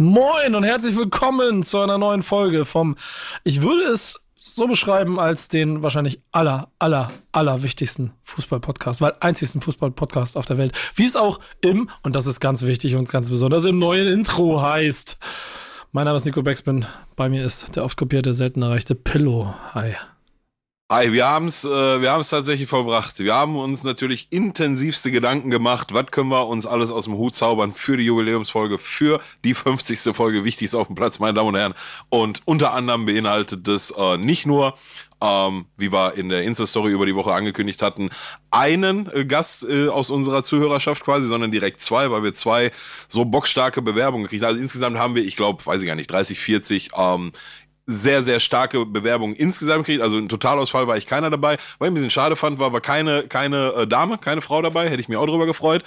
Moin und herzlich willkommen zu einer neuen Folge vom, ich würde es so beschreiben als den wahrscheinlich aller, aller, aller wichtigsten Fußball-Podcast, weil einzigsten Fußball-Podcast auf der Welt. Wie es auch im, und das ist ganz wichtig und ganz besonders im neuen Intro heißt. Mein Name ist Nico Beckspin. Bei mir ist der oft kopierte, selten erreichte Pillow. Hi. Hi, wir haben es äh, wir haben's tatsächlich vollbracht. Wir haben uns natürlich intensivste Gedanken gemacht, was können wir uns alles aus dem Hut zaubern für die Jubiläumsfolge, für die 50. Folge Wichtig ist auf dem Platz, meine Damen und Herren. Und unter anderem beinhaltet das äh, nicht nur, ähm, wie wir in der Insta-Story über die Woche angekündigt hatten, einen äh, Gast äh, aus unserer Zuhörerschaft quasi, sondern direkt zwei, weil wir zwei so bockstarke Bewerbungen gekriegt haben. Also insgesamt haben wir, ich glaube, weiß ich gar nicht, 30, 40 ähm, sehr, sehr starke Bewerbungen insgesamt kriegt. Also ein Totalausfall war ich keiner dabei. Was ich ein bisschen schade fand, war, war keine, keine äh, Dame, keine Frau dabei. Hätte ich mich auch drüber gefreut.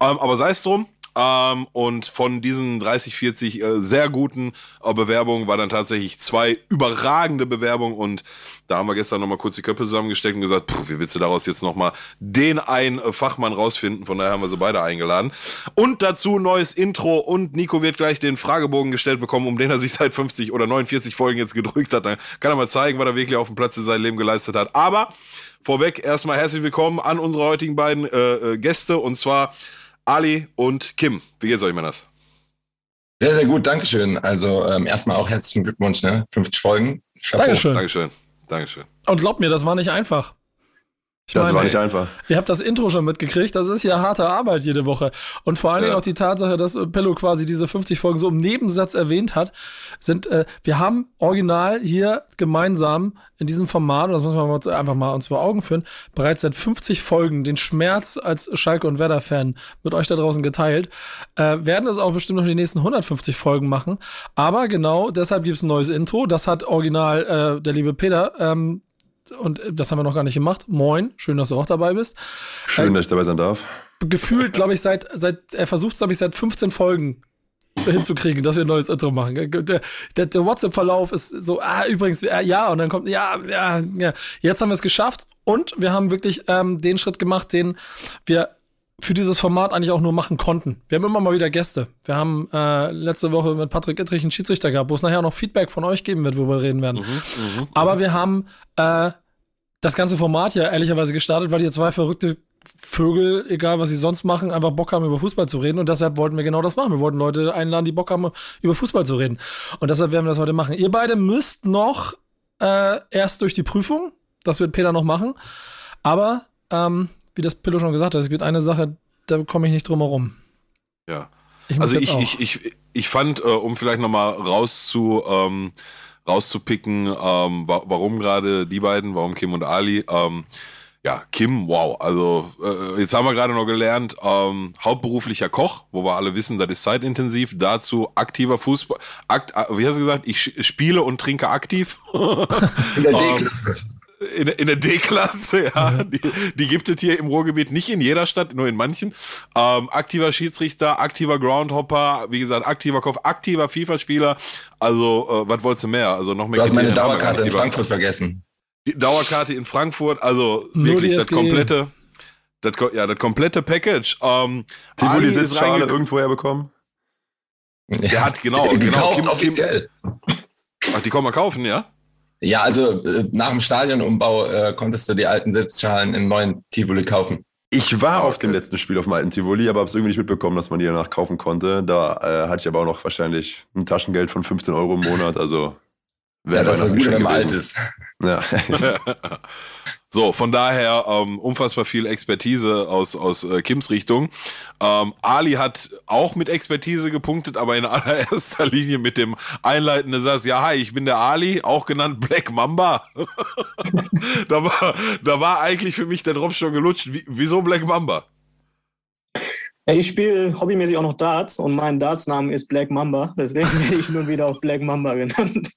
Ähm, aber sei es drum. Ähm, und von diesen 30, 40 äh, sehr guten äh, Bewerbungen war dann tatsächlich zwei überragende Bewerbungen. Und da haben wir gestern nochmal kurz die Köpfe zusammengesteckt und gesagt, puh, wie willst du daraus jetzt nochmal den einen äh, Fachmann rausfinden? Von daher haben wir sie beide eingeladen. Und dazu neues Intro und Nico wird gleich den Fragebogen gestellt bekommen, um den er sich seit 50 oder 49 Folgen jetzt gedrückt hat. Dann kann er mal zeigen, was er wirklich auf dem Platz in seinem Leben geleistet hat. Aber vorweg erstmal herzlich willkommen an unsere heutigen beiden äh, äh, Gäste und zwar Ali und Kim. Wie geht's euch, Männers? Sehr, sehr gut, Dankeschön. Also ähm, erstmal auch herzlichen Glückwunsch, ne? 50 Folgen. Chapeau. Dankeschön. Dankeschön. Dankeschön. Und glaubt mir, das war nicht einfach. Ich das meine, war nicht einfach. Ihr habt das Intro schon mitgekriegt. Das ist ja harte Arbeit jede Woche. Und vor allen Dingen auch die Tatsache, dass Pillow quasi diese 50 Folgen so im Nebensatz erwähnt hat, sind, äh, wir haben original hier gemeinsam in diesem Format, und das müssen wir einfach mal uns vor Augen führen, bereits seit 50 Folgen den Schmerz als Schalke und Werder-Fan mit euch da draußen geteilt. Äh, werden es auch bestimmt noch die nächsten 150 Folgen machen. Aber genau deshalb gibt es ein neues Intro. Das hat original äh, der liebe Peter ähm, und das haben wir noch gar nicht gemacht. Moin, schön, dass du auch dabei bist. Schön, äh, dass ich dabei sein darf. Gefühlt, glaube ich, seit, seit, er versucht es, glaube ich, seit 15 Folgen hinzukriegen, dass wir ein neues Intro machen. Der, der, der WhatsApp-Verlauf ist so, ah, übrigens, äh, ja, und dann kommt, ja, ja, ja. Jetzt haben wir es geschafft und wir haben wirklich ähm, den Schritt gemacht, den wir für dieses Format eigentlich auch nur machen konnten. Wir haben immer mal wieder Gäste. Wir haben äh, letzte Woche mit Patrick Ittrich einen Schiedsrichter gehabt, wo es nachher noch Feedback von euch geben wird, worüber wir reden werden. Mhm, mh, Aber wir haben äh, das ganze Format ja ehrlicherweise gestartet, weil ihr zwei verrückte Vögel, egal was sie sonst machen, einfach Bock haben, über Fußball zu reden. Und deshalb wollten wir genau das machen. Wir wollten Leute einladen, die Bock haben, über Fußball zu reden. Und deshalb werden wir das heute machen. Ihr beide müsst noch äh, erst durch die Prüfung. Das wird Peter noch machen. Aber ähm, wie das Pillow schon gesagt hat, es gibt eine Sache, da komme ich nicht drum herum. Ja. Ich also ich, ich, ich, ich fand, äh, um vielleicht nochmal rauszu, ähm, rauszupicken, ähm, wa warum gerade die beiden, warum Kim und Ali, ähm, ja, Kim, wow. Also äh, jetzt haben wir gerade noch gelernt, ähm, hauptberuflicher Koch, wo wir alle wissen, das ist zeitintensiv. Dazu aktiver Fußball. Akt, äh, wie hast du gesagt? Ich spiele und trinke aktiv. In der D-Klasse in, in der D-Klasse, ja. Die, die, gibt es hier im Ruhrgebiet nicht in jeder Stadt, nur in manchen. Ähm, aktiver Schiedsrichter, aktiver Groundhopper, wie gesagt, aktiver Kopf, aktiver FIFA-Spieler. Also, äh, was wolltest du mehr? Also noch mehr. Du hast meine Dauerkarte in Frankfurt vergessen. Die Dauerkarte in Frankfurt, also nur wirklich das komplette, das, ja, das komplette Package. Ähm, Tivoli Sitzschale irgendwoher bekommen? Der hat, genau, die genau. Kim, offiziell. Kim, ach, die kann man kaufen, ja? Ja, also äh, nach dem Stadionumbau äh, konntest du die alten Sitzschalen im neuen Tivoli kaufen. Ich war auf dem letzten Spiel auf dem alten Tivoli, aber habe es irgendwie nicht mitbekommen, dass man die danach kaufen konnte. Da äh, hatte ich aber auch noch wahrscheinlich ein Taschengeld von 15 Euro im Monat. Also wäre ja, das ist gut, wenn man alt ist. Ja. So, von daher ähm, unfassbar viel Expertise aus, aus äh, Kims Richtung. Ähm, Ali hat auch mit Expertise gepunktet, aber in allererster Linie mit dem einleitenden Satz, ja, hi, ich bin der Ali, auch genannt Black Mamba. da, war, da war eigentlich für mich der Drop schon gelutscht. Wie, wieso Black Mamba? Ich spiele hobbymäßig auch noch Darts und mein Darts-Name ist Black Mamba. Deswegen werde ich nun wieder auch Black Mamba genannt.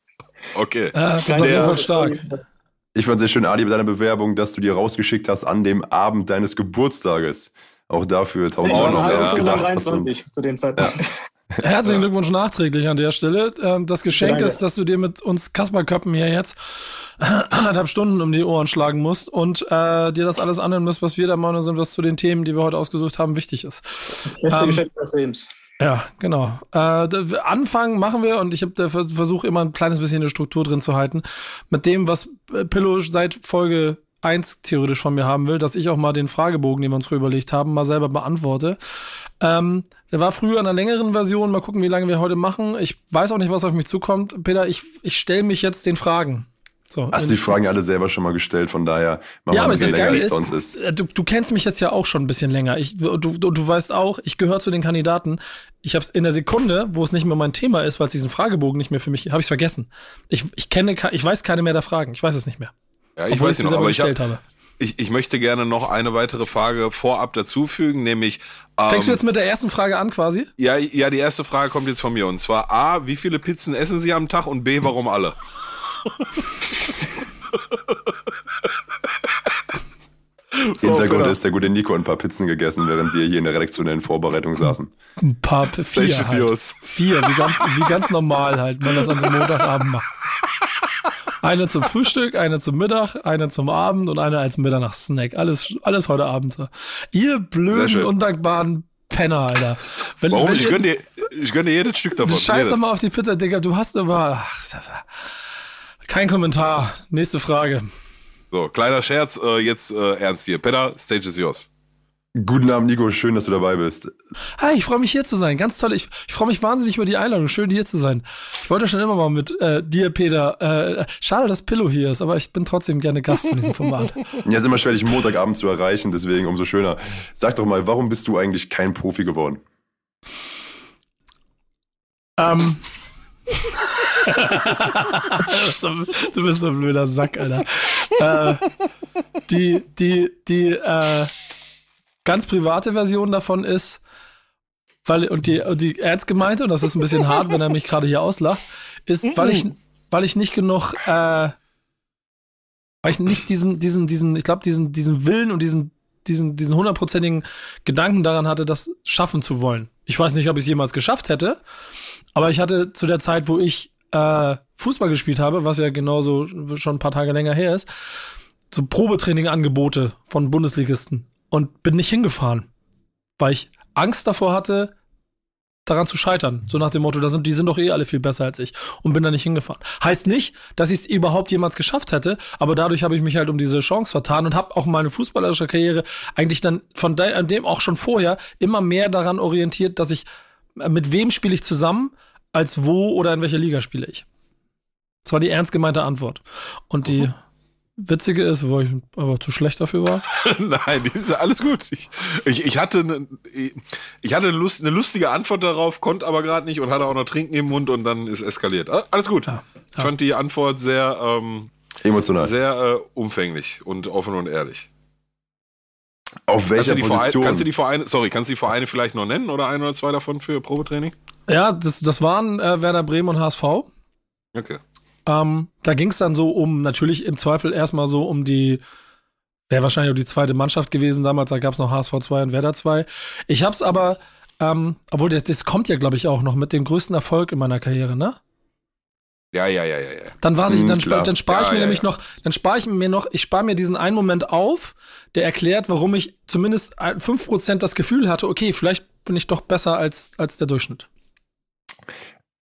Okay. Äh, das ist auf jeden Fall stark. Ich fand sehr schön, Ali, bei deiner Bewerbung, dass du dir rausgeschickt hast an dem Abend deines Geburtstages. Auch dafür tausend war Euro noch ja, gedacht hast. 23 zu dem Zeitpunkt. Herzlichen Glückwunsch nachträglich an der Stelle. Ähm, Das Geschenk Danke. ist, dass du dir mit uns Kasperköppen hier jetzt anderthalb Stunden um die Ohren schlagen musst und äh, dir das alles annehmen musst, was wir der Meinung sind, was zu den Themen, die wir heute ausgesucht haben, wichtig ist. Beste Ähm, Geschenk des Lebens. Ja, genau. Äh, Anfang machen wir und ich habe versuche immer ein kleines bisschen eine Struktur drin zu halten mit dem, was äh, Pillow seit Folge 1 theoretisch von mir haben will, dass ich auch mal den Fragebogen, den wir uns früher überlegt haben, mal selber beantworte. Ähm, der war früher in einer längeren Version. Mal gucken, wie lange wir heute machen. Ich weiß auch nicht, was auf mich zukommt. Peter, ich, ich stelle mich jetzt den Fragen. So, Hast du die Fragen alle selber schon mal gestellt, von daher machen ja, wir das länger, als ist, sonst ist. äh, Du, du kennst mich jetzt ja auch schon ein bisschen länger. Ich, du, du, du weißt auch, ich gehöre zu den Kandidaten. Ich habe es in der Sekunde, wo es nicht mehr mein Thema ist, weil es diesen Fragebogen nicht mehr für mich, habe ich es vergessen. Ich, ich kenne, ke- ich weiß keine mehr der Fragen. Ich weiß es nicht mehr. Ja, ich weiß nicht noch, aber ich, gestellt hab, habe. ich, ich möchte gerne noch eine weitere Frage vorab dazufügen, nämlich. Ähm, Fängst du jetzt mit der ersten Frage an, quasi? ja, ja, die erste Frage kommt jetzt von mir. Und zwar A, wie viele Pizzen essen Sie am Tag? Und B, warum alle? Hintergrund Peter. ist, der gute Nico ein paar Pizzen gegessen, während wir hier in der redaktionellen Vorbereitung saßen. Ein paar, vier Stage is halt. Vier, wie ganz, wie ganz normal halt, wenn man das an so einem Montagabend macht. Eine zum Frühstück, eine zum Mittag, eine zum Abend und eine als Mitternachtssnack. Alles, alles heute Abend. Ihr blöden, undankbaren Penner, Alter. Wenn, Warum? wenn Ich ihr- gönne dir, ich gönn dir jedes Stück davon. Du scheiß doch mal auf die Pizza, Digga. Du hast aber. Ach, kein Kommentar. Nächste Frage. So, kleiner Scherz, äh, jetzt äh, ernst hier. Peter, Stage is yours. Guten Abend, Nico, schön, dass du dabei bist. Hi, ich freue mich hier zu sein. Ganz toll. Ich, ich freue mich wahnsinnig über die Einladung. Schön hier zu sein. Ich wollte schon immer mal mit äh, dir, Peter. Äh, schade, dass Pillow hier ist, aber ich bin trotzdem gerne Gast von diesem Format. Ja, ist immer schwer, dich Montagabend zu erreichen, deswegen umso schöner. Sag doch mal, warum bist du eigentlich kein Profi geworden? ähm. du, bist so, ein blöder Sack, Alter. äh, die, die, die, äh, ganz private Version davon ist, weil, und die, und die ernst gemeinte, und das ist ein bisschen hart, wenn er mich gerade hier auslacht, ist, weil ich, weil ich nicht genug, äh, weil ich nicht diesen, diesen, diesen, ich glaube, diesen, diesen Willen und diesen, diesen, diesen hundertprozentigen Gedanken daran hatte, das schaffen zu wollen. Ich weiß nicht, ob ich es jemals geschafft hätte, aber ich hatte zu der Zeit, wo ich äh, Fußball gespielt habe, was ja genauso schon ein paar Tage länger her ist, so Probetraining-Angebote von Bundesligisten und bin nicht hingefahren, weil ich Angst davor hatte, daran zu scheitern. So nach dem Motto, da sind, die sind doch eh alle viel besser als ich und bin da nicht hingefahren. Heißt nicht, dass ich es überhaupt jemals geschafft hätte, aber dadurch habe ich mich halt um diese Chance vertan und habe auch meine fußballerische Karriere eigentlich dann von dem auch schon vorher immer mehr daran orientiert, dass ich äh, mit wem spiele ich zusammen, als wo oder in welcher Liga spiele ich. Das war die ernst gemeinte Antwort. Und die witzige ist, wo ich aber zu schlecht dafür war. Nein, das ist alles gut. Ich, ich, ich hatte, eine, ich hatte eine, Lust, eine lustige Antwort darauf, konnte aber gerade nicht und hatte auch noch Trinken im Mund und dann ist eskaliert. Ah, Alles gut. Ja, Ich fand die Antwort sehr, ähm, Emotional. sehr äh, umfänglich und offen und ehrlich. Auf Kannst welcher du, die Vereine, Position? kannst du die Vereine, sorry, kannst du die Vereine vielleicht noch nennen oder ein oder zwei davon für Probetraining? Ja, das, das waren äh, Werder Bremen und HSV. Okay. Ähm, da ging es dann so um, natürlich im Zweifel erstmal so um die, wäre wahrscheinlich auch die zweite Mannschaft gewesen damals, da gab es noch HSV 2 und Werder 2. Ich hab's aber, ähm, obwohl das, das kommt ja, glaube ich, auch noch mit dem größten Erfolg in meiner Karriere, ne? Ja, ja, ja, ja, ja. Dann warte ich, Hm, dann, spa- dann spare ich Ja, mir ja, nämlich ja. noch, dann spare ich mir noch, ich spare mir diesen einen Moment auf, der erklärt, warum ich zumindest ein- 5% das Gefühl hatte, okay, vielleicht bin ich doch besser als, als der Durchschnitt.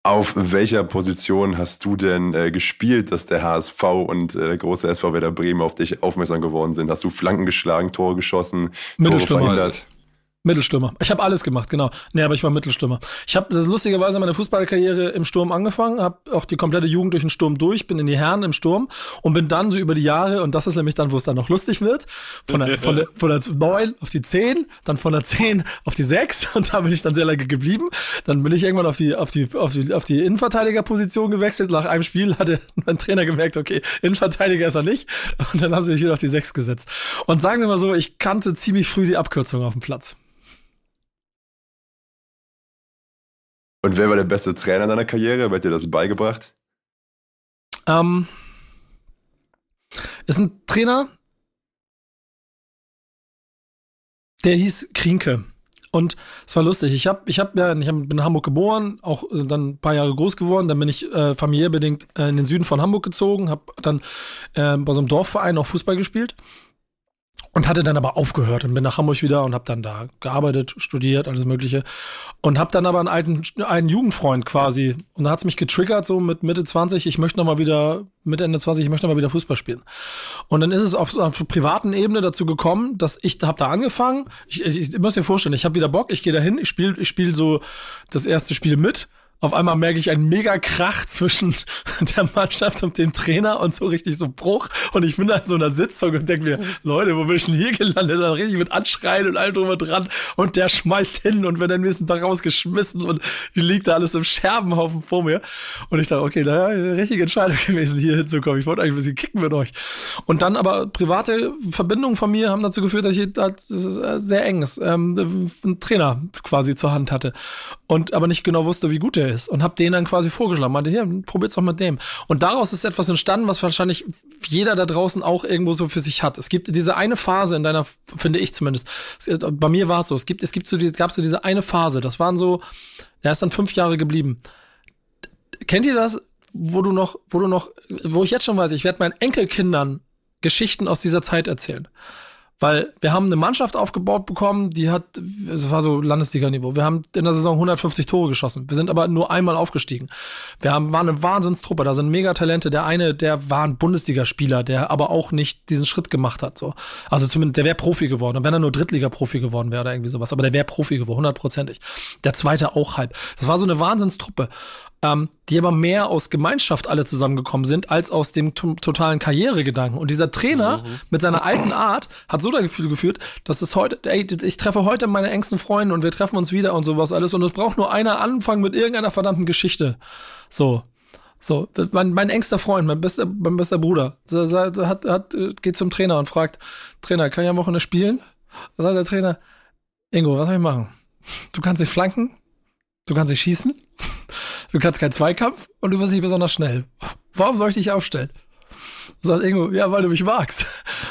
Auf welcher Position hast du denn äh, gespielt, dass der HSV und äh, große SV Werder Bremen auf dich aufmerksam geworden sind? Hast du Flanken geschlagen, Tore geschossen, Tore verhindert? Mittelstürmer. Ich habe alles gemacht, genau. Nee, aber ich war Mittelstürmer. Ich habe das ist lustigerweise meine Fußballkarriere im Sturm angefangen, habe auch die komplette Jugend durch den Sturm durch, bin in die Herren im Sturm und bin dann so über die Jahre, und das ist nämlich dann, wo es dann noch lustig wird, von der, von der, von der 9 auf die 10, dann von der 10 auf die 6 und da bin ich dann sehr lange geblieben. Dann bin ich irgendwann auf die, auf die, auf die, auf die Innenverteidigerposition gewechselt. Nach einem Spiel hatte mein Trainer gemerkt, okay, Innenverteidiger ist er nicht. Und dann haben sie mich wieder auf die 6 gesetzt. Und sagen wir mal so, ich kannte ziemlich früh die Abkürzung auf dem Platz. Und wer war der beste Trainer deiner Karriere? Wer hat dir das beigebracht? Ähm, ist ein Trainer, der hieß Krinke. Und es war lustig. Ich hab, ich hab ja, ich hab, bin in Hamburg geboren, auch äh, dann ein paar Jahre groß geworden. Dann bin ich äh, familiär äh, in den Süden von Hamburg gezogen, habe dann äh, bei so einem Dorfverein auch Fußball gespielt und hatte dann aber aufgehört und bin nach Hamburg wieder und habe dann da gearbeitet, studiert, alles Mögliche und habe dann aber einen alten einen Jugendfreund quasi und da hat's mich getriggert so mit Mitte 20, ich möchte noch mal wieder Mitte Ende 20, ich möchte noch mal wieder Fußball spielen. Und dann ist es auf, auf privaten Ebene dazu gekommen, dass ich habe da angefangen. Ich, ich, ich muss dir vorstellen, ich habe wieder Bock, ich gehe dahin, ich spiele ich spiel so das erste Spiel mit auf einmal merke ich einen mega Krach zwischen der Mannschaft und dem Trainer und so richtig so Bruch. Und ich bin da in so einer Sitzung und denke mir, Leute, wo bin ich denn hier gelandet? Da richtig mit Anschreien und allem drüber dran. Und der schmeißt hin und wird am nächsten Tag rausgeschmissen und liegt da alles im Scherbenhaufen vor mir. Und ich dachte, okay, da eine richtige Entscheidung gewesen, hier hinzukommen. Ich wollte eigentlich ein bisschen kicken mit euch. Und dann aber private Verbindungen von mir haben dazu geführt, dass ich ist äh, sehr eng ist, ähm, einen Trainer quasi zur Hand hatte. Und aber nicht genau wusste, wie gut der ist und habe den dann quasi vorgeschlagen. Meinte, hier, probiert's doch mit dem. Und daraus ist etwas entstanden, was wahrscheinlich jeder da draußen auch irgendwo so für sich hat. Es gibt diese eine Phase in deiner, finde ich zumindest, es, bei mir war es so, es gibt, es gibt so, die, gab so diese eine Phase, das waren so, der ist dann fünf Jahre geblieben. Kennt ihr das, wo du noch, wo du noch, wo ich jetzt schon weiß, ich werde meinen Enkelkindern Geschichten aus dieser Zeit erzählen. Weil wir haben eine Mannschaft aufgebaut bekommen, die hat, es war so Landesliga-Niveau. Wir haben in der Saison 150 Tore geschossen. Wir sind aber nur einmal aufgestiegen. Wir haben, waren eine Wahnsinnstruppe. Da sind Megatalente. Der eine, der war ein Bundesligaspieler, der aber auch nicht diesen Schritt gemacht hat. So. Also zumindest, der wäre Profi geworden. Und wenn er nur Drittliga-Profi geworden wäre oder irgendwie sowas. Aber der wäre Profi geworden, hundertprozentig. Der zweite auch halb. Das war so eine Wahnsinnstruppe ähm, die aber mehr aus Gemeinschaft alle zusammengekommen sind, als aus dem totalen Karrieregedanken. Und dieser Trainer mhm. mit seiner alten Art hat so dafür geführt, dass es heute, ey, ich treffe heute meine engsten Freunde und wir treffen uns wieder und sowas alles. Und es braucht nur einer anfangen mit irgendeiner verdammten Geschichte. So. So, mein, mein engster Freund, mein bester, mein bester Bruder, hat, hat, geht zum Trainer und fragt, Trainer, kann ich am Wochenende spielen? Da sagt der Trainer, Ingo, was soll ich machen? Du kannst dich flanken, du kannst dich schießen, Du kannst keinen Zweikampf und du wirst nicht besonders schnell. Warum soll ich dich aufstellen? Sagt Ingo, ja, weil du mich magst.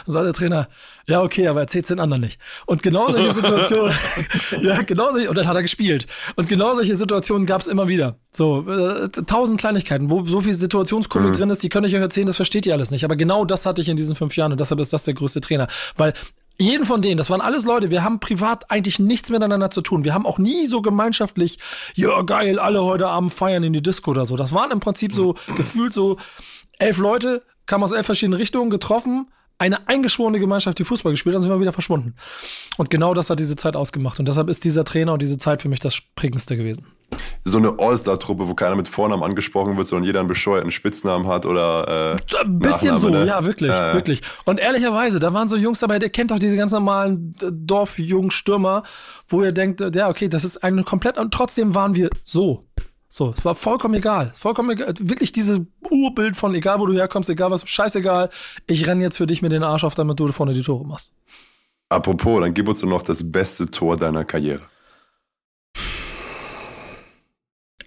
Dann sagt der Trainer, ja, okay, aber erzähl's den anderen nicht. Und genau solche Situationen, ja, genau solche, und dann hat er gespielt. Und genau solche Situationen gab's immer wieder. So, äh, tausend Kleinigkeiten, wo so viel Situationskomik mhm. drin ist, die kann ich euch erzählen, das versteht ihr alles nicht. Aber genau das hatte ich in diesen fünf Jahren und deshalb ist das der größte Trainer. Weil jeden von denen, das waren alles Leute, wir haben privat eigentlich nichts miteinander zu tun. Wir haben auch nie so gemeinschaftlich, ja geil, alle heute Abend feiern in die Disco oder so. Das waren im Prinzip so gefühlt so elf Leute, kamen aus elf verschiedenen Richtungen, getroffen, eine eingeschworene Gemeinschaft, die Fußball gespielt hat, sind wir wieder verschwunden. Und genau das hat diese Zeit ausgemacht. Und deshalb ist dieser Trainer und diese Zeit für mich das prägendste gewesen. So eine All-Star-Truppe, wo keiner mit Vornamen angesprochen wird, sondern jeder einen bescheuerten Spitznamen hat oder äh, Ein bisschen so, ne? ja, wirklich, äh. wirklich. Und ehrlicherweise, da waren so Jungs dabei, der kennt doch diese ganz normalen äh, Dorfjungen Stürmer, wo ihr denkt, ja, okay, das ist ein komplett, und trotzdem waren wir so. So, es war vollkommen egal. Es vollkommen egal. Wirklich dieses Urbild von egal, wo du herkommst, egal was, scheißegal. Ich renn jetzt für dich mit den Arsch auf, damit du vorne die Tore machst. Apropos, dann gib uns doch noch das beste Tor deiner Karriere.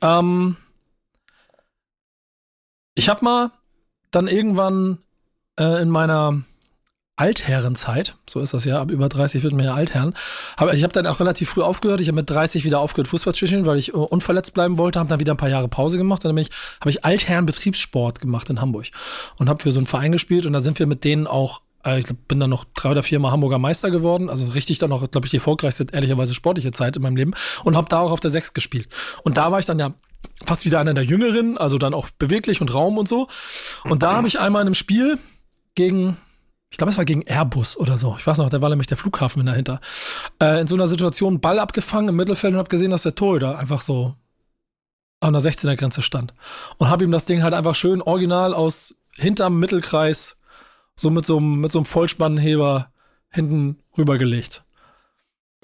Ähm, ich habe mal dann irgendwann äh, in meiner Altherrenzeit, so ist das ja, ab über 30 wird man ja Altherren. Aber ich habe dann auch relativ früh aufgehört. Ich habe mit 30 wieder aufgehört Fußball zu spielen, weil ich uh, unverletzt bleiben wollte, habe dann wieder ein paar Jahre Pause gemacht. Und dann habe ich Altherren Betriebssport gemacht in Hamburg und habe für so einen Verein gespielt und da sind wir mit denen auch äh, ich glaub, bin dann noch drei oder vier Mal Hamburger Meister geworden, also richtig dann noch, glaube ich, die erfolgreichste, ehrlicherweise sportliche Zeit in meinem Leben und habe da auch auf der Sechs gespielt. Und da war ich dann ja fast wieder einer der Jüngeren, also dann auch beweglich und Raum und so. Und da habe ich einmal in einem Spiel gegen ich glaube, es war gegen Airbus oder so. Ich weiß noch, da war nämlich der Flughafen dahinter. Äh, in so einer Situation Ball abgefangen im Mittelfeld und habe gesehen, dass der Torhüter einfach so an der 16er Grenze stand. Und habe ihm das Ding halt einfach schön original aus hinterm Mittelkreis so mit so einem, mit so einem Vollspannenheber hinten rübergelegt.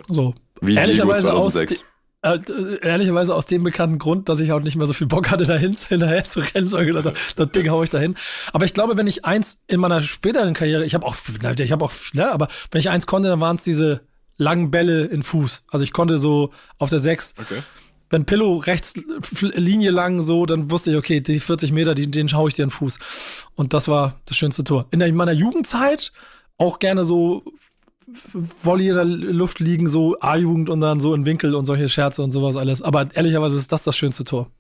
So. Wie Ehrlicherweise 2006. Äh, ehrlicherweise aus dem bekannten Grund, dass ich auch nicht mehr so viel Bock hatte, dahin hinterher zu rennen, so gedacht, das, das Ding hau ich dahin. Aber ich glaube, wenn ich eins in meiner späteren Karriere, ich habe auch, ich habe auch, ne, aber wenn ich eins konnte, dann waren es diese langen Bälle in Fuß. Also ich konnte so auf der Sechs okay. Wenn Pillow rechts Linie lang so, dann wusste ich, okay, die 40 Meter, die, den schaue ich dir in den Fuß. Und das war das schönste Tor. In, der, in meiner Jugendzeit auch gerne so Volley in der Luft liegen, so A-Jugend und dann so in Winkel und solche Scherze und sowas alles. Aber ehrlicherweise ist das das schönste Tor.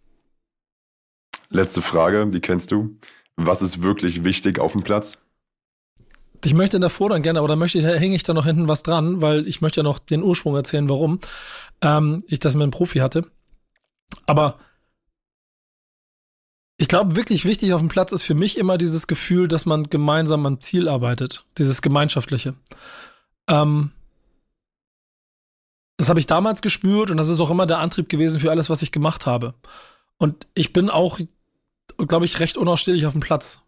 Letzte Frage, die kennst du. Was ist wirklich wichtig auf dem Platz? Ich möchte davor dann gerne, aber da möchte ich, hänge ich da noch hinten was dran, weil ich möchte ja noch den Ursprung erzählen, warum ähm, ich das mit einem Profi hatte. Aber ich glaube, wirklich wichtig auf dem Platz ist für mich immer dieses Gefühl, dass man gemeinsam am Ziel arbeitet. Dieses Gemeinschaftliche. Ähm, das habe ich damals gespürt und das ist auch immer der Antrieb gewesen für alles, was ich gemacht habe. Und ich bin auch, glaube ich, recht unausstehlich auf dem Platz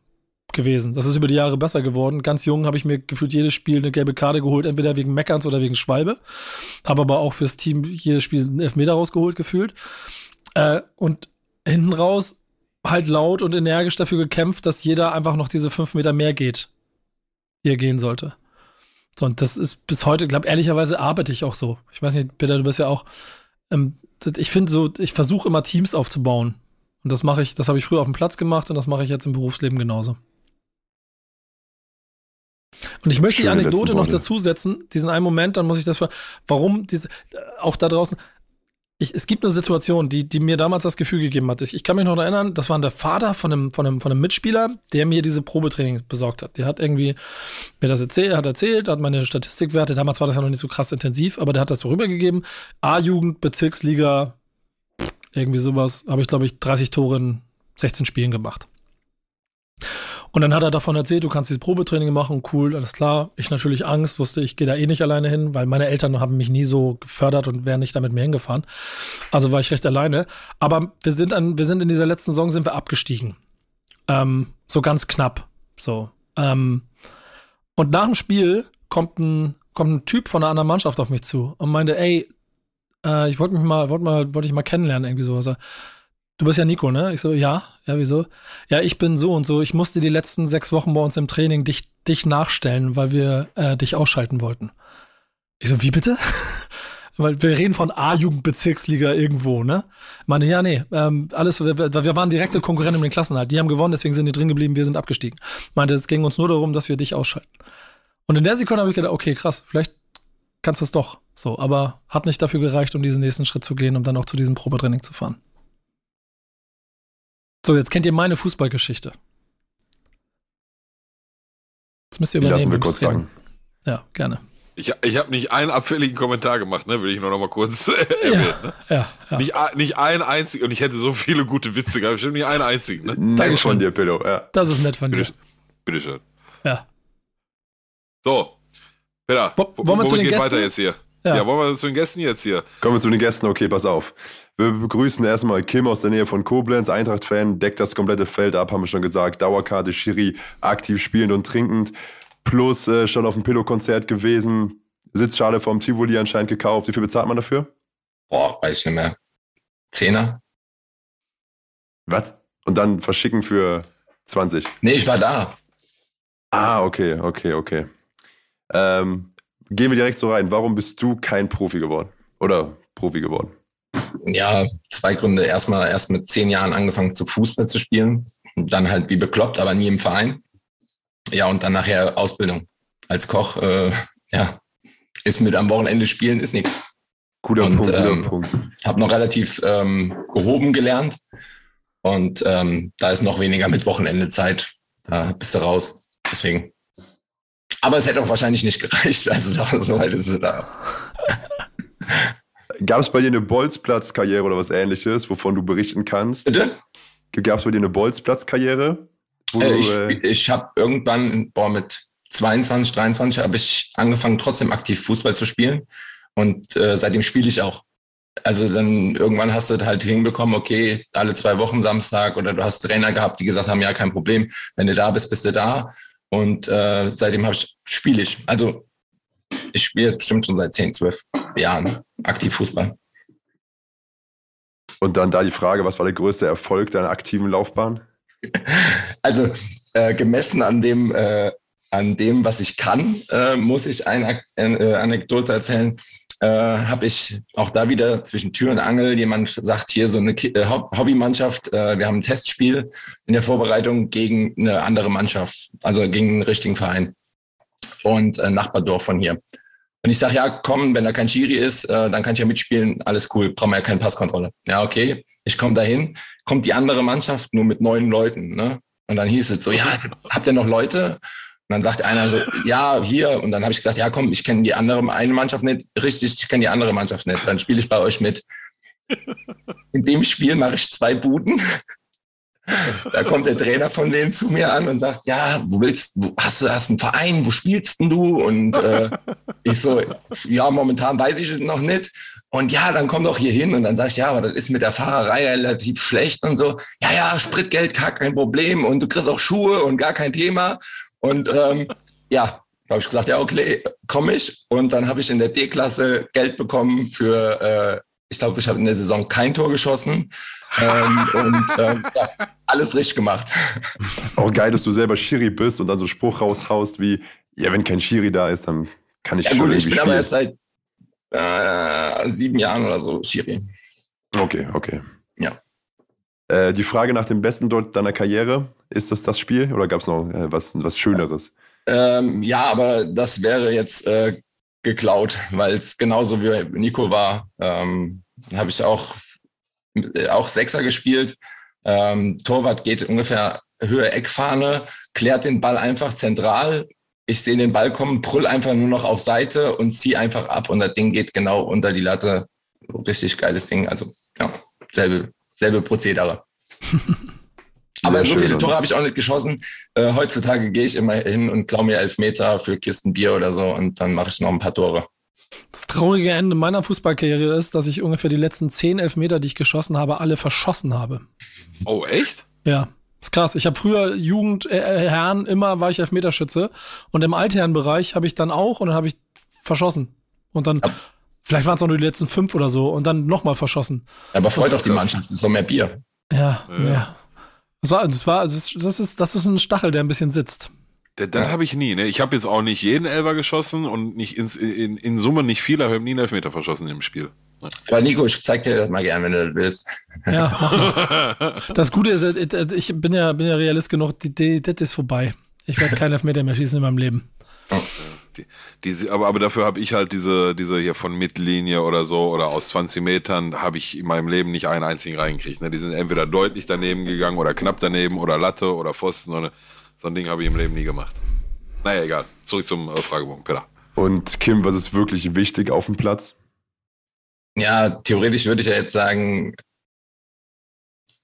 gewesen. Das ist über die Jahre besser geworden. Ganz jung habe ich mir gefühlt jedes Spiel eine gelbe Karte geholt, entweder wegen Meckerns oder wegen Schwalbe. Habe aber auch fürs Team jedes Spiel einen Elfmeter rausgeholt gefühlt. Äh, und hinten raus halt laut und energisch dafür gekämpft, dass jeder einfach noch diese fünf Meter mehr geht, die er gehen sollte. So, und das ist bis heute, glaube ehrlicherweise arbeite ich auch so. Ich weiß nicht, Peter, du bist ja auch, ähm, ich finde so, ich versuche immer Teams aufzubauen. Und das mache ich, das habe ich früher auf dem Platz gemacht und das mache ich jetzt im Berufsleben genauso. Und ich möchte Schöne die Anekdote noch dazu setzen, diesen einen Moment, dann muss ich das, warum diese, auch da draußen, ich, es gibt eine Situation, die, die mir damals das Gefühl gegeben hat. Ich, ich kann mich noch erinnern, das war der Vater von einem, von, einem, von einem Mitspieler, der mir diese Probetraining besorgt hat. Der hat irgendwie mir das erzählt, hat erzählt, hat meine Statistikwerte, damals war das ja noch nicht so krass intensiv, aber der hat das so rübergegeben. A-Jugend, Bezirksliga, irgendwie sowas, habe ich, glaube ich, 30 Tore in 16 Spielen gemacht. Und dann hat er davon erzählt, du kannst dieses Probetraining machen, cool, alles klar. Ich natürlich Angst, wusste, ich gehe da eh nicht alleine hin, weil meine Eltern haben mich nie so gefördert und wären nicht damit mir hingefahren. Also war ich recht alleine. Aber wir sind an, wir sind in dieser letzten Saison sind wir abgestiegen. Ähm, so ganz knapp. So. Ähm, und nach dem Spiel kommt ein, kommt ein Typ von einer anderen Mannschaft auf mich zu und meinte, ey, äh, ich wollte mich mal, wollte mal, wollte ich mal kennenlernen, irgendwie so. Du bist ja Nico, ne? Ich so, ja, ja, wieso? Ja, ich bin so und so. Ich musste die letzten sechs Wochen bei uns im Training dich, dich nachstellen, weil wir äh, dich ausschalten wollten. Ich so, wie bitte? weil wir reden von A-Jugendbezirksliga irgendwo, ne? Meine, ja, nee, ähm, alles, wir, wir waren direkte Konkurrenten im Klassenhalt. Die haben gewonnen, deswegen sind die drin geblieben, wir sind abgestiegen. Meinte, es ging uns nur darum, dass wir dich ausschalten. Und in der Sekunde habe ich gedacht, okay, krass, vielleicht kannst du es doch. So, aber hat nicht dafür gereicht, um diesen nächsten Schritt zu gehen, um dann auch zu diesem Probetraining zu fahren. So, jetzt kennt ihr meine Fußballgeschichte. Jetzt müsst ihr übernehmen. Lassen wir kurz sagen. Ja, gerne. Ich, ich habe nicht einen abfälligen Kommentar gemacht, ne? Will ich nur noch mal kurz erwähnen. Ne? Ja, ja. Nicht, nicht einen einzigen, und ich hätte so viele gute Witze gehabt, bestimmt nicht einen einzigen. Ne? Nett von dir, Pillow. Ja. Das ist nett von dir. Bitteschön. Ja. So, Peter, wo, wollen wir zu den geht Gästen? weiter jetzt hier? Ja. ja, wollen wir zu den Gästen jetzt hier? Kommen wir zu den Gästen. Okay, pass auf. Wir begrüßen erstmal Kim aus der Nähe von Koblenz, Eintracht-Fan, deckt das komplette Feld ab, haben wir schon gesagt. Dauerkarte, Schiri, aktiv spielend und trinkend. Plus äh, schon auf dem Pillow-Konzert gewesen. Sitzschale vom Tivoli anscheinend gekauft. Wie viel bezahlt man dafür? Boah, weiß ich nicht mehr. Zehner? Was? Und dann verschicken für 20? Nee, ich war da. Ah, okay, okay, okay. Ähm, gehen wir direkt so rein. Warum bist du kein Profi geworden? Oder Profi geworden? Ja, zwei Gründe. Erstmal erst mit zehn Jahren angefangen zu Fußball zu spielen. Und dann halt wie bekloppt, aber nie im Verein. Ja, und dann nachher Ausbildung. Als Koch, äh, ja, ist mit am Wochenende spielen, ist nichts. Guter Und, Punkt, guter ähm, Punkt. Habe noch relativ ähm, gehoben gelernt. Und ähm, da ist noch weniger mit Wochenende Zeit. Da bist du raus. Deswegen. Aber es hätte auch wahrscheinlich nicht gereicht. Also da, so weit ist es da. Gab es bei dir eine Bolzplatz-Karriere oder was ähnliches, wovon du berichten kannst? Bitte? Gab es bei dir eine Bolzplatz-Karriere? Äh, ich äh, ich habe irgendwann, boah, mit 22, 23 habe ich angefangen, trotzdem aktiv Fußball zu spielen. Und äh, seitdem spiele ich auch. Also dann irgendwann hast du halt hinbekommen, okay, alle zwei Wochen Samstag oder du hast Trainer gehabt, die gesagt haben, ja, kein Problem, wenn du da bist, bist du da. Und äh, seitdem habe ich spiele ich. Also ich spiele jetzt bestimmt schon seit 10, 12 Jahren aktiv Fußball. Und dann da die Frage, was war der größte Erfolg deiner aktiven Laufbahn? Also äh, gemessen an dem, äh, an dem, was ich kann, äh, muss ich eine äh, Anekdote erzählen. äh, habe ich auch da wieder zwischen Tür und Angel jemand sagt hier so eine äh, Hob- Hobbymannschaft, wir haben ein Testspiel in der Vorbereitung gegen eine andere Mannschaft, also gegen einen richtigen Verein und äh, Nachbardorf von hier. Und ich sage, ja, komm, wenn da kein Schiri ist, äh, dann kann ich ja mitspielen, alles cool, brauchen wir ja keine Passkontrolle. Ja, okay, ich komme dahin, kommt die andere Mannschaft nur mit neun Leuten. Ne? Und dann hieß es so, ja, habt ihr noch Leute? Und dann sagt einer so, ja, hier. Und dann habe ich gesagt, ja, komm, ich kenne die andere eine Mannschaft nicht. Richtig, ich kenne die andere Mannschaft nicht. Dann spiele ich bei euch mit. In dem Spiel mache ich zwei Buden. Da kommt der Trainer von denen zu mir an und sagt, ja, wo willst wo, hast du hast einen Verein, wo spielst denn du? Und äh, ich so, ja, momentan weiß ich es noch nicht. Und ja, dann komm doch hier hin. Und dann sag ich, ja, aber das ist mit der Fahrerei relativ schlecht und so. Ja, ja, Spritgeld, gar kein Problem. Und du kriegst auch Schuhe und gar kein Thema. Und ähm, ja, habe ich gesagt, ja, okay, komme ich. Und dann habe ich in der D-Klasse Geld bekommen für, äh, ich glaube, ich habe in der Saison kein Tor geschossen. Ähm, und ähm, ja, alles richtig gemacht. Auch geil, dass du selber Schiri bist und dann so einen Spruch raushaust wie, ja, wenn kein Schiri da ist, dann kann ich Ja schon gut, ich bin aber spielen. erst seit äh, sieben Jahren oder so Schiri. Okay, okay. Ja. Äh, die Frage nach dem besten dort deiner Karriere, ist das das Spiel oder gab es noch äh, was, was Schöneres? Ähm, ja, aber das wäre jetzt äh, geklaut, weil es genauso wie Nico war. Ähm, habe ich auch, auch Sechser gespielt. Ähm, Torwart geht ungefähr Höhe Eckfahne, klärt den Ball einfach zentral. Ich sehe den Ball kommen, brüll einfach nur noch auf Seite und zieh einfach ab und das Ding geht genau unter die Latte. Richtig geiles Ding. Also ja, selbe, selbe Prozedere. Aber so viele Tore habe ich auch nicht geschossen. Äh, heutzutage gehe ich immer hin und klaue mir Elfmeter für Kisten Bier oder so und dann mache ich noch ein paar Tore. Das traurige Ende meiner Fußballkarriere ist, dass ich ungefähr die letzten zehn Elfmeter, die ich geschossen habe, alle verschossen habe. Oh, echt? Ja, ist krass. Ich habe früher Jugend, äh, äh, immer war ich Elfmeterschütze. Und im Altherrenbereich habe ich dann auch und dann habe ich verschossen. Und dann, vielleicht waren es auch nur die letzten fünf oder so und dann nochmal verschossen. Aber freut doch die. Mannschaft, es ist doch mehr Bier. Ja, Ja. ja. Das war, das war, das das ist, das ist ein Stachel, der ein bisschen sitzt. Das, das habe ich nie. Ne? Ich habe jetzt auch nicht jeden Elfer geschossen und nicht ins, in, in Summe nicht viel, aber ich habe nie einen Elfmeter verschossen im Spiel. Aber Nico, ich zeig dir das mal gern, wenn du das willst. Ja. Das Gute ist, äh, ich bin ja, bin ja Realist genug, die, die, das ist vorbei. Ich werde keinen Elfmeter mehr schießen in meinem Leben. Die, die, aber, aber dafür habe ich halt diese, diese hier von Mittellinie oder so oder aus 20 Metern habe ich in meinem Leben nicht einen einzigen reingekriegt. Ne? Die sind entweder deutlich daneben gegangen oder knapp daneben oder Latte oder Pfosten. Oder, so ein Ding habe ich im Leben nie gemacht. Naja, egal. Zurück zum äh, Fragebogen, Peter. Und Kim, was ist wirklich wichtig auf dem Platz? Ja, theoretisch würde ich ja jetzt sagen,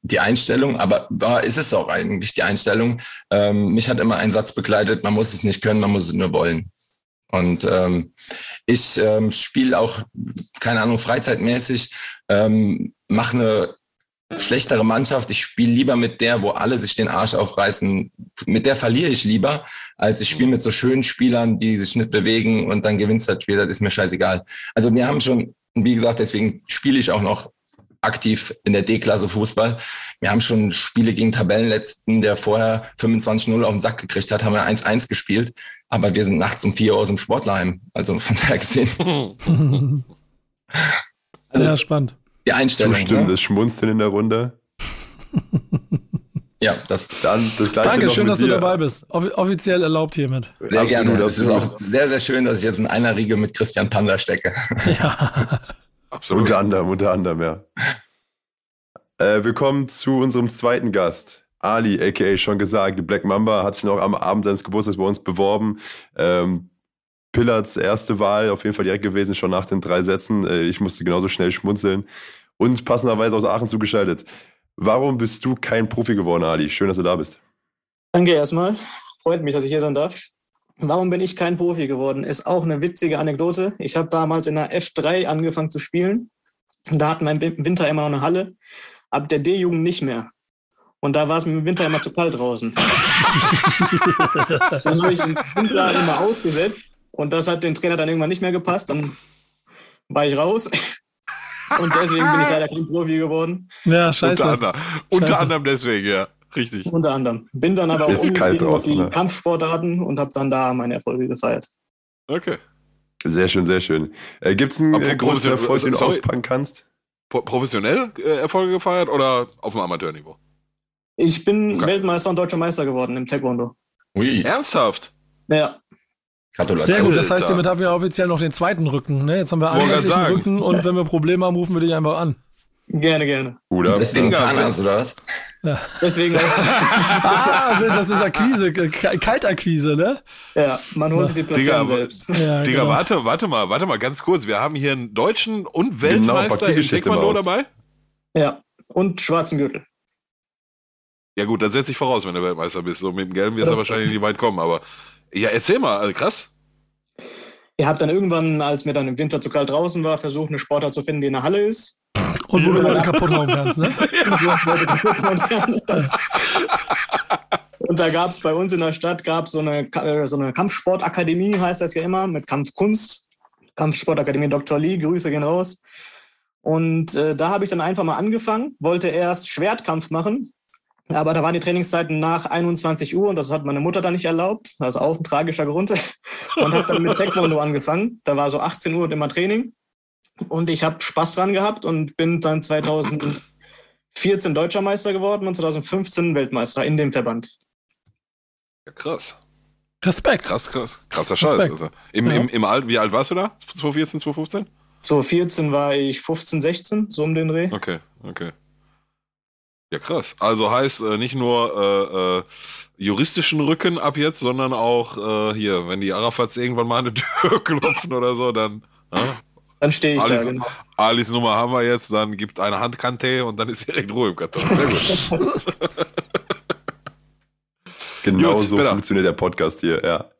die Einstellung, aber war, ist es auch eigentlich die Einstellung. Ähm, mich hat immer ein Satz begleitet, man muss es nicht können, man muss es nur wollen. Und ähm, ich ähm, spiele auch, keine Ahnung, freizeitmäßig, ähm, mache eine schlechtere Mannschaft. Ich spiele lieber mit der, wo alle sich den Arsch aufreißen. Mit der verliere ich lieber, als ich spiele mit so schönen Spielern, die sich nicht bewegen und dann gewinnst du das Spiel. Das ist mir scheißegal. Also wir haben schon, wie gesagt, deswegen spiele ich auch noch aktiv in der D-Klasse Fußball. Wir haben schon Spiele gegen Tabellenletzten, der vorher 25-0 auf den Sack gekriegt hat, haben wir 1-1 gespielt. Aber wir sind nachts um 4 Uhr aus dem Sportlerheim. Also von daher gesehen, Also- Sehr spannend. Die Einstellung. Zustimmendes Ne? Schmunzeln in der Runde. Ja, das Dann das gleiche Danke, noch schön, mit dass du dir. dabei bist. Offi offiziell erlaubt hiermit. sehr Absolut, gerne. Es ist absolut. auch sehr, sehr schön, dass ich jetzt in einer Riege mit Christian Panda stecke. Ja. Absolut. Unter anderem, unter anderem, ja. Äh, wir kommen zu unserem zweiten Gast. Ali, a.k.a. schon gesagt, Black Mamba, hat sich noch am Abend seines Geburtstags bei uns beworben. Ähm, Pillards erste Wahl, auf jeden Fall direkt gewesen, schon nach den drei Sätzen. Äh, ich musste genauso schnell schmunzeln. Und passenderweise aus Aachen zugeschaltet. Warum bist du kein Profi geworden, Ali? Schön, dass du da bist. Danke erstmal. Freut mich, dass ich hier sein darf. Warum bin ich kein Profi geworden? Ist auch eine witzige Anekdote. Ich habe damals in der F3 angefangen zu spielen. Da hatten wir im Winter immer noch eine Halle. Ab der D-Jugend nicht mehr. Und da war es mir im Winter immer zu kalt draußen. dann habe ich im Winter immer ausgesetzt. Und das hat dem Trainer dann irgendwann nicht mehr gepasst. Dann war ich raus. Und deswegen bin ich leider kein Profi geworden. Ja, scheiße. Unter anderem, unter Scheiße. anderem deswegen, ja. Richtig. Unter anderem. Bin dann aber auch umgestiegen auf draußen, die ne? Kampfsportarten und habe dann da meine Erfolge gefeiert. Okay. Sehr schön, sehr schön. Äh, Gibt es einen äh, großen Erfolg, den du auspacken kannst? Pro- Professionell äh, Erfolge gefeiert oder auf dem Amateurniveau? Ich bin Okay. Weltmeister und deutscher Meister geworden im Taekwondo. Ui, Ernsthaft? Ja, Gratulation. Sehr gut, das heißt, hiermit haben wir offiziell noch den zweiten Rücken. Ne? Jetzt haben wir einen. Rücken und wenn wir Probleme haben, rufen wir dich einfach an. gerne, gerne. Oder? Deswegen Zahnarzt, oder was? Deswegen, Ah, also das ist Akquise, Kaltakquise, ne? ja, man holt sich die Digga, Platzierung selbst. Ja, Digga, genau. warte, warte mal, warte mal, ganz kurz. Wir haben hier einen Deutschen und Genau, Weltmeister Geschichte mal Taekwondo dabei? Ja, und schwarzen Gürtel. Ja gut, dann setz ich voraus, wenn du Weltmeister bist. So mit dem Gelben wirst du wahrscheinlich nicht weit kommen, aber ja, erzähl mal, also krass. Ihr habt dann irgendwann, als mir dann im Winter zu kalt draußen war, versucht, eine Sportart zu finden, die in der Halle ist. Und wo du Leute kaputt hauen kannst, ne? Und wo ich Leute kaputt hauen kann. Und da gab es bei uns in der Stadt gab's so, eine, äh, so eine Kampfsportakademie, heißt das ja immer, mit Kampfkunst. Kampfsportakademie Dr. Lee, Grüße gehen raus. Und äh, da habe ich dann einfach mal angefangen, wollte erst Schwertkampf machen, aber da waren die Trainingszeiten nach 21 Uhr und das hat meine Mutter dann nicht erlaubt. Das ist auch ein tragischer Grund. Und habe dann mit Taekwondo angefangen. Da war so 18 Uhr und immer Training. Und ich habe Spaß dran gehabt und bin dann 2014 Deutscher Meister geworden und 2015 Weltmeister in dem Verband. Ja, krass. Respekt. Krass, krass. Krasser Scheiß. Alter. Im, Ja. im, im Alt, wie alt warst du da? 2014, 2015? 2014 war ich 15, 16, so um den Dreh. Okay, okay. Ja, krass. Also heißt äh, nicht nur äh, äh, juristischen Rücken ab jetzt, sondern auch äh, hier, wenn die Arafats irgendwann mal an die Tür klopfen oder so, dann ja, Dann stehe ich Alles- da. Genau. Alis Nummer haben wir jetzt, dann gibt eine Handkante und dann ist direkt Ruhe im Karton. Sehr gut. Genau Gut, so Spinner. funktioniert der Podcast hier, ja.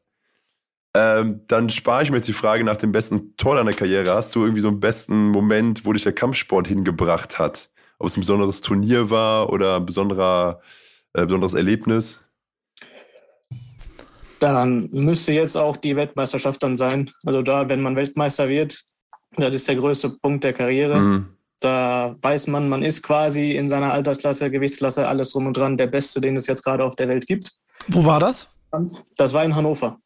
Ähm, dann spare ich mir jetzt die Frage nach dem besten Tor deiner Karriere. Hast du irgendwie so einen besten Moment, wo dich der Kampfsport hingebracht hat? Ob es ein besonderes Turnier war oder ein besonderer, äh, besonderes Erlebnis? Dann müsste jetzt auch die Weltmeisterschaft dann sein. Also da, wenn man Weltmeister wird, das ist der größte Punkt der Karriere. Mhm. Da weiß man, man ist quasi in seiner Altersklasse, Gewichtsklasse, alles drum und dran der Beste, den es jetzt gerade auf der Welt gibt. Wo war das? Das war in Hannover.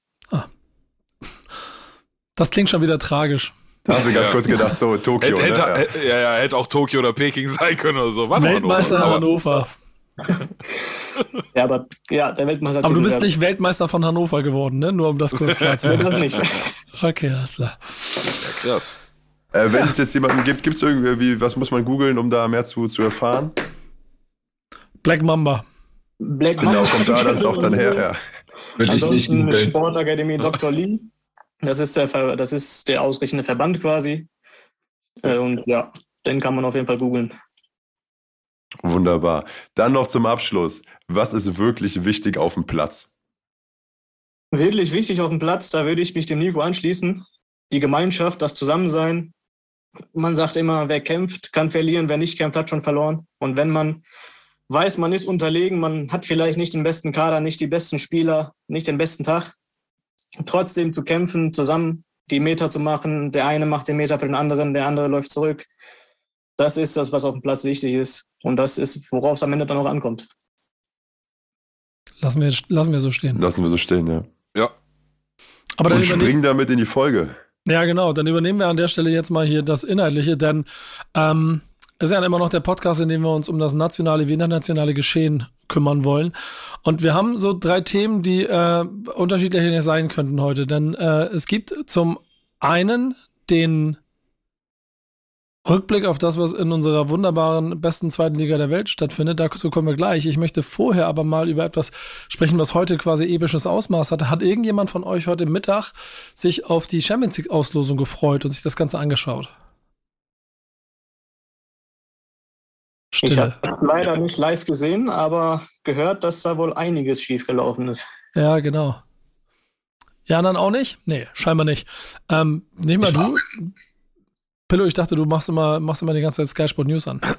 Das klingt schon wieder tragisch. Da hast du ganz Ja. kurz gedacht, so Tokio. Hätte, hätte, ne? ja. hätte, ja, ja, hätte auch Tokio oder Peking sein können oder so. War Weltmeister Hannover. Hannover. Ja, aber ja, der Weltmeister. Aber du bist nicht Weltmeister von Hannover geworden, ne? Nur um das kurz klar zu machen. Das nicht. Okay, alles klar. Ja, krass. Äh, wenn es jetzt jemanden gibt, gibt es irgendwie, was muss man googeln, um da mehr zu, zu erfahren? Black Mamba. Black Genau, Mamba. kommt da das auch dann her, ja. Würde ich nicht Ansonsten googeln. Sportakademie Dr. Lee. Das ist der, Ver- das ist der ausrichtende Verband quasi. Äh, Und ja, den kann man auf jeden Fall googeln. Wunderbar. Dann noch zum Abschluss. Was ist wirklich wichtig auf dem Platz? Wirklich wichtig auf dem Platz, da würde ich mich dem Nico anschließen. Die Gemeinschaft, das Zusammensein. Man sagt immer, wer kämpft, kann verlieren, wer nicht kämpft, hat schon verloren. Und wenn man weiß, man ist unterlegen, man hat vielleicht nicht den besten Kader, nicht die besten Spieler, nicht den besten Tag, trotzdem zu kämpfen, zusammen die Meter zu machen, der eine macht den Meter für den anderen, der andere läuft zurück. Das ist das, was auf dem Platz wichtig ist. Und das ist, worauf es am Ende dann auch ankommt. Lassen wir, lassen wir so stehen. Lassen wir so stehen, ja. Ja. Aber dann Und springen damit in die Folge. ja, genau, dann übernehmen wir an der Stelle jetzt mal hier das Inhaltliche, denn ähm, es ist ja immer noch der Podcast, in dem wir uns um das nationale wie internationale Geschehen kümmern wollen. Und wir haben so drei Themen, die äh, unterschiedlicher nicht sein könnten heute. Denn äh, es gibt zum einen den Rückblick auf das, was in unserer wunderbaren besten zweiten Liga der Welt stattfindet. Dazu kommen wir gleich. Ich möchte vorher aber mal über etwas sprechen, was heute quasi episches Ausmaß hatte. Hat irgendjemand von euch heute Mittag sich auf die Champions League Auslosung gefreut und sich das Ganze angeschaut? Ich Stille. habe leider nicht live gesehen, aber gehört, dass da wohl einiges schiefgelaufen ist. Ja, genau. Ja, dann auch nicht? Nee, scheinbar nicht. Ähm, mal Ich du. Pillow, ich dachte, du machst immer, machst immer die ganze Zeit Sky Sport News an.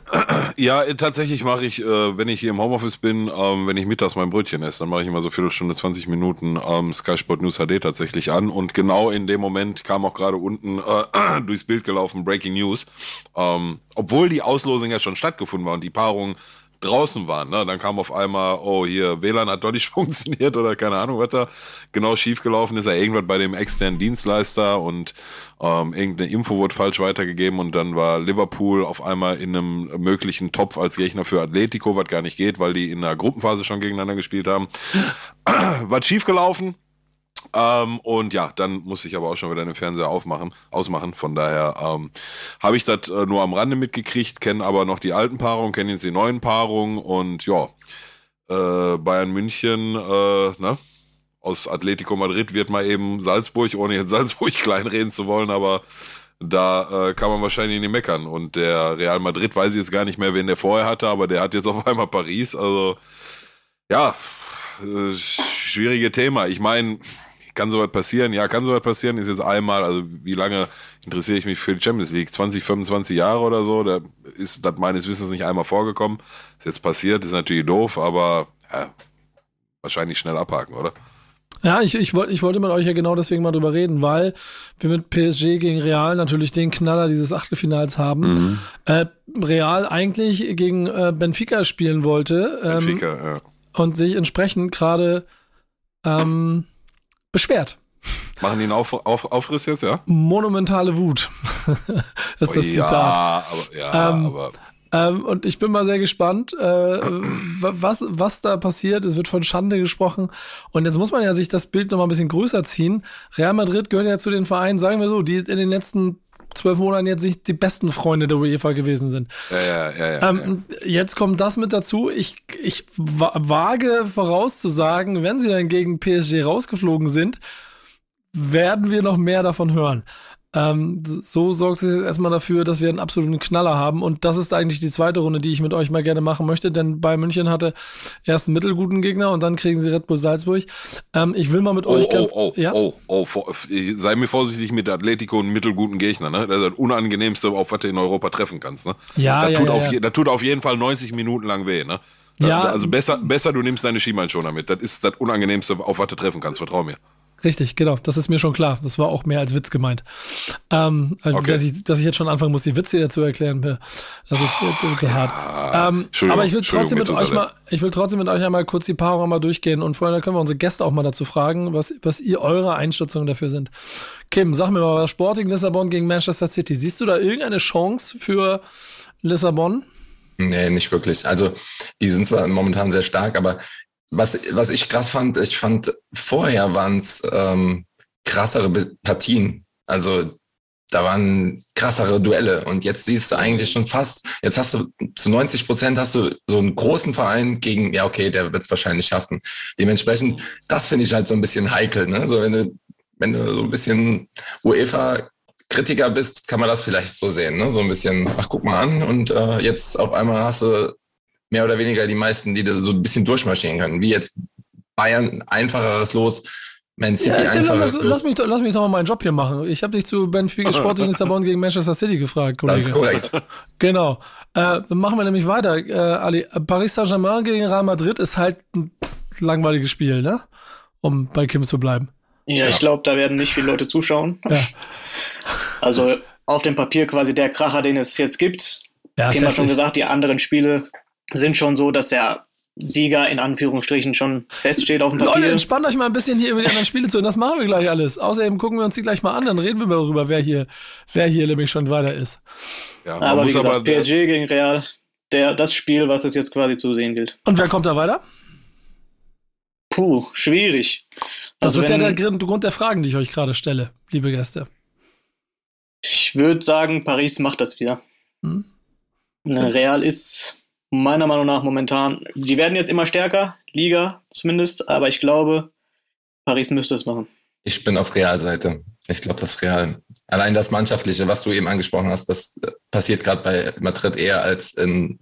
Ja, tatsächlich mache ich, äh, wenn ich hier im Homeoffice bin, ähm, wenn ich mittags mein Brötchen esse, dann mache ich immer so Viertelstunde, 20 Minuten ähm, Sky Sport News HD tatsächlich an. Und genau in dem Moment kam auch gerade unten äh, durchs Bild gelaufen Breaking News. Ähm, obwohl die Auslosung ja schon stattgefunden war und die Paarung draußen waren. Ne? Dann kam auf einmal, oh, hier, WLAN hat doch nicht funktioniert oder keine Ahnung, was da genau schiefgelaufen ist. Ja, irgendwas bei dem externen Dienstleister und ähm, irgendeine Info wurde falsch weitergegeben und dann war Liverpool auf einmal in einem möglichen Topf als Gegner für Atletico, was gar nicht geht, weil die in der Gruppenphase schon gegeneinander gespielt haben. was schiefgelaufen? Ähm, und ja, dann muss ich aber auch schon wieder den Fernseher aufmachen, ausmachen. Von daher ähm, habe ich das äh, nur am Rande mitgekriegt, kenne aber noch die alten Paarungen, kenne jetzt die neuen Paarungen und ja, äh, Bayern München, äh, ne? Aus Atletico Madrid wird mal eben Salzburg, ohne jetzt Salzburg kleinreden zu wollen, aber da äh, kann man wahrscheinlich nicht meckern. Und der Real Madrid weiß ich jetzt gar nicht mehr, wen der vorher hatte, aber der hat jetzt auf einmal Paris. Also ja, äh, schwierige Thema. Ich meine, kann sowas passieren? Ja, kann sowas passieren. Ist jetzt einmal, also wie lange interessiere ich mich für die Champions League? 20, 25 Jahre oder so? Da ist das meines Wissens nicht einmal vorgekommen. Ist jetzt passiert, ist natürlich doof, aber ja, wahrscheinlich schnell abhaken, oder? Ja, ich, ich, wollte ich wollte mit euch ja genau deswegen mal drüber reden, weil wir mit PSG gegen Real natürlich den Knaller dieses Achtelfinals haben. Mhm. Äh, Real eigentlich gegen äh, Benfica spielen wollte. Ähm, Benfica, ja. Und sich entsprechend gerade ähm, beschwert. Machen die einen Auf, Auf, Aufriss jetzt, ja? Monumentale Wut. ist oh, das Zitat. Ja, aber, ja, ähm, aber. Ähm, und ich bin mal sehr gespannt, äh, was, was da passiert. Es wird von Schande gesprochen. Und jetzt muss man ja sich das Bild noch mal ein bisschen größer ziehen. Real Madrid gehört ja zu den Vereinen, sagen wir so, die in den letzten zwölf Monaten jetzt nicht die besten Freunde der UEFA gewesen sind. Ja, ja, ja, ja, ähm, ja. Jetzt kommt das mit dazu. Ich, ich wage vorauszusagen, wenn sie dann gegen PSG rausgeflogen sind, werden wir noch mehr davon hören. Ähm, so sorgt es erstmal dafür, dass wir einen absoluten Knaller haben. Und das ist eigentlich die zweite Runde, die ich mit euch mal gerne machen möchte, denn bei München hatte erst einen mittelguten Gegner und dann kriegen sie Red Bull Salzburg. Ähm, ich will mal mit oh, euch. Oh, oh, ja? oh, oh, sei mir vorsichtig mit Atletico und mittelguten Gegner, ne? Das ist das Unangenehmste, auf was du in Europa treffen kannst, ne? Ja, das, ja, tut ja, auf ja. das tut auf jeden Fall 90 Minuten lang weh, ne? Das, ja. Also besser, besser du nimmst deine Schienbeinschoner mit. Das ist das Unangenehmste, auf was du treffen kannst, vertrau mir. Richtig, genau. Das ist mir schon klar. Das war auch mehr als Witz gemeint. Ähm, also, okay. dass, ich, dass ich jetzt schon anfangen muss, die Witze hier zu erklären, das ist, das ist hart. Ähm, aber ich will trotzdem mit euch mal, ich will trotzdem mit euch einmal kurz die Paarung mal durchgehen und vorher können wir unsere Gäste auch mal dazu fragen, was, was ihr eure Einschätzungen dafür sind. Kim, sag mir mal was Sporting Lissabon gegen Manchester City. Siehst du da irgendeine Chance für Lissabon? Nee, nicht wirklich. Also, die sind zwar momentan sehr stark, aber was, was ich krass fand, ich fand, vorher waren es ähm, krassere Partien. Also da waren krassere Duelle und jetzt siehst du eigentlich schon fast, jetzt hast du zu 90 Prozent hast du so einen großen Verein gegen, ja okay, der wird es wahrscheinlich schaffen. Dementsprechend, das finde ich halt so ein bisschen heikel, ne? So wenn du, wenn du so ein bisschen UEFA Kritiker bist, kann man das vielleicht so sehen, ne? So ein bisschen, ach guck mal an und äh, jetzt auf einmal hast du mehr oder weniger die meisten, die da so ein bisschen durchmarschieren können. Wie jetzt Bayern einfacheres Los, Man City ja, einfacheres lass, Los. Lass mich, doch, lass mich doch mal meinen Job hier machen. Ich habe dich zu Benfica Sporting Lissabon gegen Manchester City gefragt, Kollege. Das ist korrekt. Genau. Äh, machen wir nämlich weiter. Äh, Ali, Paris Saint-Germain gegen Real Madrid ist halt ein langweiliges Spiel, ne? Um bei Kim zu bleiben. Ja, ja. ich glaube, da werden nicht viele Leute zuschauen. Ja. Also auf dem Papier quasi der Kracher, den es jetzt gibt. Ja, Kim hat schon gesagt, die anderen Spiele sind schon so, dass der Sieger in Anführungsstrichen schon feststeht auf dem Papier. Leute, entspannt euch mal ein bisschen hier über die anderen Spiele zu. Und das machen wir gleich alles. Außerdem gucken wir uns die gleich mal an, dann reden wir mal darüber, wer hier, wer hier nämlich schon weiter ist. Ja, aber wie gesagt, aber, PSG gegen Real, der, das Spiel, was es jetzt quasi zu sehen gilt. Und wer kommt da weiter? Puh, schwierig. Das also ist wenn, ja der Grund der Fragen, die ich euch gerade stelle, liebe Gäste. Ich würde sagen, Paris macht das wieder. Hm? Real ist meiner Meinung nach momentan, die werden jetzt immer stärker, Liga zumindest, aber ich glaube, Paris müsste es machen. Ich bin auf Realseite. Ich glaube, das Real. Allein das Mannschaftliche, was du eben angesprochen hast, das passiert gerade bei Madrid eher als in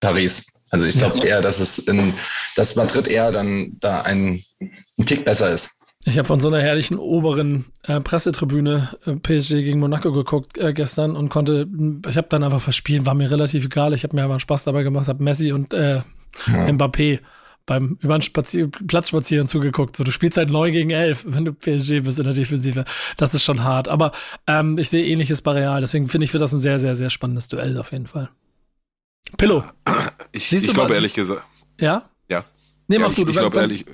Paris. Also ich glaube eher, dass es in, dass Madrid eher dann da ein, ein Tick besser ist. Ich habe von so einer herrlichen oberen äh, Pressetribüne äh, PSG gegen Monaco geguckt äh, gestern und konnte, ich habe dann einfach verspielt, war mir relativ egal. Ich habe mir aber Spaß dabei gemacht, habe Messi und äh, ja. Mbappé beim über Spazier Platz spazieren zugeguckt. So, du spielst halt neu gegen elf, wenn du PSG bist in der Defensive. Das ist schon hart. Aber ähm, ich sehe ähnliches bei Real. Deswegen finde ich, wird das ein sehr, sehr, sehr spannendes Duell auf jeden Fall. Pillow. Ich, ich glaube ehrlich gesagt, Ja? ja. Nee, ja, mach ich, du. ich glaube ehrlich,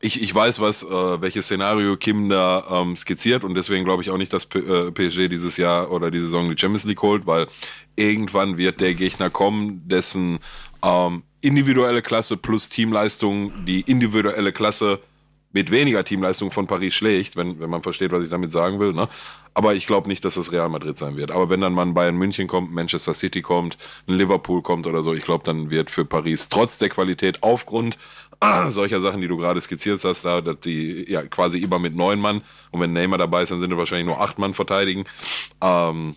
ich, ich weiß, was, äh, welches Szenario Kim da ähm, skizziert und deswegen glaube ich auch nicht, dass P äh, PSG dieses Jahr oder die Saison die Champions League holt, weil irgendwann wird der Gegner kommen, dessen ähm, individuelle Klasse plus Teamleistung die individuelle Klasse mit weniger Teamleistung von Paris schlägt, wenn, wenn man versteht, was ich damit sagen will. Ne? Aber ich glaube nicht, dass das Real Madrid sein wird. Aber wenn dann mal ein Bayern München kommt, Manchester City kommt, ein Liverpool kommt oder so, ich glaube, dann wird für Paris trotz der Qualität aufgrund solcher Sachen, die du gerade skizziert hast, da, dass die ja quasi immer mit neun Mann und wenn Neymar dabei ist, dann sind wir wahrscheinlich nur acht Mann verteidigen. Ähm,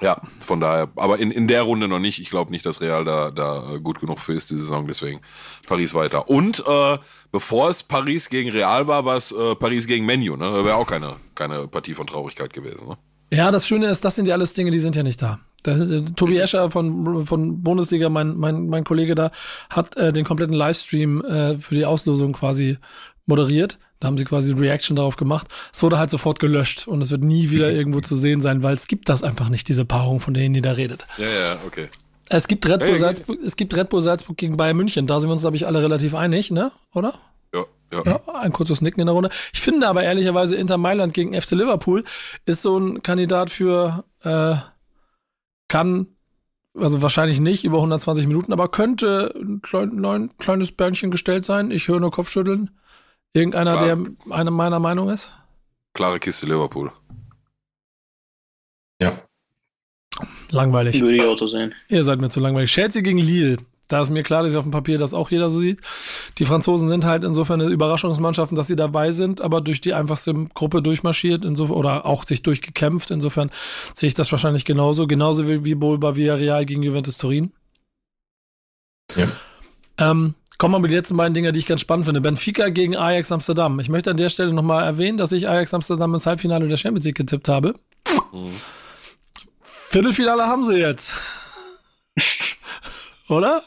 ja, von daher, aber in, in der Runde noch nicht. Ich glaube nicht, dass Real da, da gut genug für ist, die Saison. Deswegen Paris weiter. Und äh, bevor es Paris gegen Real war, war es äh, Paris gegen Menu. Ne? Wäre auch keine, keine Partie von Traurigkeit gewesen. Ne? Ja, das Schöne ist, das sind ja alles Dinge, die sind ja nicht da. Äh, Tobi Escher von, von Bundesliga, mein, mein, mein Kollege da, hat äh, den kompletten Livestream äh, für die Auslosung quasi moderiert. Da haben sie quasi Reaction darauf gemacht. Es wurde halt sofort gelöscht und es wird nie wieder irgendwo zu sehen sein, weil es gibt das einfach nicht, diese Paarung, von denen ihr da redet. Ja, ja, okay. Es gibt Red Bull ja, Salzburg, es gibt Red Bull Salzburg gegen Bayern München. Da sind wir uns, glaube ich, alle relativ einig, ne? Oder? Ja, ja. Ja, ein kurzes Nicken in der Runde. Ich finde aber ehrlicherweise Inter Mailand gegen FC Liverpool ist so ein Kandidat für äh, kann also wahrscheinlich nicht über 120 Minuten, aber könnte ein klein, klein, kleines Bärnchen gestellt sein. Ich höre nur Kopfschütteln. Irgendeiner, Klar. der eine meiner Meinung ist. Klare Kiste Liverpool. Ja. Langweilig. Würde ich auch so sehen. Ihr seid mir zu langweilig. Chelsea gegen Lille. Da ist mir klar, dass auf dem Papier das auch jeder so sieht. Die Franzosen sind halt insofern eine Überraschungsmannschaft, dass sie dabei sind, aber durch die einfachste Gruppe durchmarschiert insofern, oder auch sich durchgekämpft. Insofern sehe ich das wahrscheinlich genauso. Genauso wie, wie bei Villarreal gegen Juventus Turin. Ja. Ähm, kommen wir mit den letzten beiden Dinger, die ich ganz spannend finde. Benfica gegen Ajax Amsterdam. Ich möchte an der Stelle nochmal erwähnen, dass ich Ajax Amsterdam ins Halbfinale der Champions League getippt habe. Mhm. Viertelfinale haben sie jetzt. Oder?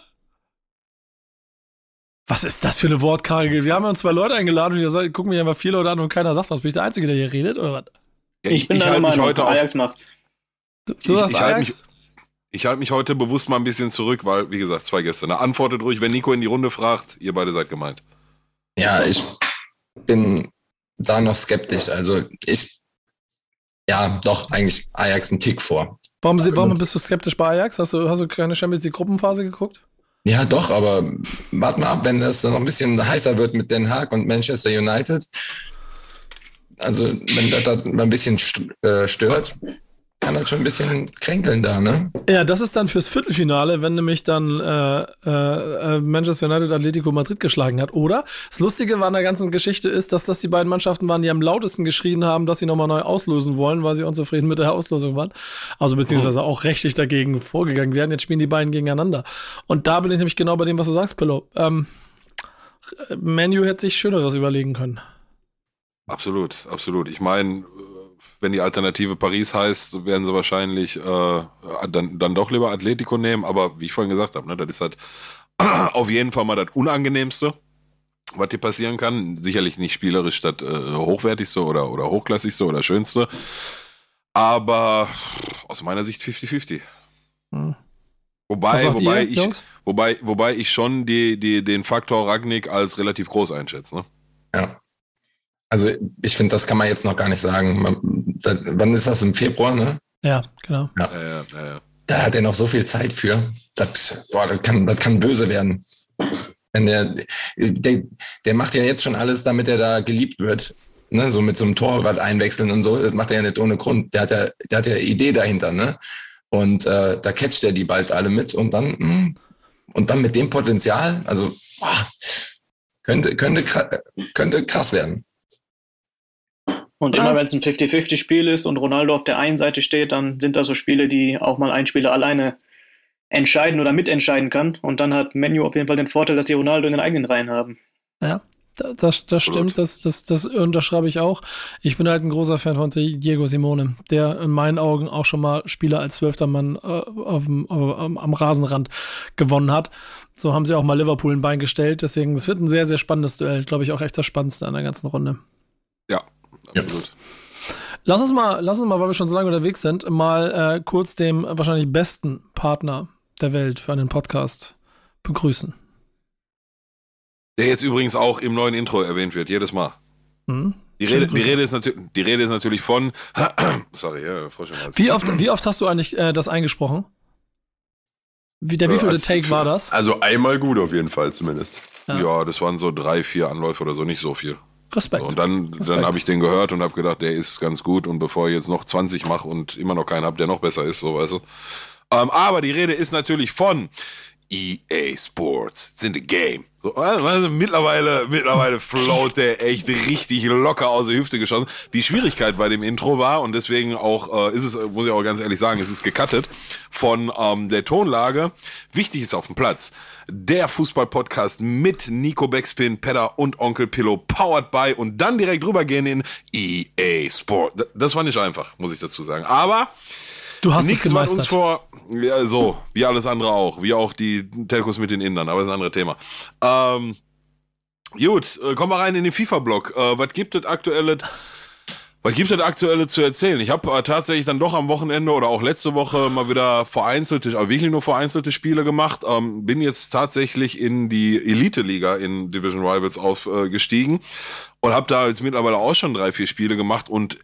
Was ist das für eine Wortkarge? Wir haben ja uns zwei Leute eingeladen und ihr gucken mich einfach vier Leute an und keiner sagt was. Bin ich der Einzige, der hier redet? Oder was? Ja, Ich, bin deiner halte mich Meinung, heute auf, Ajax macht's. Du, ich, du sagst ich halte Ajax? mich, ich halte mich heute bewusst mal ein bisschen zurück, weil, wie gesagt, zwei Gäste. Na, antwortet ruhig, wenn Nico in die Runde fragt, ihr beide seid gemeint. Ja, ich bin da noch skeptisch. Also ich, ja, doch, eigentlich Ajax einen Tick vor. Warum, sie- warum bist du skeptisch bei Ajax? Hast du, hast du keine Champions League Gruppenphase geguckt? Ja, doch, aber warte mal ab, wenn das noch ein bisschen heißer wird mit Den Haag und Manchester United. Also, wenn das, das mal ein bisschen äh, stört, kann das schon ein bisschen kränkeln da, ne? Ja, das ist dann fürs Viertelfinale, wenn nämlich dann äh, äh, äh, Manchester United Atletico Madrid geschlagen hat. Oder das Lustige war an der ganzen Geschichte ist, dass das die beiden Mannschaften waren, die am lautesten geschrien haben, dass sie nochmal neu auslösen wollen, weil sie unzufrieden mit der Auslosung waren. Also beziehungsweise auch rechtlich dagegen vorgegangen werden. Jetzt spielen die beiden gegeneinander. Und da bin ich nämlich genau bei dem, was du sagst, Pillow. Ähm, Manu hätte sich Schöneres überlegen können. Absolut, absolut. Ich meine, wenn die Alternative Paris heißt, werden sie wahrscheinlich äh, dann, dann doch lieber Atletico nehmen. Aber wie ich vorhin gesagt habe, ne, das ist halt auf jeden Fall mal das Unangenehmste, was dir passieren kann. Sicherlich nicht spielerisch das äh, hochwertigste oder, oder hochklassigste oder schönste. Aber aus meiner Sicht 50-50. Hm. Wobei, wobei ihr, ich, wobei, wobei ich schon die, die, den Faktor Ragnik als relativ groß einschätze. Ne? Ja. Also, ich finde, das kann man jetzt noch gar nicht sagen. Man, das, wann ist das? Im Februar, ne? Ja, genau. Ja, ja, ja, ja. Da hat er noch so viel Zeit für. Das, boah, das kann, das kann böse werden. Wenn der, der, der macht ja jetzt schon alles, damit er da geliebt wird. Ne, so mit so einem Torwart einwechseln und so, das macht er ja nicht ohne Grund. Der hat ja, der hat ja Idee dahinter, ne? Und äh, da catcht er die bald alle mit und dann, mh, und dann mit dem Potenzial, also boah, könnte, könnte, könnte krass werden. Und immer wenn es ein 50-50-Spiel ist und Ronaldo auf der einen Seite steht, dann sind das so Spiele, die auch mal ein Spieler alleine entscheiden oder mitentscheiden kann. Und dann hat Menu auf jeden Fall den Vorteil, dass die Ronaldo in den eigenen Reihen haben. Ja, da- das, das stimmt, das, das, das unterschreibe ich auch. Ich bin halt ein großer Fan von Diego Simone, der in meinen Augen auch schon mal Spieler als zwölfter Mann äh, auf auf, am, am Rasenrand gewonnen hat. So haben sie auch mal Liverpool ein Bein gestellt. Deswegen, es wird ein sehr, sehr spannendes Duell. Glaube ich auch echt das Spannendste an der ganzen Runde. Ja, Ja. absolut. Lass uns mal, lass uns mal, weil wir schon so lange unterwegs sind, mal äh, kurz dem wahrscheinlich besten Partner der Welt für einen Podcast begrüßen. Der jetzt übrigens auch im neuen Intro erwähnt wird, jedes Mal. Hm? Die Rede, die, Rede ist natürlich, die Rede ist natürlich von. Sorry, ja, Frosch. Wie oft, wie oft hast du eigentlich äh, das eingesprochen? Wie, der wievielte als- Take war das? Also einmal gut auf jeden Fall zumindest. Ja. das waren so drei, vier Anläufe oder so, nicht so viel. Respekt. Und dann, Respekt. dann habe ich den gehört und habe gedacht, der ist ganz gut. Und bevor ich jetzt noch 20 mache und immer noch keinen habe, der noch besser ist, so weißt du. Ähm, aber die Rede ist natürlich von EA Sports. It's in the game. So, also mittlerweile, mittlerweile float der echt richtig locker aus der Hüfte geschossen. Die Schwierigkeit bei dem Intro war, und deswegen auch, äh, ist es, muss ich auch ganz ehrlich sagen, es ist gecuttet von ähm, der Tonlage. Wichtig ist auf dem Platz. Der Fußball-Podcast mit Nico Backspin, Pedder und Onkel Pillow, powered by und dann direkt rübergehen in EA Sport. Das war nicht einfach, muss ich dazu sagen. Aber du hast es Nichts uns gemeistert. vor, ja, so, wie alles andere auch, wie auch die Telcos mit den Indern, aber das ist ein anderes Thema. Ähm, gut, äh, kommen wir rein in den FIFA-Block. Äh, was gibt es aktuelle, was gibt es aktuelle zu erzählen? Ich habe äh, tatsächlich dann doch am Wochenende oder auch letzte Woche mal wieder vereinzelte, aber wirklich nur vereinzelte Spiele gemacht. Ähm, bin jetzt tatsächlich in die Elite-Liga in Division Rivals aufgestiegen und habe da jetzt mittlerweile auch schon drei, vier Spiele gemacht und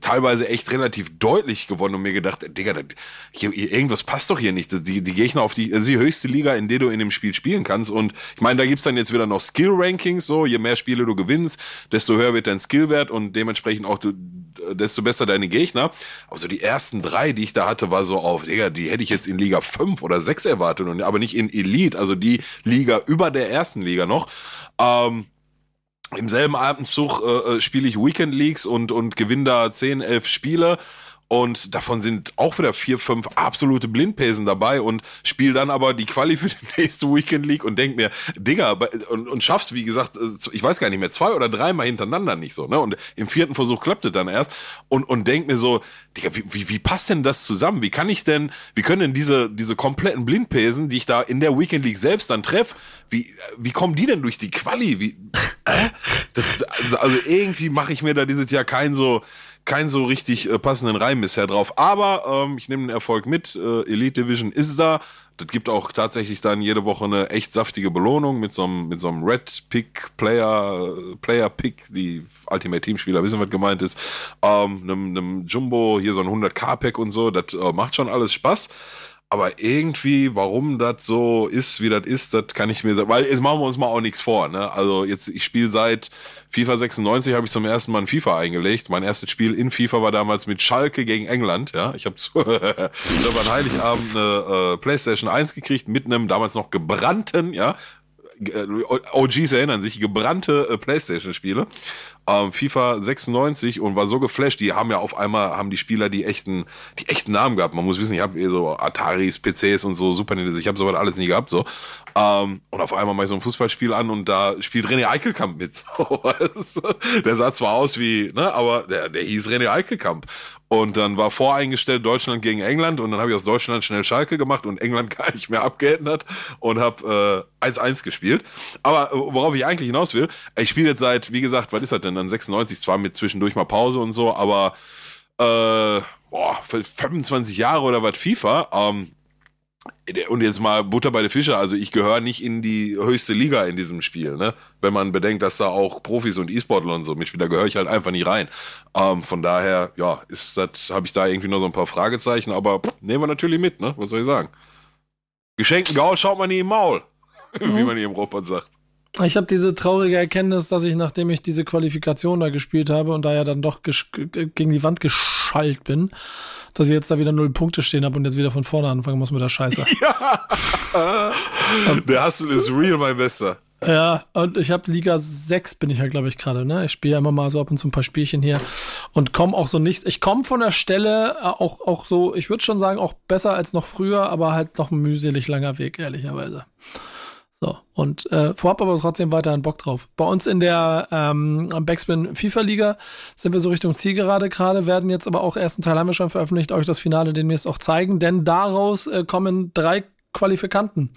teilweise echt relativ deutlich gewonnen und mir gedacht, Digga, das, hier, irgendwas passt doch hier nicht. Die, die Gegner auf die, ist die höchste Liga, in der du in dem Spiel spielen kannst. Und ich meine, da gibt's dann jetzt wieder noch Skill-Rankings, so, je mehr Spiele du gewinnst, desto höher wird dein Skillwert und dementsprechend auch du, desto besser deine Gegner. Aber so die ersten drei, die ich da hatte, war so auf, Digga, die hätte ich jetzt in Liga 5 oder 6 erwartet, und, aber nicht in Elite, also die Liga über der ersten Liga noch. Ähm, im selben Atemzug äh, äh, spiele ich Weekend Leagues und, und gewinne da 10, 11 Spiele. Und davon sind auch wieder vier, fünf absolute Blindpesen dabei und spiele dann aber die Quali für die nächste Weekend League und denk mir, Digga, und, und schaff's, wie gesagt, äh, ich weiß gar nicht mehr, zwei oder dreimal hintereinander nicht so, ne? Und im vierten Versuch klappt es dann erst und, und denk mir so, Digga, wie, wie, wie passt denn das zusammen? Wie kann ich denn, wie können denn diese, diese kompletten Blindpesen, die ich da in der Weekend League selbst dann treffe, wie, wie kommen die denn durch die Quali? Wie, äh? das, also irgendwie mache ich mir da dieses Jahr kein so, keinen so richtig äh, passenden Reim bisher drauf. Aber ähm, ich nehme den Erfolg mit. Äh, Elite Division ist da. Das gibt auch tatsächlich dann jede Woche eine echt saftige Belohnung mit so einem, mit so einem Red Pick Player, äh, Player Pick, die Ultimate Team Spieler wissen, was gemeint ist. Ähm, einem, einem Jumbo, hier so ein 100k Pack und so. Das äh, macht schon alles Spaß. Aber irgendwie, warum das so ist, wie das ist, das kann ich mir sagen. Weil jetzt machen wir uns mal auch nichts vor. Ne? Also jetzt, ich spiele seit FIFA 96, habe ich zum ersten Mal ein FIFA eingelegt. Mein erstes Spiel in FIFA war damals mit Schalke gegen England. Ja, ich habe an Heiligabend eine äh, PlayStation 1 gekriegt mit einem damals noch gebrannten, ja, äh, OGs erinnern sich, gebrannte äh, Playstation-Spiele. Ähm, FIFA 96 und war so geflasht, die haben ja auf einmal, haben die Spieler die echten, die echten Namen gehabt. Man muss wissen, ich habe eh so Ataris, PCs und so, Super Nintendo, ich habe sowas alles nie gehabt, so. Ähm, und auf einmal mache ich so ein Fußballspiel an und da spielt René Eichelkamp mit. Der sah zwar aus wie, ne, aber der, der hieß René Eichelkamp. Und dann war voreingestellt Deutschland gegen England und dann habe ich aus Deutschland schnell Schalke gemacht und England gar nicht mehr abgeändert und habe äh, 1-1 gespielt. Aber äh, worauf ich eigentlich hinaus will, ich spiele jetzt seit, wie gesagt, was ist das denn dann, 96, zwar mit zwischendurch mal Pause und so, aber äh, boah, 25 Jahre oder was FIFA, ähm, und jetzt mal Butter bei der Fische, also ich gehöre nicht in die höchste Liga in diesem Spiel, ne? Wenn man bedenkt, dass da auch Profis und E-Sportler und so mitspielen, da gehöre ich halt einfach nicht rein. Ähm, von daher, ja, ist das, habe ich da irgendwie noch so ein paar Fragezeichen, aber pff, nehmen wir natürlich mit, ne? Was soll ich sagen? Geschenkten Gaul schaut man nie im Maul, wie man hier im Robot sagt. Ich habe diese traurige Erkenntnis, dass ich, nachdem ich diese Qualifikation da gespielt habe und da ja dann doch gegen die Wand geschallt bin, dass ich jetzt da wieder null Punkte stehen habe und jetzt wieder von vorne anfangen muss mit der Scheiße. Der Hustle ist real, mein Bester. Ja, und ich habe Liga 6 bin ich ja, glaube ich, gerade, ne? Ich spiele ja immer mal so ab und zu ein paar Spielchen hier und komme auch so nicht. Ich komme von der Stelle äh, auch, auch so, ich würde schon sagen, auch besser als noch früher, aber halt noch ein mühselig langer Weg, ehrlicherweise. So, und äh, vorab aber trotzdem weiterhin Bock drauf. Bei uns in der ähm, Backspin FIFA-Liga sind wir so Richtung Zielgerade gerade, werden jetzt aber auch ersten Teil haben wir schon veröffentlicht, euch das Finale demnächst auch zeigen, denn daraus äh, kommen drei Qualifikanten,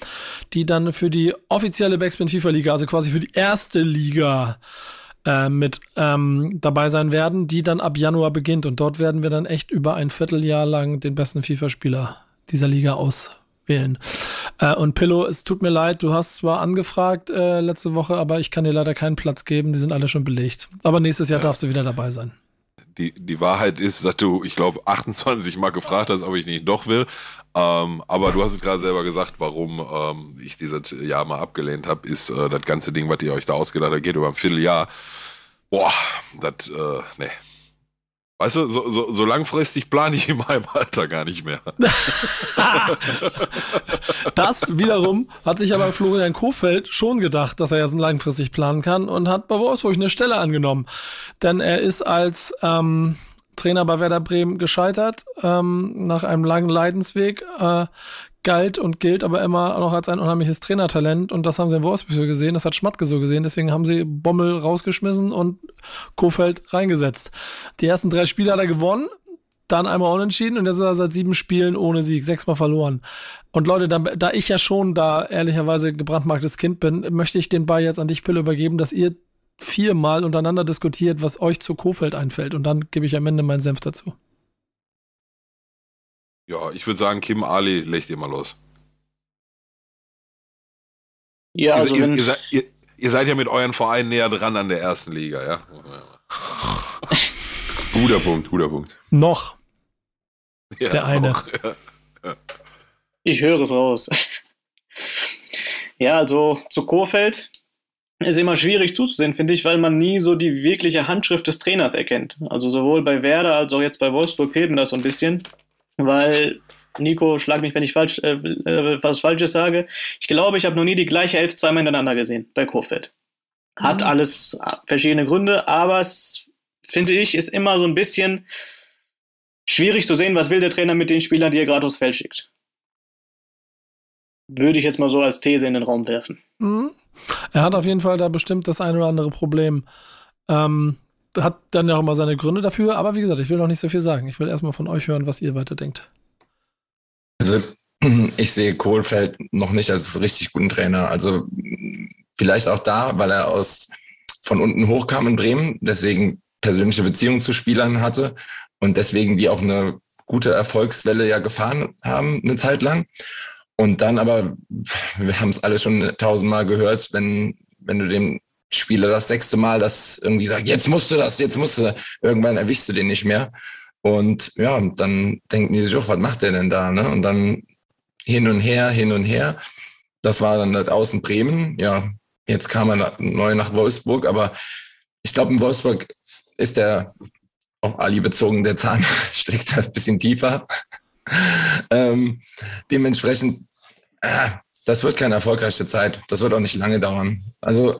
die dann für die offizielle Backspin FIFA-Liga, also quasi für die erste Liga, äh, mit ähm, dabei sein werden, die dann ab Januar beginnt. Und dort werden wir dann echt über ein Vierteljahr lang den besten FIFA-Spieler dieser Liga wählen. Äh, und Pillow, es tut mir leid, du hast zwar angefragt äh, letzte Woche, aber ich kann dir leider keinen Platz geben, die sind alle schon belegt. Aber nächstes Jahr ja. darfst du wieder dabei sein. Die, die Wahrheit ist, dass du, ich glaube, 28 Mal gefragt hast, ob ich nicht doch will. Ähm, aber du hast es gerade selber gesagt, warum ähm, ich dieses Jahr mal abgelehnt habe, ist äh, das ganze Ding, was ihr euch da ausgedacht habt, geht über ein Vierteljahr. Boah, das, äh, nee. Weißt du, so, so, so langfristig plane ich in meinem Alter gar nicht mehr. das wiederum hat sich aber Florian Kofeld schon gedacht, dass er jetzt langfristig planen kann und hat bei Wolfsburg eine Stelle angenommen. Denn er ist als ähm, Trainer bei Werder Bremen gescheitert, ähm, nach einem langen Leidensweg, äh, galt und gilt aber immer noch als ein unheimliches Trainertalent und das haben sie in Wolfsburg so gesehen, das hat Schmatke so gesehen, deswegen haben sie Bommel rausgeschmissen und Kofeld reingesetzt. Die ersten drei Spiele hat er gewonnen, dann einmal unentschieden und jetzt ist er seit sieben Spielen ohne Sieg, sechsmal verloren. Und Leute, da, da ich ja schon da ehrlicherweise gebrandmarktes Kind bin, möchte ich den Ball jetzt an dich, Pille, übergeben, dass ihr viermal untereinander diskutiert, was euch zu Kofeld einfällt und dann gebe ich am Ende meinen Senf dazu. Ja, ich würde sagen, Kim Ali, legt ihr mal los. Ja, also ihr, ihr, seid, ihr, ihr, seid ja mit euren Vereinen näher dran an der ersten Liga, ja? guter Punkt, guter Punkt. Noch. Ja, der eine. Noch, ja. Ich höre es raus. ja, also zu Kurfeld ist immer schwierig zuzusehen, finde ich, weil man nie so die wirkliche Handschrift des Trainers erkennt. Also sowohl bei Werder als auch jetzt bei Wolfsburg fehlt mir das so ein bisschen weil Nico, schlag mich, wenn ich falsch, äh, äh, was Falsches sage. Ich glaube, ich habe noch nie die gleiche Elf zweimal hintereinander gesehen bei Kurfeld. Hat mhm. alles äh, verschiedene Gründe, aber es, finde ich, ist immer so ein bisschen schwierig zu sehen, was will der Trainer mit den Spielern, die er gerade aufs Feld schickt. Würde ich jetzt mal so als These in den Raum werfen. Mhm. Er hat auf jeden Fall da bestimmt das ein oder andere Problem. Ähm, hat dann ja auch immer seine Gründe dafür, aber wie gesagt, ich will noch nicht so viel sagen. Ich will erstmal von euch hören, was ihr weiter denkt. Also, ich sehe Kohlfeld noch nicht als richtig guten Trainer. Also, vielleicht auch da, weil er aus von unten hochkam in Bremen, deswegen persönliche Beziehungen zu Spielern hatte und deswegen die auch eine gute Erfolgswelle ja gefahren haben, eine Zeit lang. Und dann aber, wir haben es alle schon tausendmal gehört, wenn, wenn du dem Spieler das sechste Mal, das irgendwie sagt, jetzt musst du das, jetzt musst du, irgendwann erwischst du den nicht mehr. Und ja, dann denken die sich auch, was macht der denn da? Ne? Und dann hin und her, hin und her. Das war dann halt außen Bremen. Ja, jetzt kam er neu nach Wolfsburg, aber ich glaube, in Wolfsburg ist der auf Ali bezogen, der Zahn steckt ein bisschen tiefer. ähm, dementsprechend, äh, das wird keine erfolgreiche Zeit. Das wird auch nicht lange dauern. Also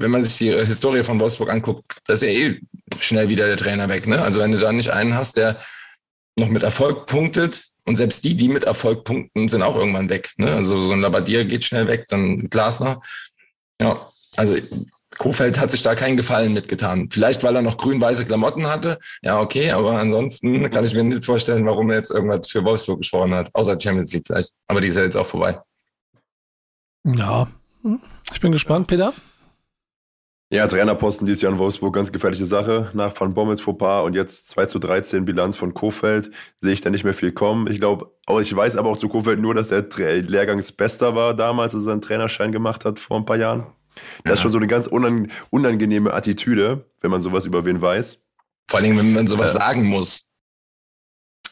wenn man sich die Historie von Wolfsburg anguckt, da ist ja eh schnell wieder der Trainer weg. Ne? Also wenn du da nicht einen hast, der noch mit Erfolg punktet, und selbst die, die mit Erfolg punkten, sind auch irgendwann weg. Ne? Also so ein Labadier geht schnell weg, dann Glasner. Ja, also Kofeld hat sich da keinen Gefallen mitgetan. Vielleicht, weil er noch grün-weiße Klamotten hatte. Ja, okay, aber ansonsten kann ich mir nicht vorstellen, warum er jetzt irgendwas für Wolfsburg gesprochen hat. Außer Champions League vielleicht. Aber die ist ja jetzt auch vorbei. Ja, ich bin gespannt, Peter. Ja, Trainerposten dieses Jahr in Wolfsburg, ganz gefährliche Sache. Nach Van Bommels Fauxpas und jetzt 2 zu 13 Bilanz von Kofeld sehe ich da nicht mehr viel kommen. Ich glaube, ich weiß aber auch zu Kofeld nur, dass der Lehrgangsbester war damals, als er seinen Trainerschein gemacht hat vor ein paar Jahren. Das ist schon so eine ganz unangenehme Attitüde, wenn man sowas über wen weiß. Vor allem, wenn man sowas äh, sagen muss.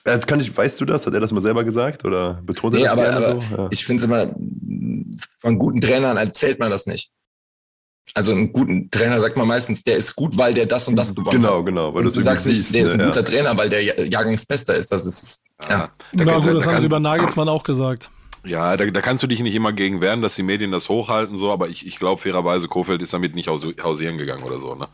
Jetzt kann ich, weißt du das? Hat er das mal selber gesagt oder betont er nee, das aber, aber so? Ja. Ich finde es immer, von guten Trainern erzählt man das nicht. Also einen guten Trainer sagt man meistens, der ist gut, weil der das und das gewonnen genau, hat. Genau, genau. du sagst nicht, der ist ein ne, guter ja. Trainer, weil der Jahrgangsbester ist. Das ist, ja. ja. Da Na gut, das da haben sie über Nagelsmann auch gesagt. Ja, da, da kannst du dich nicht immer gegen wehren, dass die Medien das hochhalten, so, aber ich, ich glaube fairerweise, Kofeld ist damit nicht hausieren gegangen oder so, ne?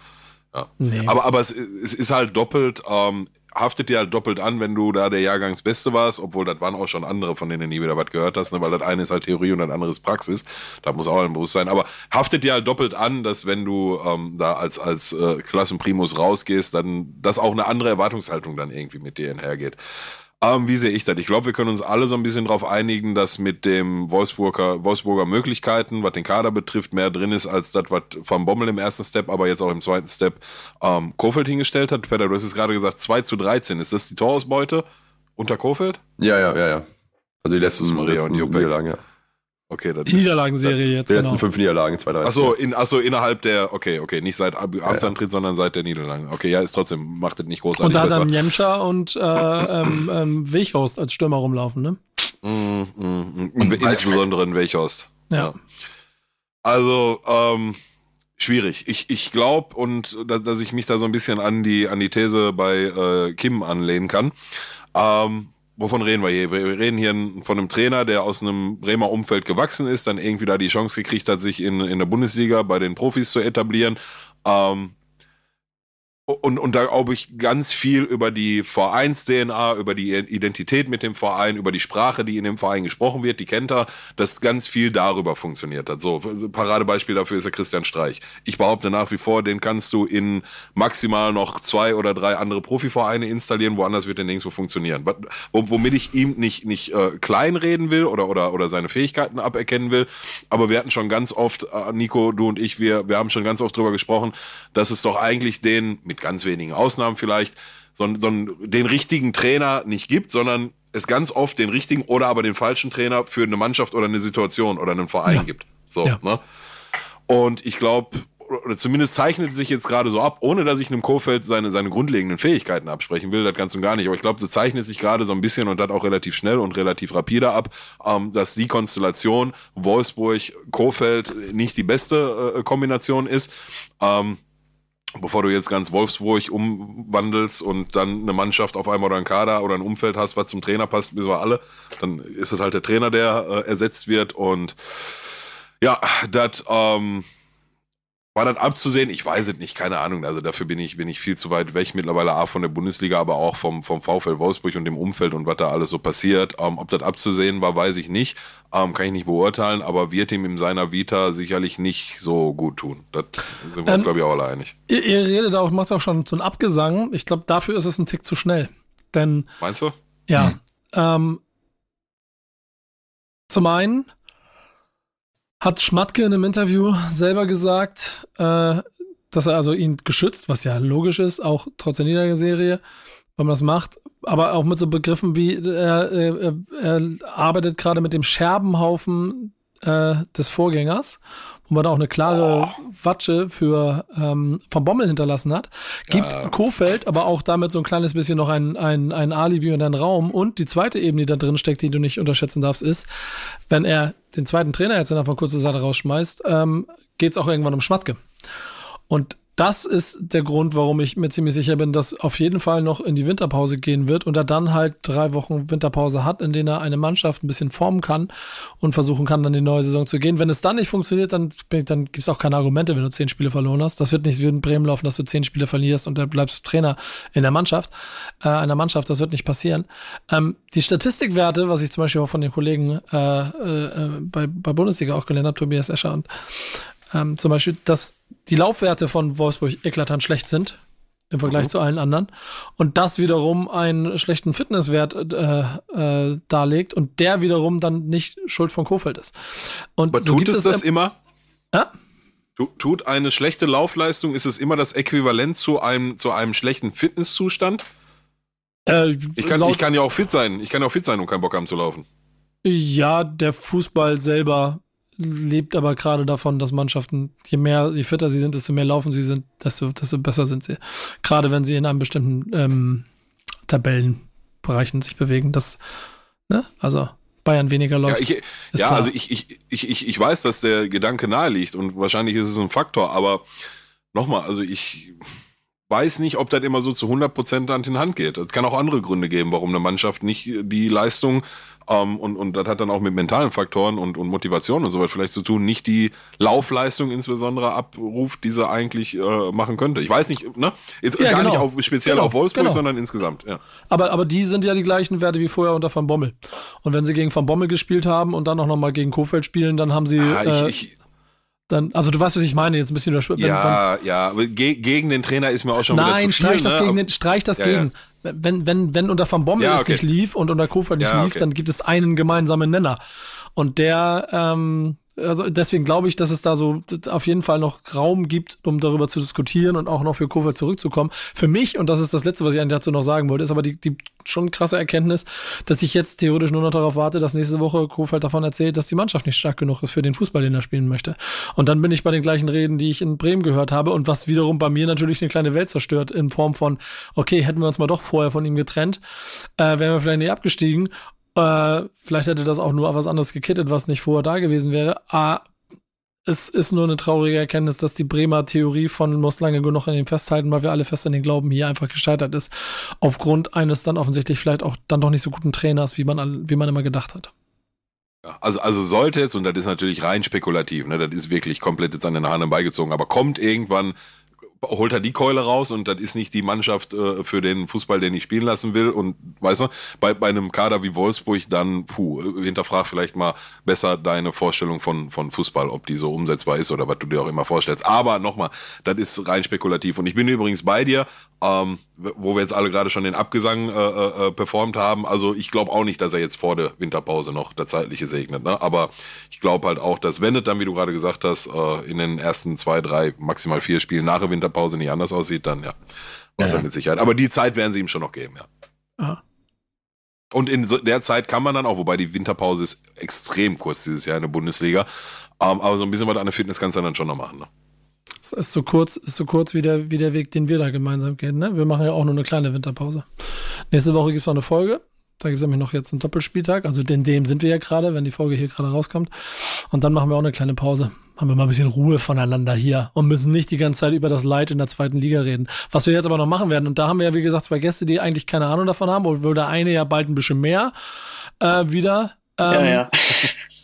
Ja. Nee. Aber, aber es, es ist halt doppelt, ähm, haftet dir halt doppelt an, wenn du da der Jahrgangsbeste warst, obwohl das waren auch schon andere, von denen du nie wieder was gehört hast, ne? weil das eine ist halt Theorie und das andere ist Praxis. Da muss auch ein Bewusstsein. Aber haftet dir halt doppelt an, dass wenn du ähm, da als, als äh, Klassenprimus rausgehst, dann, dass auch eine andere Erwartungshaltung dann irgendwie mit dir einhergeht. Ähm, wie sehe ich das? Ich glaube, wir können uns alle so ein bisschen darauf einigen, dass mit dem Wolfsburger, Wolfsburger Möglichkeiten, was den Kader betrifft, mehr drin ist als das, was Van Bommel im ersten Step, aber jetzt auch im zweiten Step ähm, Kofeld hingestellt hat. Peter, du hast es gerade gesagt, 2 zu 13. Ist das die Torausbeute unter Kofeld? Ja, ja, ja, ja. Also die letzten, Maria letzten und Jupek. Niederlagen, ja. Okay, das Die Niederlagenserie jetzt, Die letzten genau. fünf Niederlagen, zwei, drei. Ach so, in, ach so, innerhalb der, okay, okay, nicht seit Ab- Amtsantritt, sondern seit der Niederlage. Okay, ja, ist trotzdem, macht das nicht großartig Und da hat besser. dann Jemscher und äh, ähm, ähm, Weghorst als Stürmer rumlaufen, ne? Mm, mm, mm, insbesondere in Welchhorst. Ja. Also, ähm, schwierig. Ich, ich glaube, und dass, dass ich mich da so ein bisschen an die, an die These bei äh, Kim anlehnen kann. Ähm, wovon reden wir hier? Wir reden hier von einem Trainer, der aus einem Bremer Umfeld gewachsen ist, dann irgendwie da die Chance gekriegt hat, sich in, in der Bundesliga bei den Profis zu etablieren. Ähm, und, und da glaube ich ganz viel über die Vereins-DNA, über die Identität mit dem Verein, über die Sprache, die in dem Verein gesprochen wird, die kennt er, dass ganz viel darüber funktioniert hat. So, Paradebeispiel dafür ist der Christian Streich. Ich behaupte nach wie vor, den kannst du in maximal noch zwei oder drei andere Profivereine installieren, woanders wird der nirgendwo funktionieren. Womit ich ihm nicht, nicht äh, kleinreden will oder, oder, oder seine Fähigkeiten aberkennen will, aber wir hatten schon ganz oft, äh, Nico, du und ich, wir, wir haben schon ganz oft drüber gesprochen, dass es doch eigentlich den, mit ganz wenigen Ausnahmen vielleicht, so, so den richtigen Trainer nicht gibt, sondern es ganz oft den richtigen oder aber den falschen Trainer für eine Mannschaft oder eine Situation oder einen Verein Ja. gibt. So, Ja. ne? Und ich glaube, oder zumindest zeichnet es sich jetzt gerade so ab, ohne dass ich einem Kofeld seine, seine grundlegenden Fähigkeiten absprechen will, das ganz und gar nicht. Aber ich glaube, so zeichnet sich gerade so ein bisschen und das auch relativ schnell und relativ rapide ab, ähm, dass die Konstellation Wolfsburg-Kofeld nicht die beste äh, Kombination ist. Ähm, bevor du jetzt ganz Wolfsburg umwandelst und dann eine Mannschaft auf einmal oder ein Kader oder ein Umfeld hast, was zum Trainer passt, wissen wir alle, dann ist es halt der Trainer, der äh, ersetzt wird und ja, das ähm, war dann abzusehen. Ich weiß es nicht, keine Ahnung. Also dafür bin ich bin ich viel zu weit weg mittlerweile A von der Bundesliga, aber auch vom vom VfL Wolfsburg und dem Umfeld und was da alles so passiert. Ähm, ob das abzusehen war, weiß ich nicht. Ähm, kann ich nicht beurteilen, aber wird ihm in seiner Vita sicherlich nicht so gut tun. Das sind wir uns Ähm, glaube ich auch alle einig. Ihr, ihr redet auch, macht auch schon so einen Abgesang. Ich glaube, dafür ist es ein Tick zu schnell. Denn Meinst du? Ja. Ähm, zum einen hat Schmatke in einem Interview selber gesagt, äh, dass er also ihn geschützt, was ja logisch ist, auch trotz der Niederserie, wenn man das macht, aber auch mit so Begriffen wie er, er, er arbeitet gerade mit dem Scherbenhaufen äh, des Vorgängers, wo man da auch eine klare Watsche für ähm, vom Bommel hinterlassen hat, gibt Ja. Kofeld aber auch damit so ein kleines bisschen noch ein, ein, ein Alibi und einen Raum. Und die zweite Ebene, die da drin steckt, die du nicht unterschätzen darfst, ist, wenn er den zweiten Trainer jetzt innerhalb von kurzer Zeit rausschmeißt, ähm, geht es auch irgendwann um Schmatke. Und das ist der Grund, warum ich mir ziemlich sicher bin, dass auf jeden Fall noch in die Winterpause gehen wird und er dann halt drei Wochen Winterpause hat, in denen er eine Mannschaft ein bisschen formen kann und versuchen kann, dann in die neue Saison zu gehen. Wenn es dann nicht funktioniert, dann, dann gibt es auch keine Argumente, wenn du zehn Spiele verloren hast. Das wird nicht wie in Bremen laufen, dass du zehn Spiele verlierst und dann bleibst du Trainer in der Mannschaft, äh, einer Mannschaft. Das wird nicht passieren. Ähm, die Statistikwerte, was ich zum Beispiel auch von den Kollegen äh, äh, äh, bei, bei Bundesliga auch gelernt habe, Tobias Escher und ähm, zum Beispiel, dass die Laufwerte von Wolfsburg eklatant schlecht sind im Vergleich zu allen anderen und das wiederum einen schlechten Fitnesswert äh, äh, darlegt und der wiederum dann nicht Schuld von Kofeld ist. Und Aber so tut es das im- immer? Ja? Tu- Tut eine schlechte Laufleistung, ist es immer das Äquivalent zu einem, zu einem schlechten Fitnesszustand? Äh, Ich kann, ich kann ja auch fit sein. Ich kann ja auch fit sein und keinen Bock haben zu laufen. Ja, der Fußball selber lebt aber gerade davon, dass Mannschaften, je mehr, je fitter sie sind, desto mehr laufen sie sind, desto, desto besser sind sie. Gerade wenn sie in einem bestimmten ähm, Tabellenbereichen sich bewegen. Das, ne? Also Bayern weniger Ja, läuft. ich, ja also ich, ich, ich, ich, ich weiß, dass der Gedanke nahe liegt und wahrscheinlich ist es ein Faktor, aber nochmal, also ich weiß nicht, ob das immer so zu 100% Hand in Hand geht. Es kann auch andere Gründe geben, warum eine Mannschaft nicht die Leistung ähm, und, und das hat dann auch mit mentalen Faktoren und, und Motivation und so weiter vielleicht zu tun, nicht die Laufleistung insbesondere abruft, die sie eigentlich äh, machen könnte. Ich weiß nicht, ne? Ist Ja, gar genau. nicht auf, speziell Genau, auf Wolfsburg, genau. sondern insgesamt, ja. aber, aber die sind ja die gleichen Werte wie vorher unter Van Bommel. Und wenn sie gegen Van Bommel gespielt haben und dann auch nochmal gegen Kofeld spielen, dann haben sie Ah, äh, ich, ich, dann, also du weißt, was ich meine, jetzt ein bisschen überspitzt. ja, ja, aber ge gegen den Trainer ist mir auch schon wieder Nein, zu viel. streich das ne? gegen Aber- den, streich das Ja, ja. gegen. Wenn, wenn, wenn unter Van Bommel Ja, es okay. nicht lief und unter Kofeld nicht Ja, lief, okay. dann gibt es einen gemeinsamen Nenner. Und der, ähm, also deswegen glaube ich, dass es da so auf jeden Fall noch Raum gibt, um darüber zu diskutieren und auch noch für Kofeld zurückzukommen. Für mich, und das ist das Letzte, was ich eigentlich dazu noch sagen wollte, ist aber die, die schon krasse Erkenntnis, dass ich jetzt theoretisch nur noch darauf warte, dass nächste Woche Kofeld davon erzählt, dass die Mannschaft nicht stark genug ist für den Fußball, den er spielen möchte. Und dann bin ich bei den gleichen Reden, die ich in Bremen gehört habe und was wiederum bei mir natürlich eine kleine Welt zerstört in Form von, okay, hätten wir uns mal doch vorher von ihm getrennt, äh, wären wir vielleicht nicht abgestiegen äh, vielleicht hätte das auch nur was anderes gekittet, was nicht vorher da gewesen wäre. Ah, es ist nur eine traurige Erkenntnis, dass die Bremer Theorie von muss lange genug an ihm festhalten, weil wir alle fest an den glauben, hier einfach gescheitert ist. Aufgrund eines dann offensichtlich vielleicht auch dann doch nicht so guten Trainers, wie man, wie man immer gedacht hat. Also, also sollte es, und das ist natürlich rein spekulativ, ne, das ist wirklich komplett jetzt an den Haaren beigezogen, aber kommt irgendwann holt er die Keule raus und das ist nicht die Mannschaft äh, für den Fußball, den ich spielen lassen will. Und weißt du, bei, bei einem Kader wie Wolfsburg dann, puh, hinterfrag vielleicht mal besser deine Vorstellung von, von Fußball, ob die so umsetzbar ist oder was du dir auch immer vorstellst. Aber nochmal, das ist rein spekulativ. Und ich bin übrigens bei dir, ähm, wo wir jetzt alle gerade schon den Abgesang äh, äh, performt haben. Also ich glaube auch nicht, dass er jetzt vor der Winterpause noch der zeitliche segnet. Ne? Aber ich glaube halt auch, dass wenn es dann, wie du gerade gesagt hast, äh, in den ersten zwei, drei, maximal vier Spielen nach der Winterpause nicht anders aussieht, dann ja, was ja. mit Sicherheit. Aber die Zeit werden sie ihm schon noch geben, ja. Aha. Und in der Zeit kann man dann auch, wobei die Winterpause ist extrem kurz dieses Jahr in der Bundesliga, ähm, aber so ein bisschen was an der Fitness kannst du dann schon noch machen. Ne? Es ist so kurz, ist so kurz wie der, wie der Weg, den wir da gemeinsam gehen. Ne? Wir machen ja auch nur eine kleine Winterpause. Nächste Woche gibt es noch eine Folge. Da gibt es nämlich noch jetzt einen Doppelspieltag. Also in dem sind wir ja gerade, wenn die Folge hier gerade rauskommt. Und dann machen wir auch eine kleine Pause. Haben wir mal ein bisschen Ruhe voneinander hier und müssen nicht die ganze Zeit über das Leid in der zweiten Liga reden. Was wir jetzt aber noch machen werden. Und da haben wir ja, wie gesagt, zwei Gäste, die eigentlich keine Ahnung davon haben, obwohl der eine ja bald ein bisschen mehr äh, wieder. Ähm, ja, ja.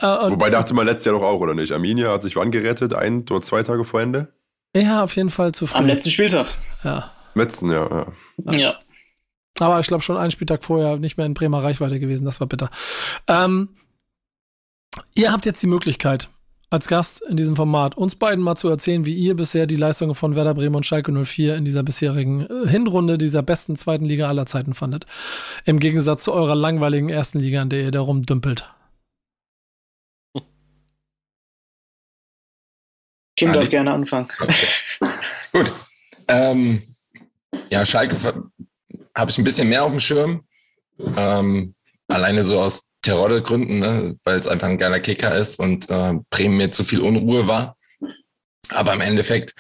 Äh, Wobei dachte man letztes Jahr doch auch, oder nicht? Arminia hat sich wann gerettet? Ein oder zwei Tage vor Ende? Ja, auf jeden Fall zu früh. Am letzten Spieltag. Ja. Letzten, ja. Ja. ja. Aber ich glaube schon einen Spieltag vorher nicht mehr in Bremer Reichweite gewesen. Das war bitter. Ähm, ihr habt jetzt die Möglichkeit, als Gast in diesem Format uns beiden mal zu erzählen, wie ihr bisher die Leistungen von Werder Bremen und Schalke 04 in dieser bisherigen äh, Hinrunde dieser besten zweiten Liga aller Zeiten fandet. Im Gegensatz zu eurer langweiligen ersten Liga, in der ihr da rumdümpelt. Kim darf gerne anfangen. Okay. Gut. Ähm, ja, Schalke habe ich ein bisschen mehr auf dem Schirm. Ähm, alleine so aus Terodde-Gründen, ne? weil es einfach ein geiler Kicker ist und äh, Bremen mir zu viel Unruhe war. Aber im Endeffekt,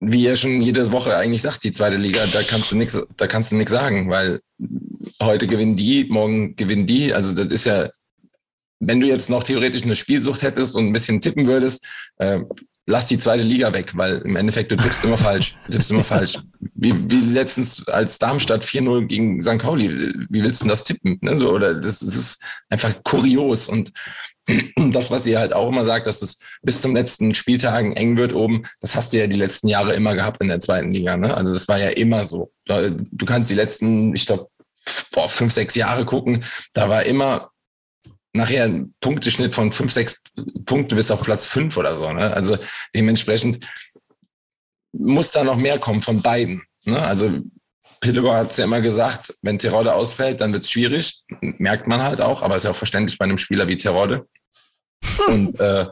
wie ihr schon jede Woche eigentlich sagt, die zweite Liga, da kannst du nichts, da kannst du nichts sagen, weil heute gewinnen die, morgen gewinnen die. Also das ist ja wenn du jetzt noch theoretisch eine Spielsucht hättest und ein bisschen tippen würdest, äh, lass die zweite Liga weg, weil im Endeffekt du tippst immer falsch. Du tippst immer falsch. Wie, wie letztens als Darmstadt 4-0 gegen St. Pauli. Wie willst du denn das tippen? Ne? So, oder das, das ist einfach kurios. Und das, was ihr halt auch immer sagt, dass es bis zum letzten Spieltagen eng wird oben, das hast du ja die letzten Jahre immer gehabt in der zweiten Liga. Ne? Also das war ja immer so. Du kannst die letzten, ich glaube, fünf, sechs Jahre gucken. Da war immer nachher ein Punkteschnitt von fünf, sechs Punkte bis auf Platz fünf oder so. Ne? Also dementsprechend muss da noch mehr kommen von beiden. Ne? Also Pillow hat es ja immer gesagt, wenn Terode ausfällt, dann wird es schwierig. Merkt man halt auch, aber ist ja auch verständlich bei einem Spieler wie Terode. Und äh,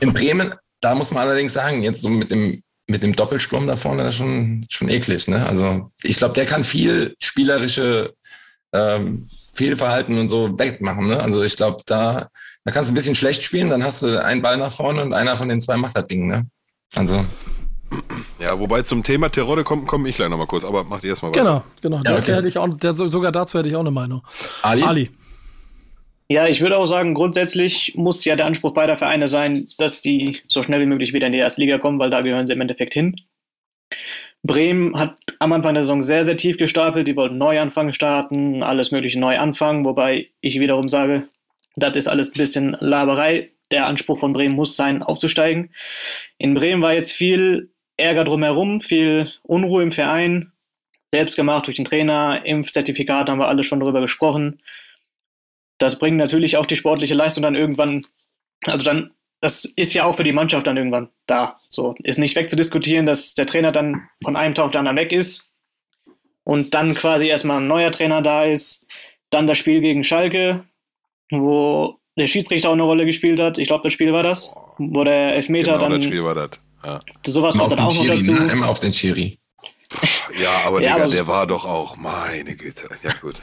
in Bremen, da muss man allerdings sagen, jetzt so mit dem, mit dem Doppelsturm da vorne, das ist schon, schon eklig. Ne? Also ich glaube, der kann viel spielerische ähm, Fehlverhalten und so wegmachen. Ne? Also ich glaube, da, da kannst du ein bisschen schlecht spielen, dann hast du einen Ball nach vorne und einer von den zwei macht das Ding. Ne? Also. Ja, wobei zum Thema Terodde komme komm ich gleich nochmal kurz, aber mach dir erstmal weiter. Genau, genau. Ja, okay. hätte ich auch, der, sogar dazu hätte ich auch eine Meinung. Ali? Ali. Ja, ich würde auch sagen, grundsätzlich muss ja der Anspruch beider Vereine sein, dass die so schnell wie möglich wieder in die erste Liga kommen, weil da gehören sie im Endeffekt hin. Bremen hat am Anfang der Saison sehr, sehr tief gestapelt. Die wollten Neuanfang starten, alles Mögliche neu anfangen, wobei ich wiederum sage, das ist alles ein bisschen Laberei. Der Anspruch von Bremen muss sein, aufzusteigen. In Bremen war jetzt viel Ärger drumherum, viel Unruhe im Verein, selbst gemacht durch den Trainer, Impfzertifikat haben wir alle schon darüber gesprochen. Das bringt natürlich auch die sportliche Leistung dann irgendwann, also dann das ist ja auch für die Mannschaft dann irgendwann da. So ist nicht wegzudiskutieren, dass der Trainer dann von einem Tag auf den anderen weg ist und dann quasi erstmal ein neuer Trainer da ist. Dann das Spiel gegen Schalke, wo der Schiedsrichter auch eine Rolle gespielt hat. Ich glaube, das Spiel war das, wo der Elfmeter Genau, dann. das Spiel war das. Ja, Sowas Immer kommt auf dann den auch noch Schiri, dazu. ne? Immer auf den Schiri. ja aber Ja, Digga, aber- der war doch auch, meine Güte. Ja, gut.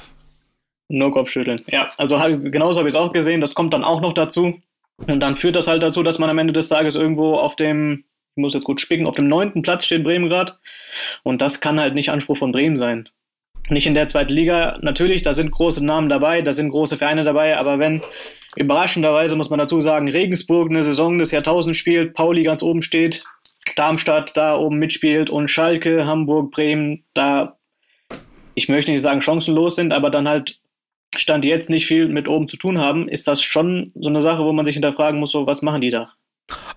Nur Kopfschütteln. Ja, also hab, ich- genauso habe ich es auch gesehen. Das kommt dann auch noch dazu. Und dann führt das halt dazu, dass man am Ende des Tages irgendwo auf dem, ich muss jetzt gut spicken, auf dem neunten Platz steht Bremen gerade. Und das kann halt nicht Anspruch von Bremen sein. Nicht in der zweiten Liga. Natürlich, da sind große Namen dabei, da sind große Vereine dabei, aber wenn überraschenderweise, muss man dazu sagen, Regensburg eine Saison des Jahrtausends spielt, Pauli ganz oben steht, Darmstadt da oben mitspielt und Schalke, Hamburg, Bremen da, ich möchte nicht sagen chancenlos sind, aber dann halt Stand jetzt nicht viel mit oben zu tun haben, ist das schon so eine Sache, wo man sich hinterfragen muss, so was machen die da?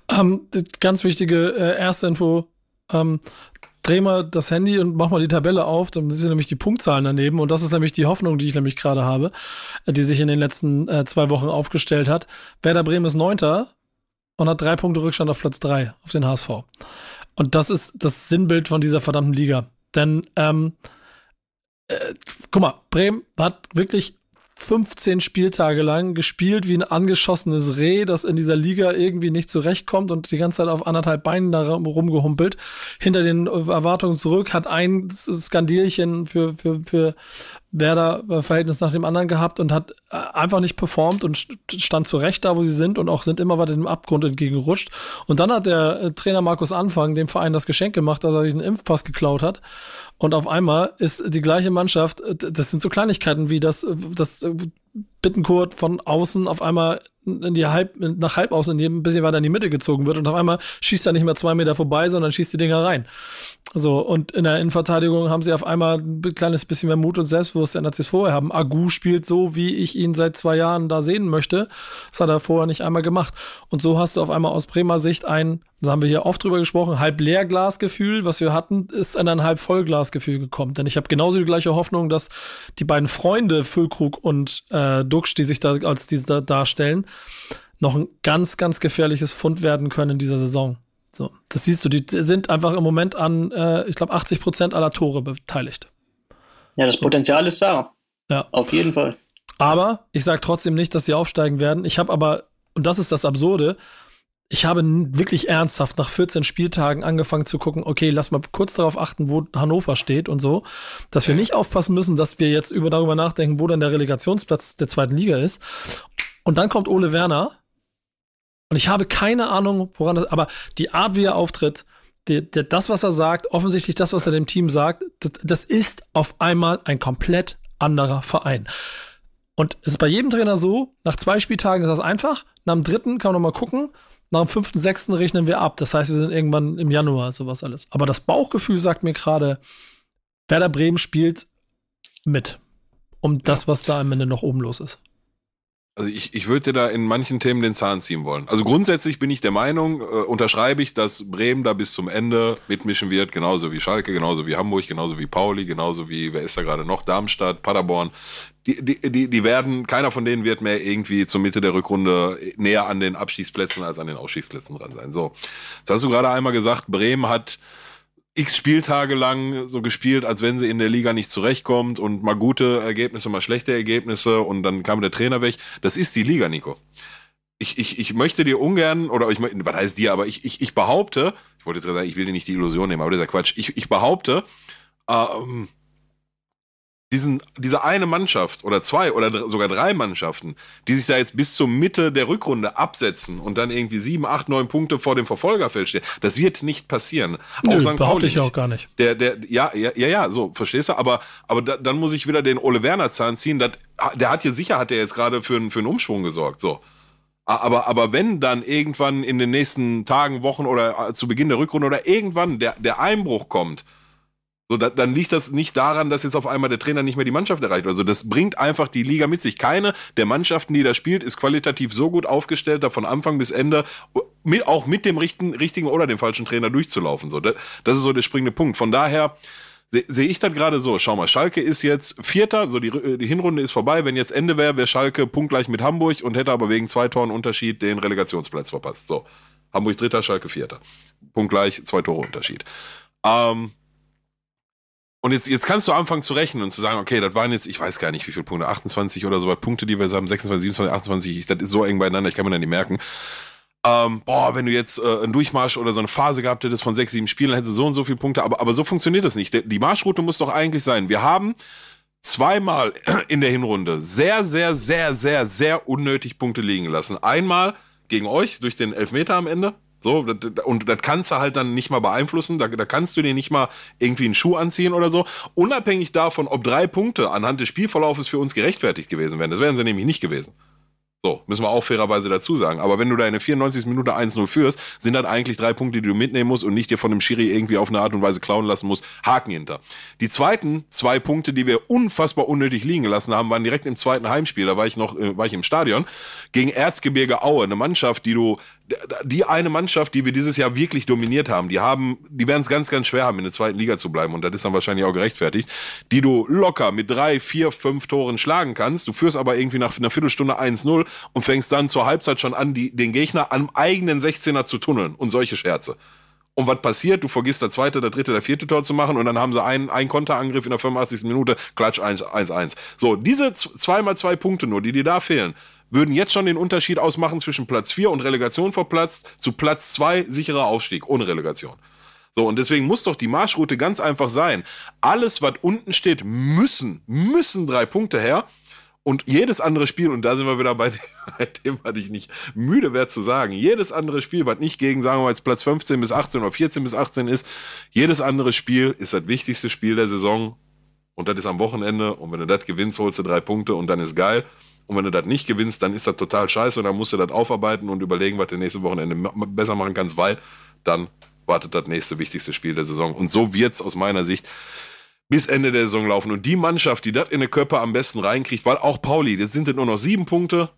Ähm, ganz wichtige äh, erste Info. Ähm, dreh mal das Handy und mach mal die Tabelle auf, dann sind nämlich die Punktzahlen daneben und das ist nämlich die Hoffnung, die ich nämlich gerade habe, äh, die sich in den letzten äh, zwei Wochen aufgestellt hat. Werder Bremen ist Neunter und hat drei Punkte Rückstand auf Platz drei auf den HSV. Und das ist das Sinnbild von dieser verdammten Liga. Denn, ähm, äh, guck mal, Bremen hat wirklich 15 Spieltage lang gespielt wie ein angeschossenes Reh, das in dieser Liga irgendwie nicht zurechtkommt und die ganze Zeit auf anderthalb Beinen da rum- rumgehumpelt. Hinter den Erwartungen zurück, hat ein Skandilchen für, für, für Werder äh, Verhältnis nach dem anderen gehabt und hat äh, einfach nicht performt und st- stand zurecht da, wo sie sind und auch sind immer weiter dem Abgrund entgegengerutscht. Und dann hat der äh, Trainer Markus Anfang dem Verein das Geschenk gemacht, dass er einen Impfpass geklaut hat. Und auf einmal ist die gleiche Mannschaft, äh, das sind so Kleinigkeiten wie das, das Bittenkurt von außen auf einmal in die Halb, nach halb außen ein bisschen weiter in die Mitte gezogen wird und auf einmal schießt er nicht mehr zwei Meter vorbei, sondern schießt die Dinger rein. So, und in der Innenverteidigung haben sie auf einmal ein kleines bisschen mehr Mut und Selbstbewusstsein, als sie es vorher haben. Agu spielt so, wie ich ihn seit zwei Jahren da sehen möchte. Das hat er vorher nicht einmal gemacht. Und so hast du auf einmal aus Bremer Sicht ein, da haben wir hier oft drüber gesprochen, halb Leerglasgefühl, was wir hatten, ist in ein halb Vollglasgefühl gekommen. Denn ich habe genauso die gleiche Hoffnung, dass die beiden Freunde Füllkrug und äh, Duxch, die sich da als diese da darstellen, noch ein ganz, ganz gefährliches Fund werden können in dieser Saison. So, das siehst du, die sind einfach im Moment an, äh, ich glaube, 80 Prozent aller Tore beteiligt. Ja, das Potenzial ist da. Ja. Auf jeden Fall. Aber ich sage trotzdem nicht, dass sie aufsteigen werden. Ich habe aber, und das ist das Absurde, ich habe wirklich ernsthaft nach 14 Spieltagen angefangen zu gucken, okay, lass mal kurz darauf achten, wo Hannover steht und so, dass wir nicht aufpassen müssen, dass wir jetzt über darüber nachdenken, wo dann der Relegationsplatz der zweiten Liga ist. Und dann kommt Ole Werner und ich habe keine Ahnung, woran das, aber die Art, wie er auftritt, die, die, das, was er sagt, offensichtlich das, was er dem Team sagt, das, das ist auf einmal ein komplett anderer Verein. Und es ist bei jedem Trainer so, nach zwei Spieltagen ist das einfach, nach dem dritten kann man noch mal gucken, nach dem fünften, sechsten rechnen wir ab. Das heißt, wir sind irgendwann im Januar, sowas alles. Aber das Bauchgefühl sagt mir gerade, Werder Bremen spielt mit. Um das, was da am Ende noch oben los ist. Also ich, ich würde dir da in manchen Themen den Zahn ziehen wollen. Also grundsätzlich bin ich der Meinung, äh, unterschreibe ich, dass Bremen da bis zum Ende mitmischen wird, genauso wie Schalke, genauso wie Hamburg, genauso wie Pauli, genauso wie, wer ist da gerade noch, Darmstadt, Paderborn. Die, die, die, werden, keiner von denen wird mehr irgendwie zur Mitte der Rückrunde näher an den Abstiegsplätzen als an den Ausstiegsplätzen dran sein. So, jetzt hast du gerade einmal gesagt, Bremen hat x Spieltage lang so gespielt, als wenn sie in der Liga nicht zurechtkommt und mal gute Ergebnisse, mal schlechte Ergebnisse und dann kam der Trainer weg. Das ist die Liga, Nico. Ich, ich, ich möchte dir ungern, oder ich, was heißt dir, aber ich, ich, ich behaupte, ich wollte jetzt gerade sagen, ich will dir nicht die Illusion nehmen, aber das ist ja Quatsch. Ich, ich behaupte, ähm, diesen, diese eine Mannschaft oder zwei oder sogar drei Mannschaften, die sich da jetzt bis zur Mitte der Rückrunde absetzen und dann irgendwie sieben, acht, neun Punkte vor dem Verfolgerfeld stehen, das wird nicht passieren. Nö, Auch St. behaupte Pauli ich auch gar nicht. Der, der, ja, ja, ja, ja, so, verstehst du? Aber, aber da, dann muss ich wieder den Ole Werner Zahn ziehen. Dat, der hat hier sicher, hat er jetzt gerade für, einen- für einen Umschwung gesorgt, so. Aber, aber wenn dann irgendwann in den nächsten Tagen, Wochen oder äh, zu Beginn der Rückrunde oder irgendwann der, der Einbruch kommt, so, da, dann liegt das nicht daran, dass jetzt auf einmal der Trainer nicht mehr die Mannschaft erreicht. Also das bringt einfach die Liga mit sich. Keine der Mannschaften, die da spielt, ist qualitativ so gut aufgestellt, da von Anfang bis Ende mit, auch mit dem richten, richtigen oder dem falschen Trainer durchzulaufen. So, das, das ist so der springende Punkt. Von daher se- sehe ich das gerade so. Schau mal, Schalke ist jetzt Vierter, so die, die Hinrunde ist vorbei. Wenn jetzt Ende wäre, wäre Schalke punktgleich mit Hamburg und hätte aber wegen zwei Toren Unterschied den Relegationsplatz verpasst. So, Hamburg Dritter, Schalke Vierter. Punktgleich, zwei Tore Unterschied. Ähm, Und jetzt, jetzt kannst du anfangen zu rechnen und zu sagen, okay, das waren jetzt, ich weiß gar nicht, wie viele Punkte, 28 oder so was Punkte, die wir haben, 26, 27, 28, das ist so eng beieinander, ich kann mir das nicht merken. Ähm, boah, wenn du jetzt äh, einen Durchmarsch oder so eine Phase gehabt hättest von sechs, sieben Spielen, dann hättest du so und so viele Punkte, aber, aber so funktioniert das nicht. Die Marschroute muss doch eigentlich sein. Wir haben zweimal in der Hinrunde sehr, sehr, sehr, sehr, sehr unnötig Punkte liegen lassen. Einmal gegen euch durch den Elfmeter am Ende. So, und das kannst du halt dann nicht mal beeinflussen. Da, da kannst du dir nicht mal irgendwie einen Schuh anziehen oder so. Unabhängig davon, ob drei Punkte anhand des Spielverlaufes für uns gerechtfertigt gewesen wären. Das wären sie nämlich nicht gewesen. So, müssen wir auch fairerweise dazu sagen. Aber wenn du da in der 94. Minute 1-0 führst, sind das eigentlich drei Punkte, die du mitnehmen musst und nicht dir von dem Schiri irgendwie auf eine Art und Weise klauen lassen musst. Haken hinter. Die zweiten zwei Punkte, die wir unfassbar unnötig liegen gelassen haben, waren direkt im zweiten Heimspiel. Da war ich noch, äh, war ich im Stadion. Gegen Erzgebirge Aue. Eine Mannschaft, die du die eine Mannschaft, die wir dieses Jahr wirklich dominiert haben, die haben, die werden es ganz, ganz schwer haben, in der zweiten Liga zu bleiben. Und das ist dann wahrscheinlich auch gerechtfertigt, die du locker mit drei, vier, fünf Toren schlagen kannst. Du führst aber irgendwie nach einer Viertelstunde 1-0 und fängst dann zur Halbzeit schon an, die, den Gegner am eigenen 16er zu tunneln und solche Scherze. Und was passiert? Du vergisst das zweite, der dritte, der vierte Tor zu machen und dann haben sie einen, einen Konterangriff in der 85. Minute, Klatsch 1-1. So, diese zweimal zwei Punkte nur, die dir da fehlen, würden jetzt schon den Unterschied ausmachen zwischen Platz 4 und Relegation vor Platz zu Platz 2 sicherer Aufstieg ohne Relegation. So, und deswegen muss doch die Marschroute ganz einfach sein. Alles, was unten steht, müssen, müssen drei Punkte her. Und jedes andere Spiel, und da sind wir wieder bei dem, was ich nicht müde werde zu sagen, jedes andere Spiel, was nicht gegen, sagen wir mal, jetzt Platz 15 bis 18 oder 14 bis 18 ist, jedes andere Spiel ist das wichtigste Spiel der Saison. Und das ist am Wochenende. Und wenn du das gewinnst, holst du drei Punkte und dann ist geil. Und wenn du das nicht gewinnst, dann ist das total scheiße und dann musst du das aufarbeiten und überlegen, was du nächste Wochenende besser machen kannst, weil dann wartet das nächste wichtigste Spiel der Saison. Und so wird es aus meiner Sicht bis Ende der Saison laufen. Und die Mannschaft, die das in den Körper am besten reinkriegt, weil auch Pauli, das sind nur noch sieben Punkte,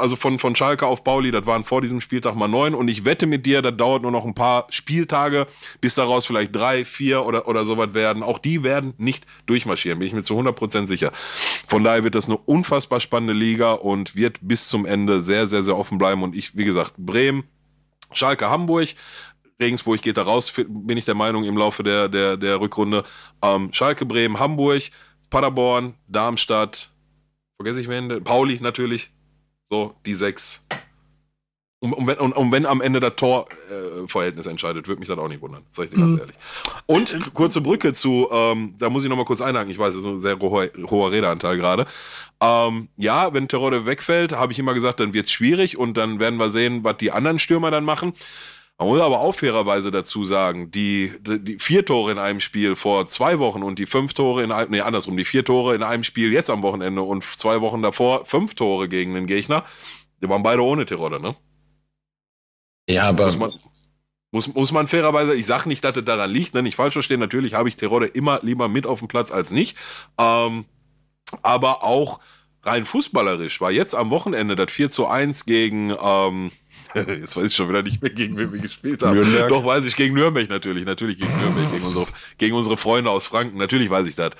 also von, von Schalke auf Pauli, das waren vor diesem Spieltag mal neun. Und ich wette mit dir, das dauert nur noch ein paar Spieltage, bis daraus vielleicht drei, vier oder, oder sowas werden. Auch die werden nicht durchmarschieren, bin ich mir zu 100% sicher. Von daher wird das eine unfassbar spannende Liga und wird bis zum Ende sehr, sehr, sehr offen bleiben. Und ich, wie gesagt, Bremen, Schalke, Hamburg, Regensburg geht da raus, bin ich der Meinung, im Laufe der, der, der Rückrunde. Ähm, Schalke, Bremen, Hamburg, Paderborn, Darmstadt, vergesse ich wen? Pauli natürlich. So, die sechs. Und, und, wenn, und, und wenn am Ende das Torverhältnis äh, entscheidet, würde mich das auch nicht wundern, sag ich dir ganz mhm. ehrlich. Und kurze Brücke zu, ähm, da muss ich nochmal kurz einhaken, ich weiß, das ist ein sehr hoher, hoher Redeanteil gerade. Ähm, ja, wenn Terode wegfällt, habe ich immer gesagt, dann wird es schwierig und dann werden wir sehen, was die anderen Stürmer dann machen. Man muss aber auch fairerweise dazu sagen, die, die vier Tore in einem Spiel vor zwei Wochen und die fünf Tore in einem, nee, andersrum, die vier Tore in einem Spiel jetzt am Wochenende und zwei Wochen davor fünf Tore gegen den Gegner, die waren beide ohne Terodde, ne? Ja, aber. Muss man, muss, muss man fairerweise, ich sage nicht, dass das daran liegt, ne? nicht falsch verstehen, natürlich habe ich Terodde immer lieber mit auf dem Platz als nicht. Ähm, aber auch rein fußballerisch war jetzt am Wochenende das 4 zu 1 gegen, ähm, Jetzt weiß ich schon wieder nicht mehr, gegen wen wir gespielt haben. Nürnberg. Doch, weiß ich, gegen Nürnberg natürlich. Natürlich gegen Nürnberg, gegen unsere, gegen unsere Freunde aus Franken. Natürlich weiß ich das.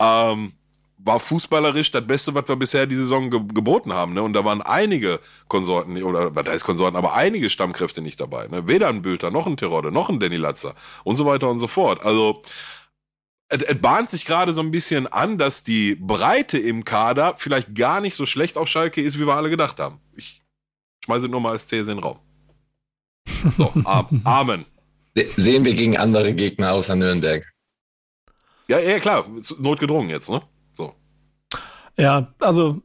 Ähm, war fußballerisch das Beste, was wir bisher die Saison ge geboten haben. Ne? Und da waren einige Konsorten, oder was heißt Konsorten, aber einige Stammkräfte nicht dabei. Ne? Weder ein Bülter, noch ein Terodde, noch ein Danny Latzer und so weiter und so fort. Also es, es bahnt sich gerade so ein bisschen an, dass die Breite im Kader vielleicht gar nicht so schlecht auf Schalke ist, wie wir alle gedacht haben. Ich schmeiße nur mal als These in den Raum. So, Amen. Sehen wir gegen andere Gegner außer Nürnberg. Ja, ja, klar. Notgedrungen jetzt, ne? So. Ja, also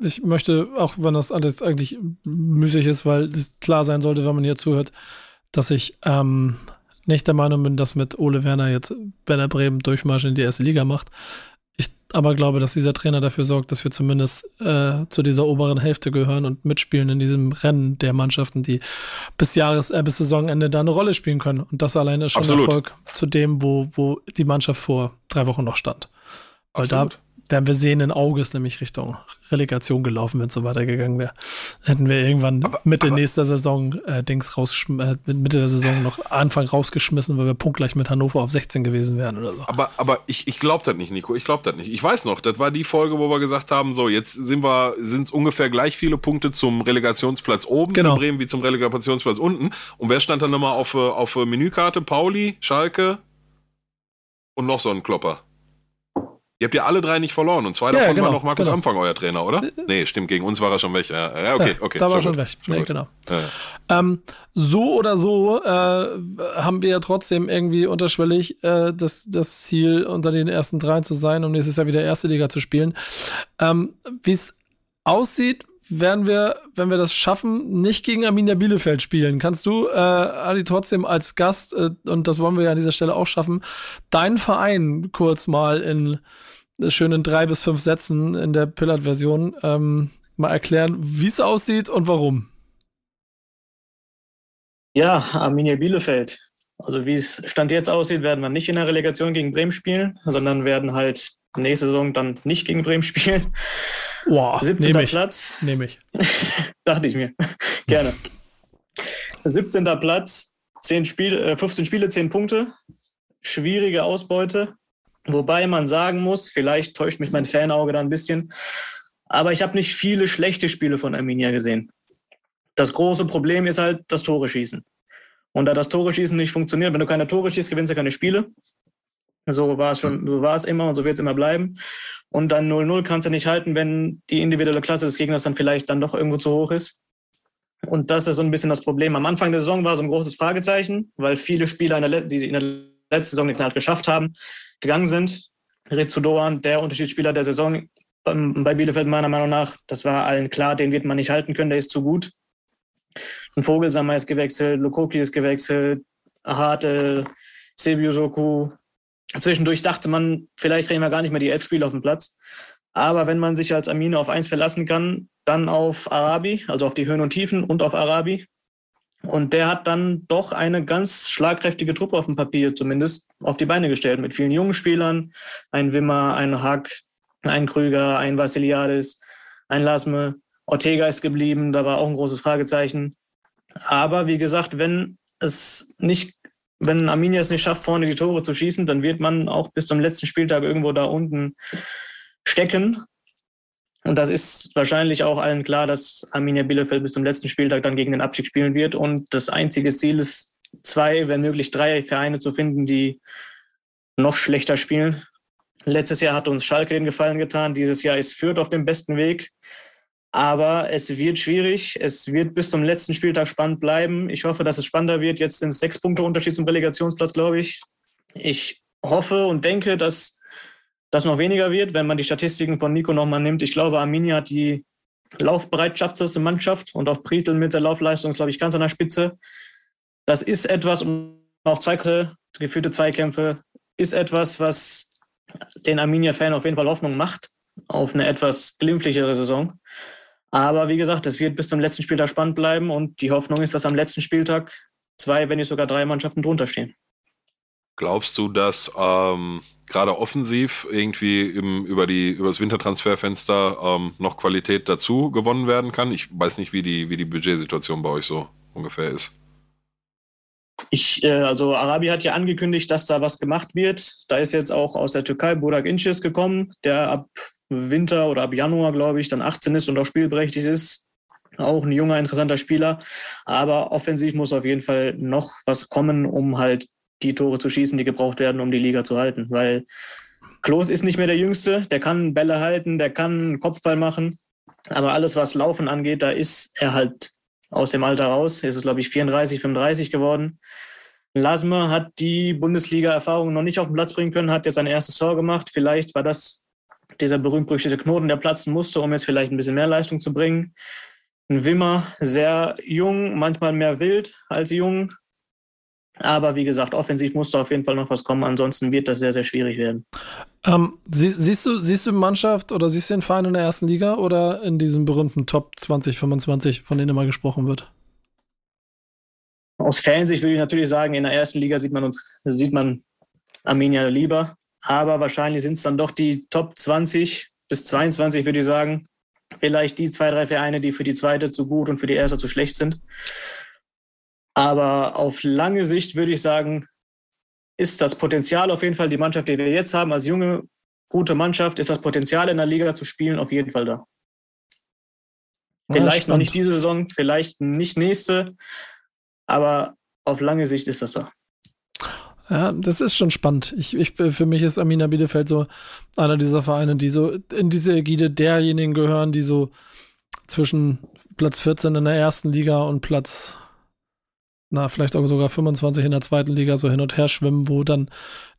ich möchte, auch wenn das alles eigentlich müßig ist, weil es klar sein sollte, wenn man hier zuhört, dass ich ähm, nicht der Meinung bin, dass mit Ole Werner jetzt Werner Bremen Durchmarsch in die erste Liga macht. Ich aber glaube, dass dieser Trainer dafür sorgt, dass wir zumindest äh, zu dieser oberen Hälfte gehören und mitspielen in diesem Rennen der Mannschaften, die bis Jahres, äh, bis Saisonende da eine Rolle spielen können. Und das alleine ist schon Absolut. Erfolg zu dem, wo, wo die Mannschaft vor drei Wochen noch stand. Weil Absolut. da wären wir sehenden Auges nämlich Richtung Relegation gelaufen, wenn es so weitergegangen wäre. Hätten wir irgendwann aber, Mitte aber, nächster Saison äh, Dings rausschmissen, äh, Mitte der Saison noch Anfang rausgeschmissen, weil wir punktgleich mit Hannover auf 16 gewesen wären oder so. Aber, aber ich, ich glaube das nicht, Nico. Ich glaube das nicht. Ich weiß noch, das war die Folge, wo wir gesagt haben, so, jetzt sind wir, sind es ungefähr gleich viele Punkte zum Relegationsplatz oben genau. für Bremen wie zum Relegationsplatz unten. Und wer stand dann nochmal auf, äh, auf Menükarte? Pauli, Schalke und noch so ein Klopper. Ihr habt ja alle drei nicht verloren und zwei Ja, davon genau, war noch Markus genau. Amfang, euer Trainer, oder? Nee, stimmt, gegen uns war er schon weg. Ja, okay, okay. da war schon gut, weg. Nee, genau. Ähm, so oder so äh, haben wir ja trotzdem irgendwie unterschwellig äh, das, das Ziel, unter den ersten dreien zu sein, um nächstes Jahr wieder erste Liga zu spielen. Ähm, Wie es aussieht, werden wir, wenn wir das schaffen, nicht gegen Arminia Bielefeld spielen. Kannst du, äh, Adi, trotzdem als Gast, äh, und das wollen wir ja an dieser Stelle auch schaffen, deinen Verein kurz mal in schönen drei bis fünf Sätzen in der Pillard-Version ähm, mal erklären, wie es aussieht und warum? Ja, Arminia Bielefeld. Also wie es Stand jetzt aussieht, werden wir nicht in der Relegation gegen Bremen spielen, sondern werden halt nächste Saison dann nicht gegen Bremen spielen. Boah, 17. nehme ich. Platz, Nehme ich. dachte ich mir. Gerne. 17. Platz, 10 Spiele, äh, 15 Spiele, 10 Punkte. Schwierige Ausbeute. Wobei man sagen muss, vielleicht täuscht mich mein Fanauge da ein bisschen, aber ich habe nicht viele schlechte Spiele von Arminia gesehen. Das große Problem ist halt das Tore schießen. Und da das Tore schießen nicht funktioniert, wenn du keine Tore schießt, gewinnst du keine Spiele. So war es schon, so war es immer und so wird es immer bleiben. Und dann 0-0 kannst du nicht halten, wenn die individuelle Klasse des Gegners dann vielleicht dann doch irgendwo zu hoch ist. Und das ist so ein bisschen das Problem. Am Anfang der Saison war so ein großes Fragezeichen, weil viele Spieler, in der, die in der letzten Saison nichts halt geschafft haben, gegangen sind. Ritsu Doan, der Unterschiedsspieler der Saison beim- bei Bielefeld meiner Meinung nach, das war allen klar, den wird man nicht halten können, der ist zu gut. Ein Vogelsammer ist gewechselt, Lokoki ist gewechselt, Harte, Sebiusoku. Zwischendurch dachte man, vielleicht kriegen wir gar nicht mehr die elf Spiele auf den Platz. Aber wenn man sich als Amine auf eins verlassen kann, dann auf Arabi, also auf die Höhen und Tiefen und auf Arabi. Und der hat dann doch eine ganz schlagkräftige Truppe auf dem Papier zumindest auf die Beine gestellt mit vielen jungen Spielern. Ein Wimmer, ein Hack, ein Krüger, ein Vassiliadis, ein Lasme. Ortega ist geblieben, da war auch ein großes Fragezeichen. Aber wie gesagt, wenn es nicht, wenn Arminia es nicht schafft, vorne die Tore zu schießen, dann wird man auch bis zum letzten Spieltag irgendwo da unten stecken. Und das ist wahrscheinlich auch allen klar, dass Arminia Bielefeld bis zum letzten Spieltag dann gegen den Abstieg spielen wird. Und das einzige Ziel ist, zwei, wenn möglich drei Vereine zu finden, die noch schlechter spielen. Letztes Jahr hat uns Schalke den Gefallen getan. Dieses Jahr ist Fürth auf dem besten Weg. Aber es wird schwierig. Es wird bis zum letzten Spieltag spannend bleiben. Ich hoffe, dass es spannender wird. Jetzt sind es sechs Punkte Unterschied zum Relegationsplatz, glaube ich. Ich hoffe und denke, dass das noch weniger wird, wenn man die Statistiken von Nico nochmal nimmt. Ich glaube, Arminia hat die laufbereitschafteste Mannschaft und auch Prietl mit der Laufleistung ist, glaube ich, ganz an der Spitze. Das ist etwas, und auch zwei geführte Zweikämpfe, ist etwas, was den Arminia-Fan auf jeden Fall Hoffnung macht auf eine etwas glimpflichere Saison. Aber wie gesagt, es wird bis zum letzten Spieltag spannend bleiben und die Hoffnung ist, dass am letzten Spieltag zwei, wenn nicht sogar drei Mannschaften drunter stehen. Glaubst du, dass ähm, gerade offensiv irgendwie im, über, die, über das Wintertransferfenster ähm, noch Qualität dazu gewonnen werden kann? Ich weiß nicht, wie die, wie die Budgetsituation bei euch so ungefähr ist. Ich, äh, also Arabi hat ja angekündigt, dass da was gemacht wird. Da ist jetzt auch aus der Türkei Burak Inces gekommen, der ab Winter oder ab Januar, glaube ich, dann 18 ist und auch spielberechtigt ist. Auch ein junger, interessanter Spieler. Aber offensiv muss auf jeden Fall noch was kommen, um halt die Tore zu schießen, die gebraucht werden, um die Liga zu halten. Weil Klos ist nicht mehr der Jüngste, der kann Bälle halten, der kann Kopfball machen. Aber alles, was Laufen angeht, da ist er halt aus dem Alter raus. Er ist, glaube ich, 34, 35 geworden. Lasme hat die Bundesliga-Erfahrung noch nicht auf den Platz bringen können, hat jetzt sein erstes Tor gemacht. Vielleicht war das dieser berühmt-berüchtigte Knoten, der platzen musste, um jetzt vielleicht ein bisschen mehr Leistung zu bringen. Ein Wimmer, sehr jung, manchmal mehr wild als jung. Aber wie gesagt, offensiv musste auf jeden Fall noch was kommen. Ansonsten wird das sehr, sehr schwierig werden. Ähm, sie, siehst, du, siehst du Mannschaft oder siehst du den Verein in der ersten Liga oder in diesem berühmten Top 2025, von denen immer gesprochen wird? Aus Fansicht würde ich natürlich sagen, in der ersten Liga sieht man uns, sieht man Arminia lieber. Aber wahrscheinlich sind es dann doch die Top 20 bis 22, würde ich sagen. Vielleicht die zwei, drei Vereine, die für die zweite zu gut und für die erste zu schlecht sind. Aber auf lange Sicht würde ich sagen, ist das Potenzial auf jeden Fall, die Mannschaft, die wir jetzt haben, als junge, gute Mannschaft, ist das Potenzial in der Liga zu spielen auf jeden Fall da. Vielleicht noch nicht diese Saison, vielleicht nicht nächste, aber auf lange Sicht ist das da. Ja, das ist schon spannend. Ich, ich, für mich ist Amina Bielefeld so einer dieser Vereine, die so in diese Ägide derjenigen gehören, die so zwischen Platz 14 in der ersten Liga und Platz, na, vielleicht auch sogar 25 in der zweiten Liga so hin und her schwimmen, wo dann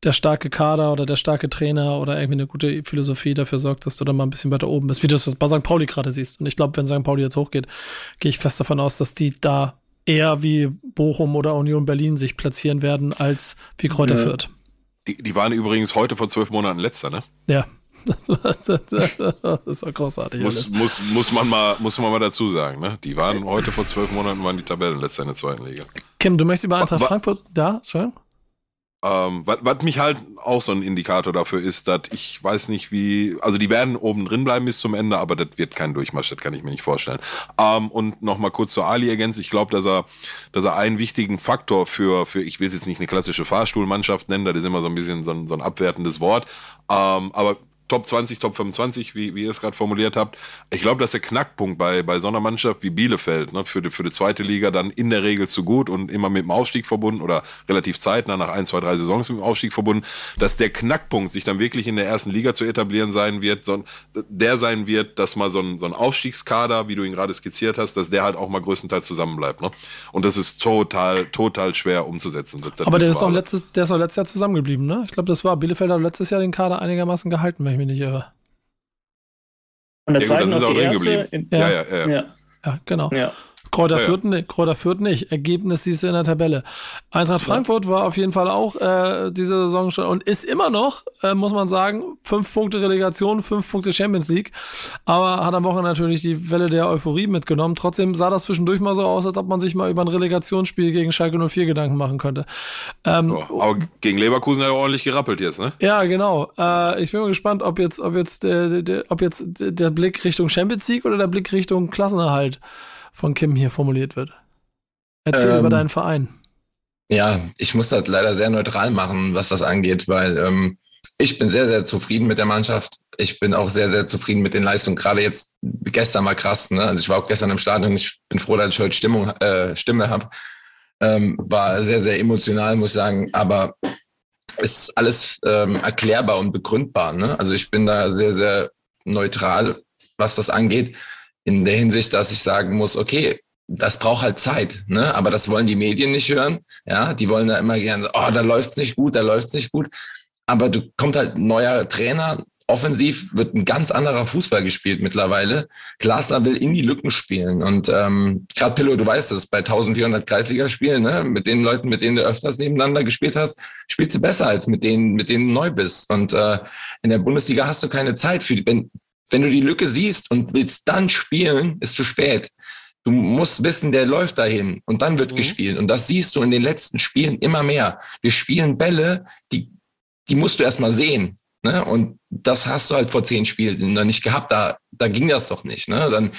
der starke Kader oder der starke Trainer oder irgendwie eine gute Philosophie dafür sorgt, dass du dann mal ein bisschen weiter oben bist, wie du es bei St. Pauli gerade siehst. Und ich glaube, wenn St. Pauli jetzt hochgeht, gehe ich fest davon aus, dass die da eher wie Bochum oder Union Berlin sich platzieren werden, als wie Kräuter ja. Fürth. Die, die waren übrigens heute vor zwölf Monaten letzter, ne? Ja. das ist auch großartig. Muss, muss, muss, man mal, muss man mal dazu sagen, ne? Die waren heute vor zwölf Monaten waren die Tabellenletzter in der zweiten Liga. Kim, du möchtest über Eintracht Frankfurt da? Entschuldigung? Ähm, was, was mich halt auch so ein Indikator dafür ist, dass ich weiß nicht wie, also die werden oben drin bleiben bis zum Ende, aber das wird kein Durchmarsch, das kann ich mir nicht vorstellen. Ähm, und nochmal kurz zu Ali ergänzt, ich glaube, dass er, dass er einen wichtigen Faktor für, für, ich will es jetzt nicht eine klassische Fahrstuhlmannschaft nennen, das ist immer so ein bisschen so ein, so ein abwertendes Wort, ähm, aber Top 20, Top 25, wie, wie ihr es gerade formuliert habt. Ich glaube, dass der Knackpunkt bei, bei so einer Mannschaft wie Bielefeld ne, für, die, für die zweite Liga dann in der Regel zu gut und immer mit dem Aufstieg verbunden oder relativ zeitnah nach ein, zwei, drei Saisons mit dem Aufstieg verbunden, dass der Knackpunkt sich dann wirklich in der ersten Liga zu etablieren sein wird, so, der sein wird, dass mal so ein, so ein Aufstiegskader, wie du ihn gerade skizziert hast, dass der halt auch mal größtenteils zusammenbleibt. Ne? Und das ist total, total schwer umzusetzen. Das, das Aber der ist, auch letztes, der ist auch letztes Jahr zusammengeblieben, ne? Ich glaube, das war Bielefeld hat letztes Jahr den Kader einigermaßen gehalten, wenn ich mich nicht irre. Von der ja, zweiten auf die erste. In, ja, ja, ja, ja. Ja, genau. Ja. Kräuter, ja, Fürth, ja. Kräuter Fürth nicht. Ergebnis siehst du in der Tabelle. Eintracht Frankfurt war auf jeden Fall auch äh, diese Saison schon und ist immer noch, äh, muss man sagen, fünf Punkte Relegation, fünf Punkte Champions League. Aber hat am Wochenende natürlich die Welle der Euphorie mitgenommen. Trotzdem sah das zwischendurch mal so aus, als ob man sich mal über ein Relegationsspiel gegen Schalke 04 Gedanken machen könnte. Ähm, oh, aber gegen Leverkusen hat er ordentlich gerappelt jetzt, ne? Ja, genau. Äh, ich bin mal gespannt, ob jetzt, ob jetzt, der, der, ob jetzt der Blick Richtung Champions League oder der Blick Richtung Klassenerhalt von Kim hier formuliert wird. Erzähl ähm, über deinen Verein. Ja, ich muss das leider sehr neutral machen, was das angeht, weil ähm, ich bin sehr, sehr zufrieden mit der Mannschaft. Ich bin auch sehr, sehr zufrieden mit den Leistungen. Gerade jetzt gestern mal krass. Ne? Also ich war auch gestern im Stadion. Ich bin froh, dass ich heute Stimmung, äh, Stimme habe. Ähm, war sehr, sehr emotional, muss ich sagen. Aber ist alles ähm, erklärbar und begründbar. Ne? Also ich bin da sehr, sehr neutral, was das angeht in der Hinsicht, dass ich sagen muss, okay, das braucht halt Zeit, ne? Aber das wollen die Medien nicht hören. Ja, die wollen da immer gerne, oh, da läuft's nicht gut, da läuft's nicht gut. Aber du kommt halt neuer Trainer. Offensiv wird ein ganz anderer Fußball gespielt mittlerweile. Glasner will in die Lücken spielen. Und ähm, gerade Pillow, du weißt es, bei 1400 Kreisligaspielen, ne, mit den Leuten, mit denen du öfters nebeneinander gespielt hast, spielst du besser als mit denen, mit denen du neu bist. Und äh, in der Bundesliga hast du keine Zeit für die. Wenn, wenn du die Lücke siehst und willst dann spielen, ist zu spät. Du musst wissen, der läuft dahin und dann wird mhm. gespielt. Und das siehst du in den letzten Spielen immer mehr. Wir spielen Bälle, die, die musst du erst mal sehen. Ne? Und das hast du halt vor zehn Spielen noch nicht gehabt. Da, da ging das doch nicht. Ne? Dann,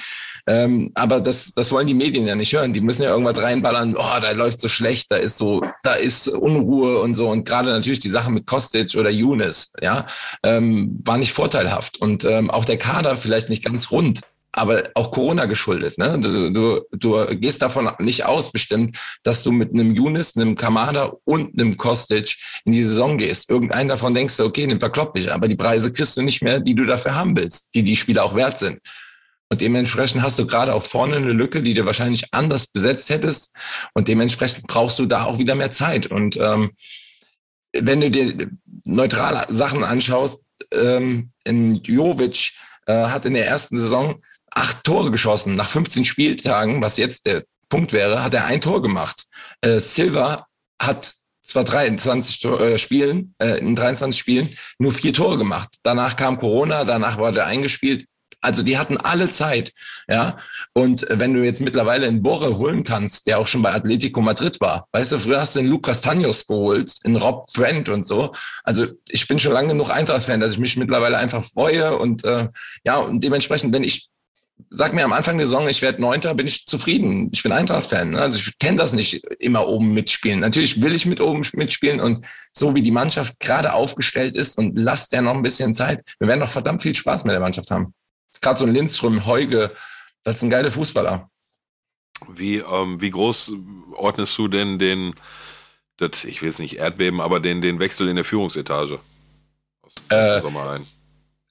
ähm, aber das, das wollen die Medien ja nicht hören. Die müssen ja irgendwas reinballern. Oh, da läuft so schlecht, da ist so, da ist Unruhe und so. Und gerade natürlich die Sache mit Kostic oder Younes, ja, ähm, war nicht vorteilhaft. Und ähm, auch der Kader vielleicht nicht ganz rund aber auch Corona geschuldet. Ne? Du, du, du gehst davon nicht aus, bestimmt, dass du mit einem Yunis, einem Kamada und einem Kostic in die Saison gehst. Irgendeinen davon denkst du, okay, den verkloppt dich, aber die Preise kriegst du nicht mehr, die du dafür haben willst, die die Spieler auch wert sind. Und dementsprechend hast du gerade auch vorne eine Lücke, die du wahrscheinlich anders besetzt hättest. Und dementsprechend brauchst du da auch wieder mehr Zeit. Und ähm, wenn du dir neutrale Sachen anschaust, ähm, in Jovic äh, hat in der ersten Saison acht Tore geschossen. Nach 15 Spieltagen, was jetzt der Punkt wäre, hat er ein Tor gemacht. Äh, Silva hat zwar 23 äh, Spielen, äh, in 23 Spielen nur vier Tore gemacht. Danach kam Corona, danach war der eingespielt. Also die hatten alle Zeit, ja. Und wenn du jetzt mittlerweile einen Borre holen kannst, der auch schon bei Atletico Madrid war, weißt du, früher hast du den Lucas Tanjos geholt, in Rob Trent und so. Also ich bin schon lange genug Eintracht-Fan, dass ich mich mittlerweile einfach freue und äh, ja, und dementsprechend, wenn ich sag mir am Anfang der Saison, ich werde Neunter, bin ich zufrieden. Ich bin Eintracht-Fan. Ne? Also ich kenne das nicht immer oben mitspielen. Natürlich will ich mit oben mitspielen und so wie die Mannschaft gerade aufgestellt ist und lasst ja noch ein bisschen Zeit. Wir werden noch verdammt viel Spaß mit der Mannschaft haben. Gerade so ein Lindström, Heuge, das sind geile Fußballer. Wie, ähm, wie groß ordnest du denn den, das, ich will es nicht Erdbeben, aber den, den Wechsel in der Führungsetage. Aus Äh, Sommer ein.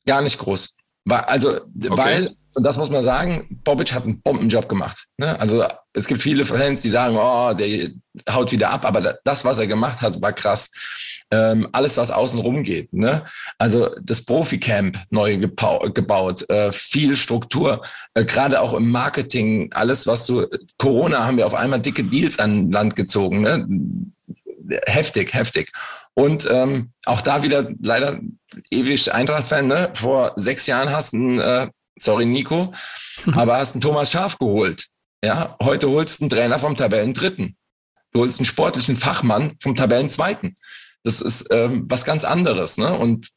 Gar nicht groß. Also, weil, und das muss man sagen, Bobic hat einen Bombenjob gemacht. Ne? Also es gibt viele Fans, die sagen, oh, der haut wieder ab, aber da- das, was er gemacht hat, war krass. Ähm, alles, was außen rum geht. Ne? Also das Profi-Camp neu gebaut, äh, viel Struktur, äh, gerade auch im Marketing, alles, was so, Corona haben wir auf einmal dicke Deals an Land gezogen. Ne? Heftig, heftig. Und ähm, auch da wieder leider ewig Eintracht-Fan, ne? Vor sechs Jahren hast du einen, äh, sorry Nico, aber hast einen Thomas Schaf geholt. Ja, heute holst du einen Trainer vom Tabellendritten. Du holst einen sportlichen Fachmann vom Tabellenzweiten. Das ist ähm, was ganz anderes, ne? Und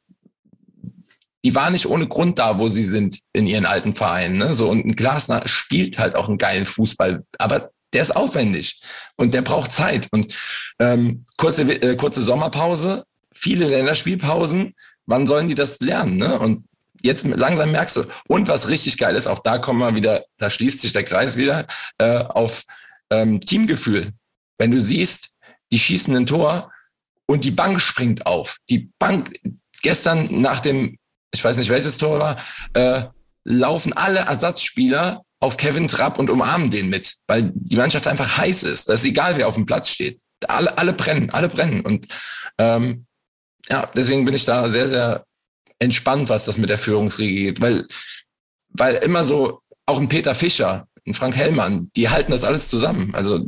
die war nicht ohne Grund da, wo sie sind in ihren alten Vereinen. Ne? So, und ein Glasner spielt halt auch einen geilen Fußball, aber der ist aufwendig und der braucht Zeit. Und ähm, kurze, äh, kurze Sommerpause, viele Länderspielpausen, wann sollen die das lernen? Ne? Und jetzt langsam merkst du, und was richtig geil ist, auch da kommen wir wieder, da schließt sich der Kreis wieder, äh, auf ähm, Teamgefühl. Wenn du siehst, die schießen ein Tor und die Bank springt auf. Die Bank, gestern nach dem, ich weiß nicht welches Tor war, äh, laufen alle Ersatzspieler auf Kevin Trapp und umarmen den mit, weil die Mannschaft einfach heiß ist. Das ist egal, wer auf dem Platz steht. Alle, alle brennen, alle brennen. Und ähm, ja, deswegen bin ich da sehr, sehr entspannt, was das mit der Führungsriege geht, weil, weil immer so, auch ein Peter Fischer, ein Frank Hellmann, die halten das alles zusammen. Also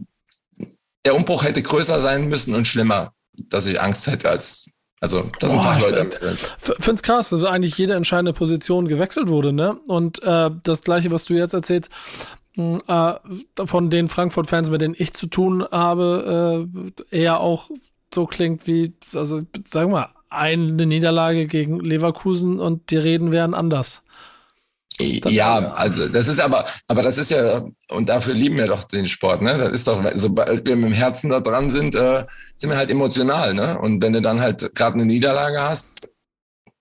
der Umbruch hätte größer sein müssen und schlimmer, dass ich Angst hätte als, also das sind Fachleute. Find's krass, dass eigentlich jede entscheidende Position gewechselt wurde, ne? Und äh, das gleiche, was du jetzt erzählst, mh, äh, von den Frankfurt-Fans, mit denen ich zu tun habe, äh, eher auch so klingt wie, also sagen wir mal, eine Niederlage gegen Leverkusen und die Reden wären anders. Das- ja, also das ist aber, aber das ist ja, und dafür lieben wir doch den Sport, ne? Das ist doch, sobald wir mit dem Herzen da dran sind, äh, sind wir halt emotional, ne? Und wenn du dann halt gerade eine Niederlage hast,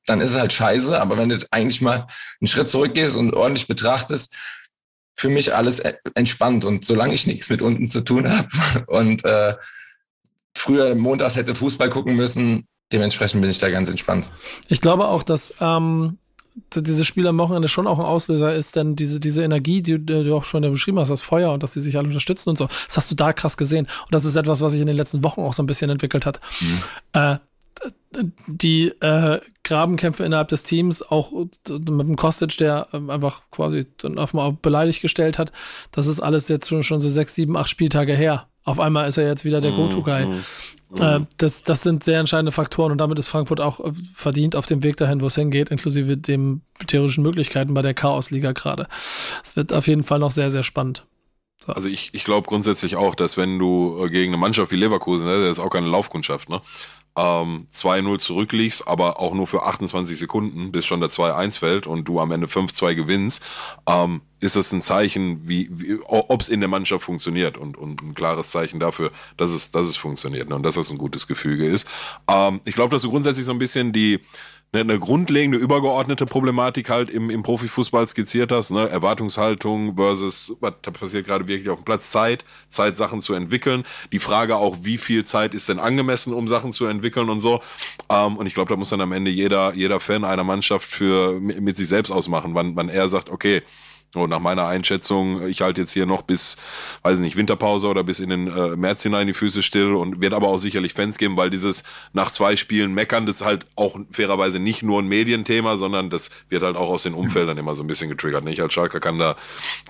dann ist es halt scheiße, aber wenn du eigentlich mal einen Schritt zurückgehst und ordentlich betrachtest, für mich alles e- entspannt und solange ich nichts mit unten zu tun habe und äh, früher montags hätte Fußball gucken müssen, dementsprechend bin ich da ganz entspannt. Ich glaube auch, dass ähm, dieses Spiel am Wochenende schon auch ein Auslöser ist, denn diese, diese Energie, die, die du auch schon beschrieben hast, das Feuer und dass sie sich alle unterstützen und so, das hast du da krass gesehen. Und das ist etwas, was sich in den letzten Wochen auch so ein bisschen entwickelt hat. Äh, die äh, Grabenkämpfe innerhalb des Teams, auch mit dem Kostic, der ähm, einfach quasi dann auf mal beleidigt gestellt hat, das ist alles jetzt schon, schon so sechs, sieben, acht Spieltage her. Auf einmal ist er jetzt wieder der Go-To-Guy. Äh, das, das sind sehr entscheidende Faktoren und damit ist Frankfurt auch äh, verdient auf dem Weg dahin, wo es hingeht, inklusive den theoretischen Möglichkeiten bei der Chaosliga gerade. Es wird auf jeden Fall noch sehr, sehr spannend. Also ich, ich glaube grundsätzlich auch, dass wenn du äh, gegen eine Mannschaft wie Leverkusen, ne, das ist auch keine Laufkundschaft, ne? Ähm, 2-0 zurückliegst, aber auch nur für 28 Sekunden, bis schon der 2-1 fällt und du am Ende 5-2 gewinnst, ähm, ist das ein Zeichen, wie, wie ob es in der Mannschaft funktioniert und, und ein klares Zeichen dafür, dass es, dass es funktioniert ne, und dass das ein gutes Gefüge ist. Ähm, ich glaube, dass du grundsätzlich so ein bisschen die eine, eine grundlegende, übergeordnete Problematik halt im, im Profifußball skizziert hast, ne? Erwartungshaltung versus, was passiert gerade wirklich auf dem Platz, Zeit, Zeit, Sachen zu entwickeln. Die Frage auch, wie viel Zeit ist denn angemessen, um Sachen zu entwickeln und so. Ähm, und ich glaube, da muss dann am Ende jeder, jeder Fan einer Mannschaft für mit, mit sich selbst ausmachen, wann, wann er sagt, okay, so, nach meiner Einschätzung, ich halte jetzt hier noch bis, weiß nicht, Winterpause oder bis in den äh, März hinein die Füße still und wird aber auch sicherlich Fans geben, weil dieses nach zwei Spielen meckern, das ist halt auch fairerweise nicht nur ein Medienthema, sondern das wird halt auch aus den Umfeldern immer so ein bisschen getriggert. Ich als Schalker kann da,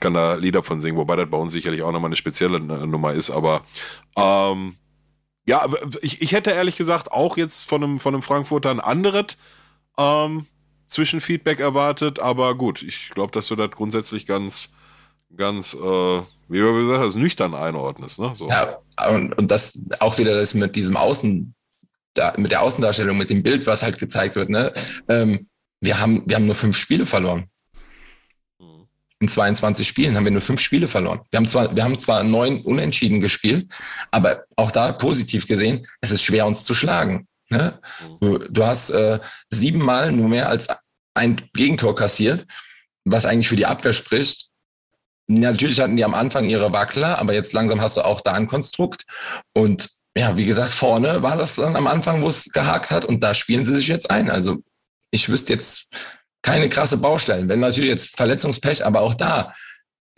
kann da Lieder von singen, wobei das bei uns sicherlich auch nochmal eine spezielle äh, Nummer ist, aber ähm, ja, ich, ich hätte ehrlich gesagt auch jetzt von einem, von einem Frankfurter ein anderes ähm, Zwischenfeedback erwartet, aber gut, ich glaube, dass du das grundsätzlich ganz, ganz, äh, wie du gesagt hast, nüchtern einordnest. Ne? So. Ja, und, und das auch wieder das mit diesem Außen, da, mit der Außendarstellung, mit dem Bild, was halt gezeigt wird. Ne? Ähm, wir, haben, wir haben nur fünf Spiele verloren. In 22 Spielen haben wir nur fünf Spiele verloren. Wir haben zwar, wir haben zwar neun Unentschieden gespielt, aber auch da positiv gesehen, es ist schwer, uns zu schlagen. Ne? Du, du hast äh, siebenmal nur mehr als ein Gegentor kassiert, was eigentlich für die Abwehr spricht. Natürlich hatten die am Anfang ihre Wackler, aber jetzt langsam hast du auch da ein Konstrukt. Und ja, wie gesagt, vorne war das dann am Anfang, wo es gehakt hat und da spielen sie sich jetzt ein. Also ich wüsste jetzt keine krasse Baustellen. Wenn natürlich jetzt Verletzungspech, aber auch da,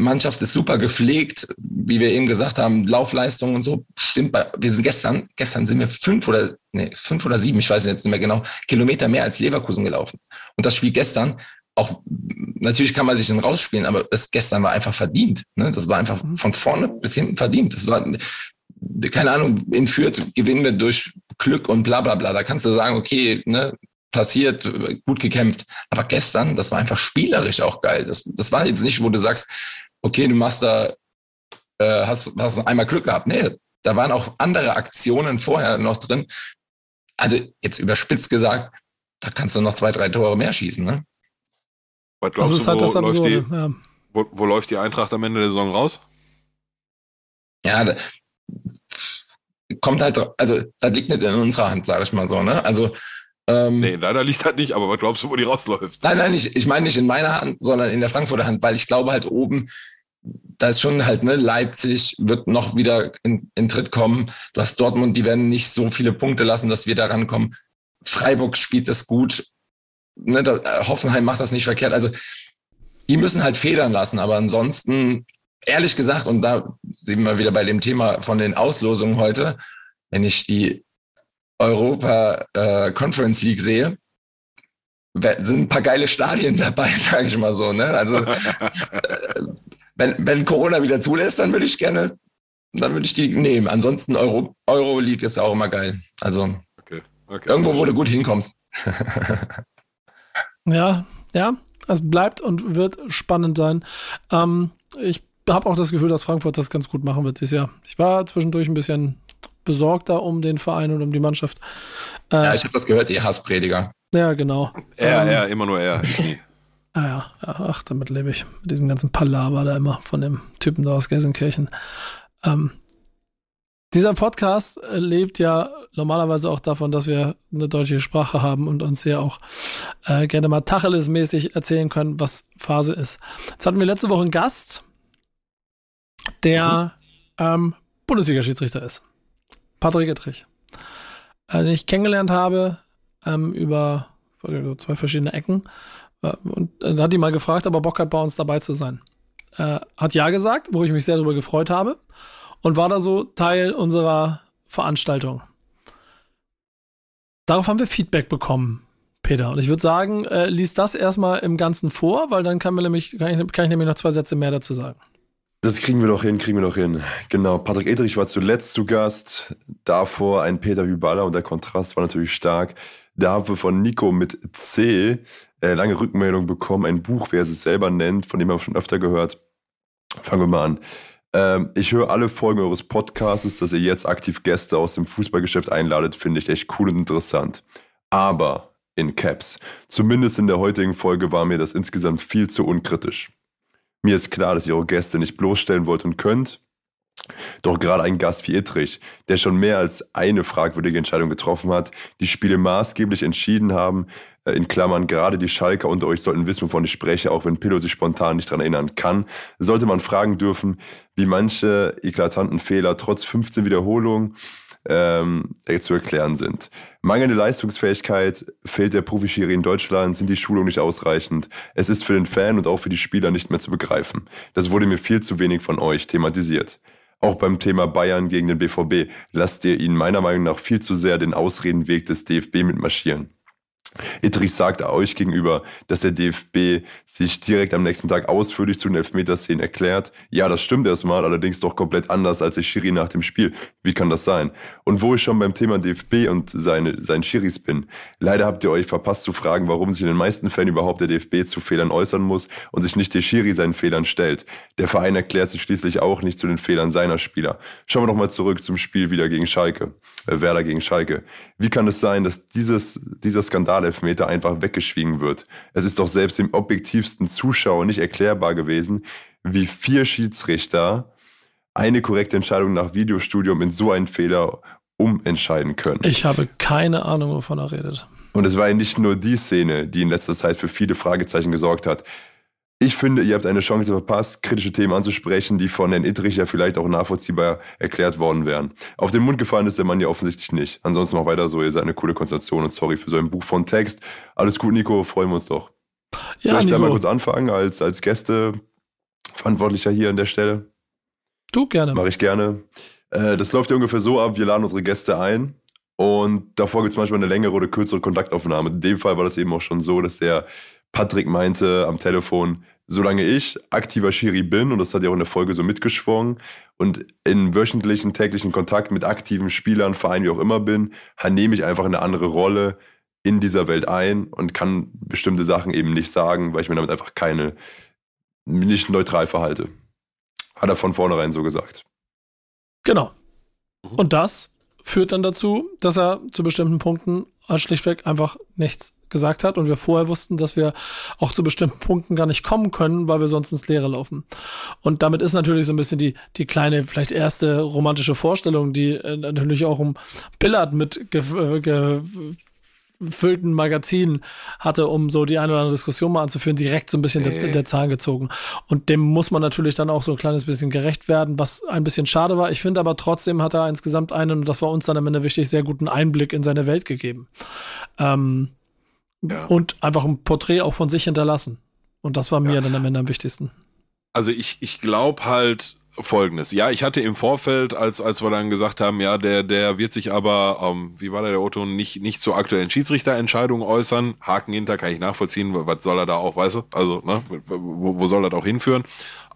Mannschaft ist super gepflegt, wie wir eben gesagt haben, Laufleistung und so stimmt. Wir sind gestern, gestern sind wir fünf oder nee, fünf oder sieben, ich weiß jetzt nicht mehr genau, Kilometer mehr als Leverkusen gelaufen. Und das Spiel gestern, auch natürlich kann man sich dann rausspielen, aber das gestern war einfach verdient. Ne? Das war einfach mhm. von vorne bis hinten verdient. Das war keine Ahnung, in Fürth gewinnen wir durch Glück und bla bla bla. Da kannst du sagen, okay, ne, passiert, gut gekämpft. Aber gestern, das war einfach spielerisch auch geil. Das, das war jetzt nicht, wo du sagst, okay, du machst da, äh, hast, hast einmal Glück gehabt. Nee, da waren auch andere Aktionen vorher noch drin. Also jetzt überspitzt gesagt, da kannst du noch zwei, drei Tore mehr schießen, ne? Was glaubst also du, wo, läuft die, ja. wo, wo läuft die Eintracht am Ende der Saison raus? Ja, da, kommt halt, also das liegt nicht in unserer Hand, sage ich mal so, ne? Also ähm, nee, leider liegt das nicht, aber was glaubst du, wo die rausläuft? Nein, nein, ich, ich meine nicht in meiner Hand, sondern in der Frankfurter Hand, weil ich glaube halt oben, da ist schon halt, ne, Leipzig wird noch wieder in, in Tritt kommen. Du hast Dortmund, die werden nicht so viele Punkte lassen, dass wir da rankommen. Freiburg spielt das gut. Ne, da, äh, Hoffenheim macht das nicht verkehrt. Also die müssen halt federn lassen, aber ansonsten, ehrlich gesagt, und da sind wir wieder bei dem Thema von den Auslosungen heute, wenn ich die Europa äh, Conference League sehe, sind ein paar geile Stadien dabei, sage ich mal so. Ne? Also äh, wenn, wenn Corona wieder zulässt, dann würde ich gerne, dann würde ich die nehmen. Ansonsten Euro, Euro League ist auch immer geil. Also okay, okay, irgendwo, wo du gut hinkommst. ja, ja, es bleibt und wird spannend sein. Ähm, ich habe auch das Gefühl, dass Frankfurt das ganz gut machen wird dieses Jahr. Ich war zwischendurch ein bisschen besorgter um den Verein und um die Mannschaft. Äh, ja, ich habe das gehört, ihr Hassprediger. Ja, genau. Er, ähm, er, immer nur er. Ah ja, ja, ach, damit lebe ich. Mit diesem ganzen Palaver da immer von dem Typen da aus Gelsenkirchen. Ähm, dieser Podcast lebt ja normalerweise auch davon, dass wir eine deutsche Sprache haben und uns hier auch äh, gerne mal Tacheles-mäßig erzählen können, was Phase ist. Jetzt hatten wir letzte Woche einen Gast, der mhm. ähm, Bundesliga-Schiedsrichter ist. Patrick Ettrich, äh, den ich kennengelernt habe ähm, über zwei verschiedene Ecken. Äh, und äh, da hat die mal gefragt, ob er Bock hat, bei uns dabei zu sein. Äh, hat ja gesagt, wo ich mich sehr darüber gefreut habe. Und war da so Teil unserer Veranstaltung. Darauf haben wir Feedback bekommen, Peter. Und ich würde sagen, äh, lies das erstmal im Ganzen vor, weil dann kann, mir nämlich, kann, ich, kann ich nämlich noch zwei Sätze mehr dazu sagen. Das kriegen wir doch hin, kriegen wir doch hin. Genau, Patrick Edrich war zuletzt zu Gast, davor ein Peter Hüballer und der Kontrast war natürlich stark. Da haben wir von Nico mit C äh, lange Rückmeldung bekommen, ein Buch, wer es selber nennt, von dem haben wir schon öfter gehört. Fangen wir mal an. Ähm, ich höre alle Folgen eures Podcasts, dass ihr jetzt aktiv Gäste aus dem Fußballgeschäft einladet, finde ich echt cool und interessant. Aber in Caps, zumindest in der heutigen Folge war mir das insgesamt viel zu unkritisch. Mir ist klar, dass ihr eure Gäste nicht bloßstellen wollt und könnt. Doch gerade ein Gast wie Ittrich, der schon mehr als eine fragwürdige Entscheidung getroffen hat, die Spiele maßgeblich entschieden haben, äh, in Klammern gerade die Schalker unter euch sollten wissen, wovon ich spreche, auch wenn Pillow sich spontan nicht daran erinnern kann, sollte man fragen dürfen, wie manche eklatanten Fehler trotz 15 Wiederholungen ähm, zu erklären sind. Mangelnde Leistungsfähigkeit, fehlt der Profischiri in Deutschland, sind die Schulungen nicht ausreichend. Es ist für den Fan und auch für die Spieler nicht mehr zu begreifen. Das wurde mir viel zu wenig von euch thematisiert. Auch beim Thema Bayern gegen den BVB lasst ihr ihn meiner Meinung nach viel zu sehr den Ausredenweg des DFB mitmarschieren. Ittrich sagt euch gegenüber, dass der DFB sich direkt am nächsten Tag ausführlich zu den Elfmeterszenen erklärt. Ja, das stimmt erstmal, allerdings doch komplett anders als der Schiri nach dem Spiel. Wie kann das sein? Und wo ich schon beim Thema DFB und seine, seinen Schiris bin, leider habt ihr euch verpasst zu fragen, warum sich in den meisten Fällen überhaupt der DFB zu Fehlern äußern muss und sich nicht der Schiri seinen Fehlern stellt. Der Verein erklärt sich schließlich auch nicht zu den Fehlern seiner Spieler. Schauen wir nochmal zurück zum Spiel wieder gegen Schalke. Äh, Werder gegen Schalke. Wie kann es sein, dass dieses, dieser Skandal Totalelfmeter einfach weggeschwiegen wird. Es ist doch selbst dem objektivsten Zuschauer nicht erklärbar gewesen, wie vier Schiedsrichter eine korrekte Entscheidung nach Videostudium in so einen Fehler umentscheiden können. Ich habe keine Ahnung, wovon er redet. Und es war ja nicht nur die Szene, die in letzter Zeit für viele Fragezeichen gesorgt hat. Ich finde, ihr habt eine Chance verpasst, kritische Themen anzusprechen, die von Herrn Ittrich ja vielleicht auch nachvollziehbar erklärt worden wären. Auf den Mund gefallen ist der Mann ja offensichtlich nicht. Ansonsten mach weiter so, ihr seid eine coole Konstellation und sorry für so ein Buch von Text. Alles gut, Nico, freuen wir uns doch. Ja, Soll ich da Nico. mal kurz anfangen als, als Gäste Verantwortlicher hier an der Stelle? Du gerne. Mache ich gerne. Äh, das läuft ja ungefähr so ab, wir laden unsere Gäste ein und davor gibt es manchmal eine längere oder kürzere Kontaktaufnahme. In dem Fall war das eben auch schon so, dass der Patrick meinte am Telefon, solange ich aktiver Schiri bin, und das hat ja auch in der Folge so mitgeschwungen, und in wöchentlichen, täglichen Kontakt mit aktiven Spielern, Vereinen, wie auch immer bin, nehme ich einfach eine andere Rolle in dieser Welt ein und kann bestimmte Sachen eben nicht sagen, weil ich mir damit einfach keine, nicht neutral verhalte. Hat er von vornherein so gesagt. Genau. Mhm. Und das führt dann dazu, dass er zu bestimmten Punkten schlichtweg einfach nichts gesagt hat und wir vorher wussten, dass wir auch zu bestimmten Punkten gar nicht kommen können, weil wir sonst ins Leere laufen. Und damit ist natürlich so ein bisschen die, die kleine, vielleicht erste romantische Vorstellung, die äh, natürlich auch um Billard mit ge ge gefüllten Magazinen hatte, um so die eine oder andere Diskussion mal anzuführen, direkt so ein bisschen der, Nee. der Zahn gezogen. Und dem muss man natürlich dann auch so ein kleines bisschen gerecht werden, was ein bisschen schade war. Ich finde aber trotzdem hat er insgesamt einen, und das war uns dann am Ende wichtig, sehr guten Einblick in seine Welt gegeben. Ähm, Ja. Und einfach ein Porträt auch von sich hinterlassen. Und das war mir dann am Ende am wichtigsten. Also ich, ich glaube halt folgendes. Ja, ich hatte im Vorfeld, als, als wir dann gesagt haben, ja, der, der wird sich aber, ähm, wie war der, der Otto, nicht, nicht zur aktuellen Schiedsrichterentscheidung äußern. Haken hinter kann ich nachvollziehen. Was soll er da auch, weißt du? Also, ne, wo, wo soll das auch hinführen?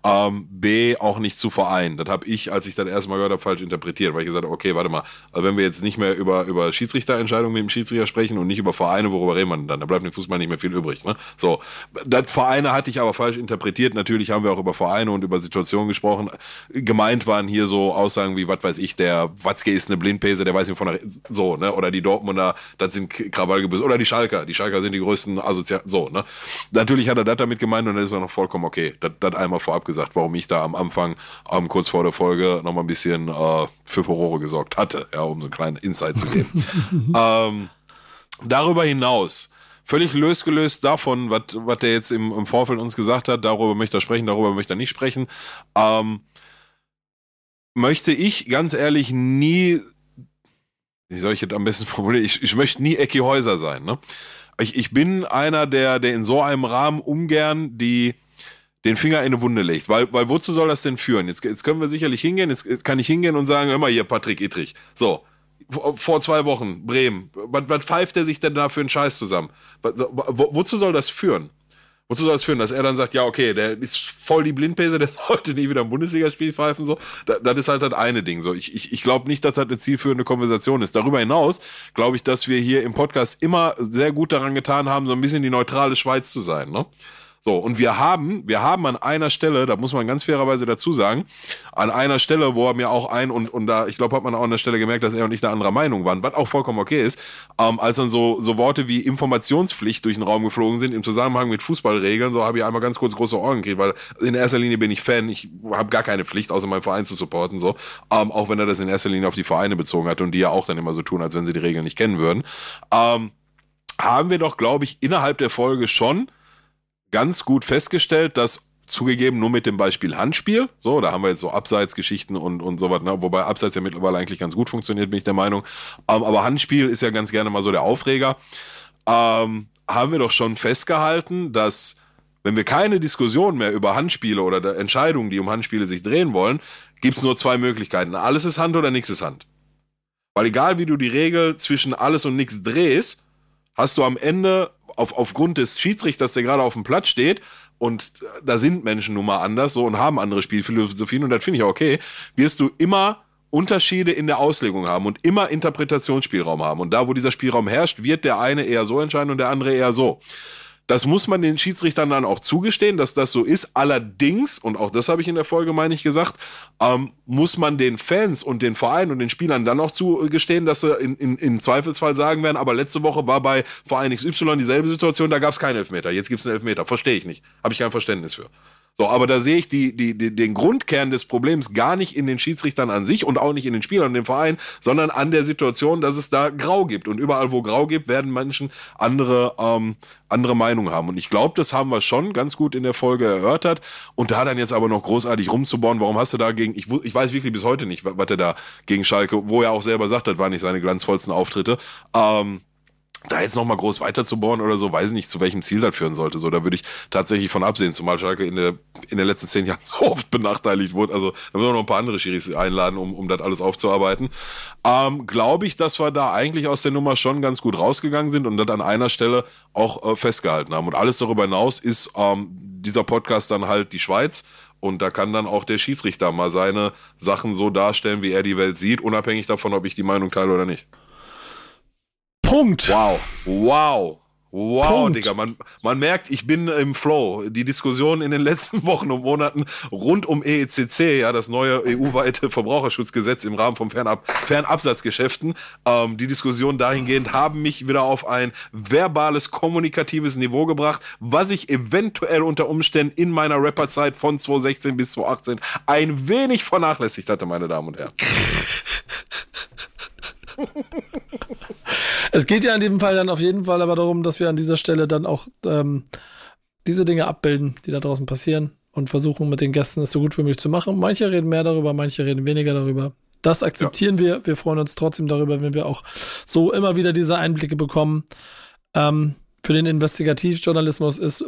Ähm, B, auch nicht zu vereinen. Das habe ich, als ich das erste Mal gehört habe, falsch interpretiert, weil ich gesagt habe, okay, warte mal, also wenn wir jetzt nicht mehr über, über Schiedsrichterentscheidungen mit dem Schiedsrichter sprechen und nicht über Vereine, worüber reden wir denn dann? Da bleibt im Fußball nicht mehr viel übrig. Ne? So, das Vereine hatte ich aber falsch interpretiert. Natürlich haben wir auch über Vereine und über Situationen gesprochen. Gemeint waren hier so Aussagen wie, was weiß ich, der Watzke ist eine Blindpese, der weiß nicht von der, so, ne? Oder die Dortmunder, das sind Krawallgebüsse. Oder die Schalker. Die Schalker sind die größten Asozial, so, ne? Natürlich hat er das damit gemeint und das ist auch noch vollkommen okay. Das, das einmal vorab gesagt, warum ich da am Anfang, ähm, kurz vor der Folge, noch mal ein bisschen äh, für Furore gesorgt hatte, ja, um so einen kleinen Insight zu geben. ähm, darüber hinaus, völlig losgelöst davon, was der jetzt im, im Vorfeld uns gesagt hat, darüber möchte er sprechen, darüber möchte er nicht sprechen, ähm, möchte ich ganz ehrlich nie, wie soll ich das am besten formulieren, ich, ich möchte nie Ecki Häuser sein. Ne? Ich, ich bin einer, der, der in so einem Rahmen ungern die den Finger in eine Wunde legt, weil, weil wozu soll das denn führen? Jetzt, jetzt können wir sicherlich hingehen, jetzt kann ich hingehen und sagen, mal hier, Patrick Ittrich, so, vor zwei Wochen, Bremen, was, was pfeift der sich denn da für einen Scheiß zusammen? Wo, wozu soll das führen? Wozu soll das führen, dass er dann sagt, ja, okay, der ist voll die Blindpese, der sollte nie wieder ein Bundesligaspiel pfeifen, so. Da, das ist halt das eine Ding, so. Ich, ich, ich glaube nicht, dass das eine zielführende Konversation ist. Darüber hinaus glaube ich, dass wir hier im Podcast immer sehr gut daran getan haben, so ein bisschen die neutrale Schweiz zu sein, ne? So, und wir haben, wir haben an einer Stelle, da muss man ganz fairerweise dazu sagen, an einer Stelle, wo er mir auch ein, und, und da, ich glaube, hat man auch an der Stelle gemerkt, dass er und ich da anderer Meinung waren, was auch vollkommen okay ist, ähm, als dann so, so Worte wie Informationspflicht durch den Raum geflogen sind im Zusammenhang mit Fußballregeln, so habe ich einmal ganz kurz große Ohren gekriegt, weil in erster Linie bin ich Fan, ich habe gar keine Pflicht, außer meinen Verein zu supporten, so, ähm, auch wenn er das in erster Linie auf die Vereine bezogen hat und die ja auch dann immer so tun, als wenn sie die Regeln nicht kennen würden, ähm, haben wir doch, glaube ich, innerhalb der Folge schon ganz gut festgestellt, dass zugegeben nur mit dem Beispiel Handspiel, so, da haben wir jetzt so Abseitsgeschichten und, und so was, ne? wobei Abseits ja mittlerweile eigentlich ganz gut funktioniert, bin ich der Meinung. Ähm, aber Handspiel ist ja ganz gerne mal so der Aufreger. Ähm, haben wir doch schon festgehalten, dass wenn wir keine Diskussion mehr über Handspiele oder der Entscheidungen, die um Handspiele sich drehen wollen, gibt es nur zwei Möglichkeiten. Alles ist Hand oder nichts ist Hand. Weil egal wie du die Regel zwischen alles und nichts drehst, hast du am Ende auf, aufgrund des Schiedsrichters, der gerade auf dem Platz steht, und da sind Menschen nun mal anders so und haben andere Spielphilosophien und das finde ich auch okay, wirst du immer Unterschiede in der Auslegung haben und immer Interpretationsspielraum haben. Und da, wo dieser Spielraum herrscht, wird der eine eher so entscheiden und der andere eher so. Das muss man den Schiedsrichtern dann auch zugestehen, dass das so ist. Allerdings, und auch das habe ich in der Folge, meine ich, gesagt, ähm, muss man den Fans und den Vereinen und den Spielern dann auch zugestehen, dass sie in, in, im Zweifelsfall sagen werden, aber letzte Woche war bei Verein XY dieselbe Situation, da gab es keinen Elfmeter. Jetzt gibt es einen Elfmeter. Verstehe ich nicht. Habe ich kein Verständnis für. So, aber da sehe ich die, die, die, den Grundkern des Problems gar nicht in den Schiedsrichtern an sich und auch nicht in den Spielern und dem Verein, sondern an der Situation, dass es da Grau gibt. Und überall, wo Grau gibt, werden Menschen andere, ähm, andere Meinungen haben. Und ich glaube, das haben wir schon ganz gut in der Folge erörtert. Und da dann jetzt aber noch großartig rumzubauen, warum hast du da gegen, ich, ich weiß wirklich bis heute nicht, was er da gegen Schalke, wo er auch selber sagt, das waren nicht seine glanzvollsten Auftritte. Ähm, da jetzt nochmal groß weiterzubauen oder so, weiß nicht, zu welchem Ziel das führen sollte. So, da würde ich tatsächlich von absehen, zumal Schalke in der, in den letzten zehn Jahren so oft benachteiligt wurde. Also, da müssen wir noch ein paar andere Schiris einladen, um, um das alles aufzuarbeiten. Ähm, Glaube ich, dass wir da eigentlich aus der Nummer schon ganz gut rausgegangen sind und das an einer Stelle auch äh, festgehalten haben. Und alles darüber hinaus ist ähm, dieser Podcast dann halt die Schweiz. Und da kann dann auch der Schiedsrichter mal seine Sachen so darstellen, wie er die Welt sieht, unabhängig davon, ob ich die Meinung teile oder nicht. Punkt. Wow, wow. Wow, Punkt. Digga, man, man merkt, ich bin im Flow. Die Diskussion in den letzten Wochen und Monaten rund um EECC, ja, das neue EU-weite Verbraucherschutzgesetz im Rahmen von Fernab Fernabsatzgeschäften, ähm, die Diskussion dahingehend haben mich wieder auf ein verbales, kommunikatives Niveau gebracht, was ich eventuell unter Umständen in meiner Rapperzeit von 2016 bis 2018 ein wenig vernachlässigt hatte, meine Damen und Herren. Es geht ja in dem Fall dann auf jeden Fall aber darum, dass wir an dieser Stelle dann auch ähm, diese Dinge abbilden, die da draußen passieren und versuchen mit den Gästen es so gut wie möglich zu machen. Manche reden mehr darüber, manche reden weniger darüber. Das akzeptieren wir. Wir freuen uns trotzdem darüber, wenn wir auch so immer wieder diese Einblicke bekommen. Ähm, für den Investigativjournalismus ist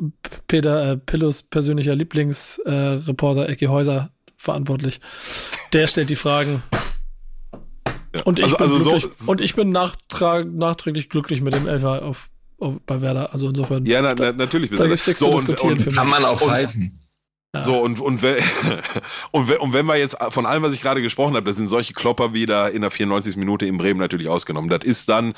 Peter äh, Pillus persönlicher Lieblingsreporter äh, Ecki Häuser verantwortlich. Der stellt die Fragen. Ja. Und ich also, bin also so, und ich bin nachträglich glücklich mit dem Elfer auf, auf, bei Werder. Also insofern. ja, na, na, natürlich. da gibt's nichts so, zu und, diskutieren und, für mich. Kann man auch pfeifen. So, und, und, wenn, und, wenn, und wenn wir jetzt von allem, was ich gerade gesprochen habe, das sind solche Klopper wieder in der 94. Minute in Bremen natürlich ausgenommen. Das ist dann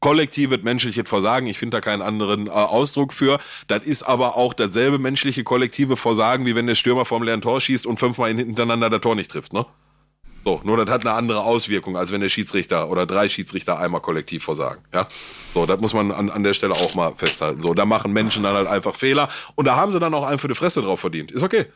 kollektives menschliches Versagen. Ich finde da keinen anderen äh, Ausdruck für. Das ist aber auch dasselbe menschliche kollektive Versagen, wie wenn der Stürmer vom leeren Tor schießt und fünfmal hintereinander das Tor nicht trifft, ne? So, nur das hat eine andere Auswirkung, als wenn der Schiedsrichter oder drei Schiedsrichter einmal kollektiv versagen. Ja, so, das muss man an, an der Stelle auch mal festhalten. So, da machen Menschen dann halt einfach Fehler und da haben sie dann auch einen für die Fresse drauf verdient. Ist okay.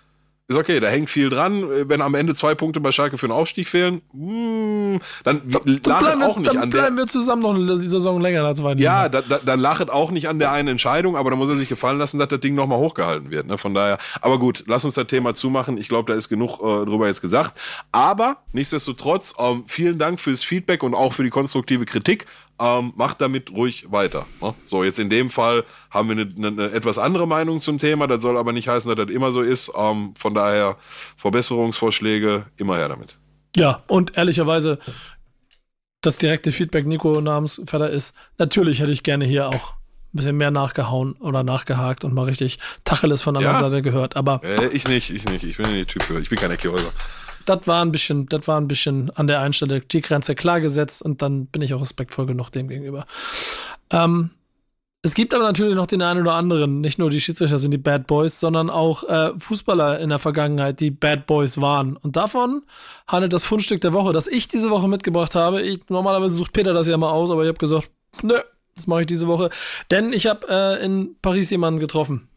Ist okay, da hängt viel dran. Wenn am Ende zwei Punkte bei Schalke für den Aufstieg fehlen, mm, dann Dann lachet auch nicht dann an der. bleiben wir zusammen noch eine die Saison länger als zwei Ja, da, da, dann lachet auch nicht an der einen Entscheidung, aber da muss er sich gefallen lassen, dass das Ding nochmal hochgehalten wird. Ne? Von daher, aber gut, lass uns das Thema zumachen. Ich glaube, da ist genug äh, drüber jetzt gesagt. Aber nichtsdestotrotz, ähm, vielen Dank fürs Feedback und auch für die konstruktive Kritik. Ähm, macht damit ruhig weiter. Ne? So, jetzt in dem Fall haben wir eine, eine, etwas andere Meinung zum Thema. Das soll aber nicht heißen, dass das immer so ist. Ähm, von daher, Verbesserungsvorschläge, immer her damit. Ja, und ehrlicherweise, das direkte Feedback Nico Namensvetter ist, natürlich hätte ich gerne hier auch ein bisschen mehr nachgehauen oder nachgehakt und mal richtig Tacheles von der Ja. anderen Seite gehört. Aber Äh, ich nicht, ich nicht. Ich bin nicht der Typ für. Ich bin kein Eckehäuser. Das war ein bisschen, das war ein bisschen an der einen Stelle die Grenze klar gesetzt und dann bin ich auch respektvoll genug dem gegenüber. Ähm, es gibt aber natürlich noch den einen oder anderen, nicht nur die Schiedsrichter sind die Bad Boys, sondern auch äh, Fußballer in der Vergangenheit, die Bad Boys waren. Und davon handelt das Fundstück der Woche, das ich diese Woche mitgebracht habe. Ich, normalerweise sucht Peter das ja mal aus, aber ich habe gesagt, nö, das mache ich diese Woche. Denn ich habe äh, in Paris jemanden getroffen.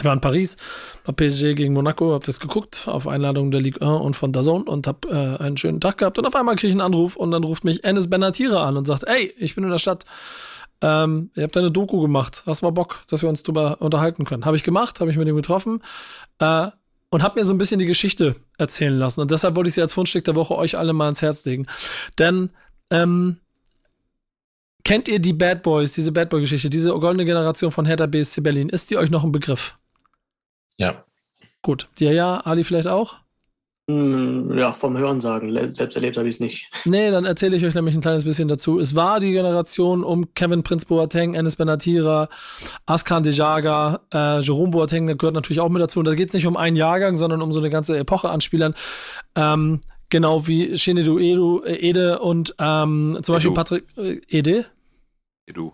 Ich war in Paris, bei PSG gegen Monaco, hab das geguckt, auf Einladung der Ligue 1 und von DAZN und hab äh, einen schönen Tag gehabt. Und auf einmal kriege ich einen Anruf und dann ruft mich Enes Benatira an und sagt, ey, ich bin in der Stadt. Ähm, ihr habt eine Doku gemacht. Hast mal Bock, dass wir uns drüber unterhalten können? Habe ich gemacht, habe ich mit ihm getroffen äh, und habe mir so ein bisschen die Geschichte erzählen lassen. Und deshalb wollte ich sie als Fundstück der Woche euch alle mal ans Herz legen. Denn ähm, kennt ihr die Bad Boys, diese Bad Boy-Geschichte, diese goldene Generation von Hertha BSC Berlin? Ist die euch noch ein Begriff? Ja. Gut. Dir ja, Ali vielleicht auch? Hm, Ja, vom Hörensagen. Le- Selbst erlebt habe ich es nicht. Nee, dann erzähle ich euch nämlich ein kleines bisschen dazu. Es war die Generation um Kevin Prince Boateng, Enes Benatira, Askan Dejaga, äh, Jerome Boateng, der gehört natürlich auch mit dazu. Und da geht es nicht um einen Jahrgang, sondern um so eine ganze Epoche an Spielern. Ähm, genau wie Shinedu Edu, äh, Ede und ähm, zum Beispiel Edu. Patrick äh, Ede? Edu.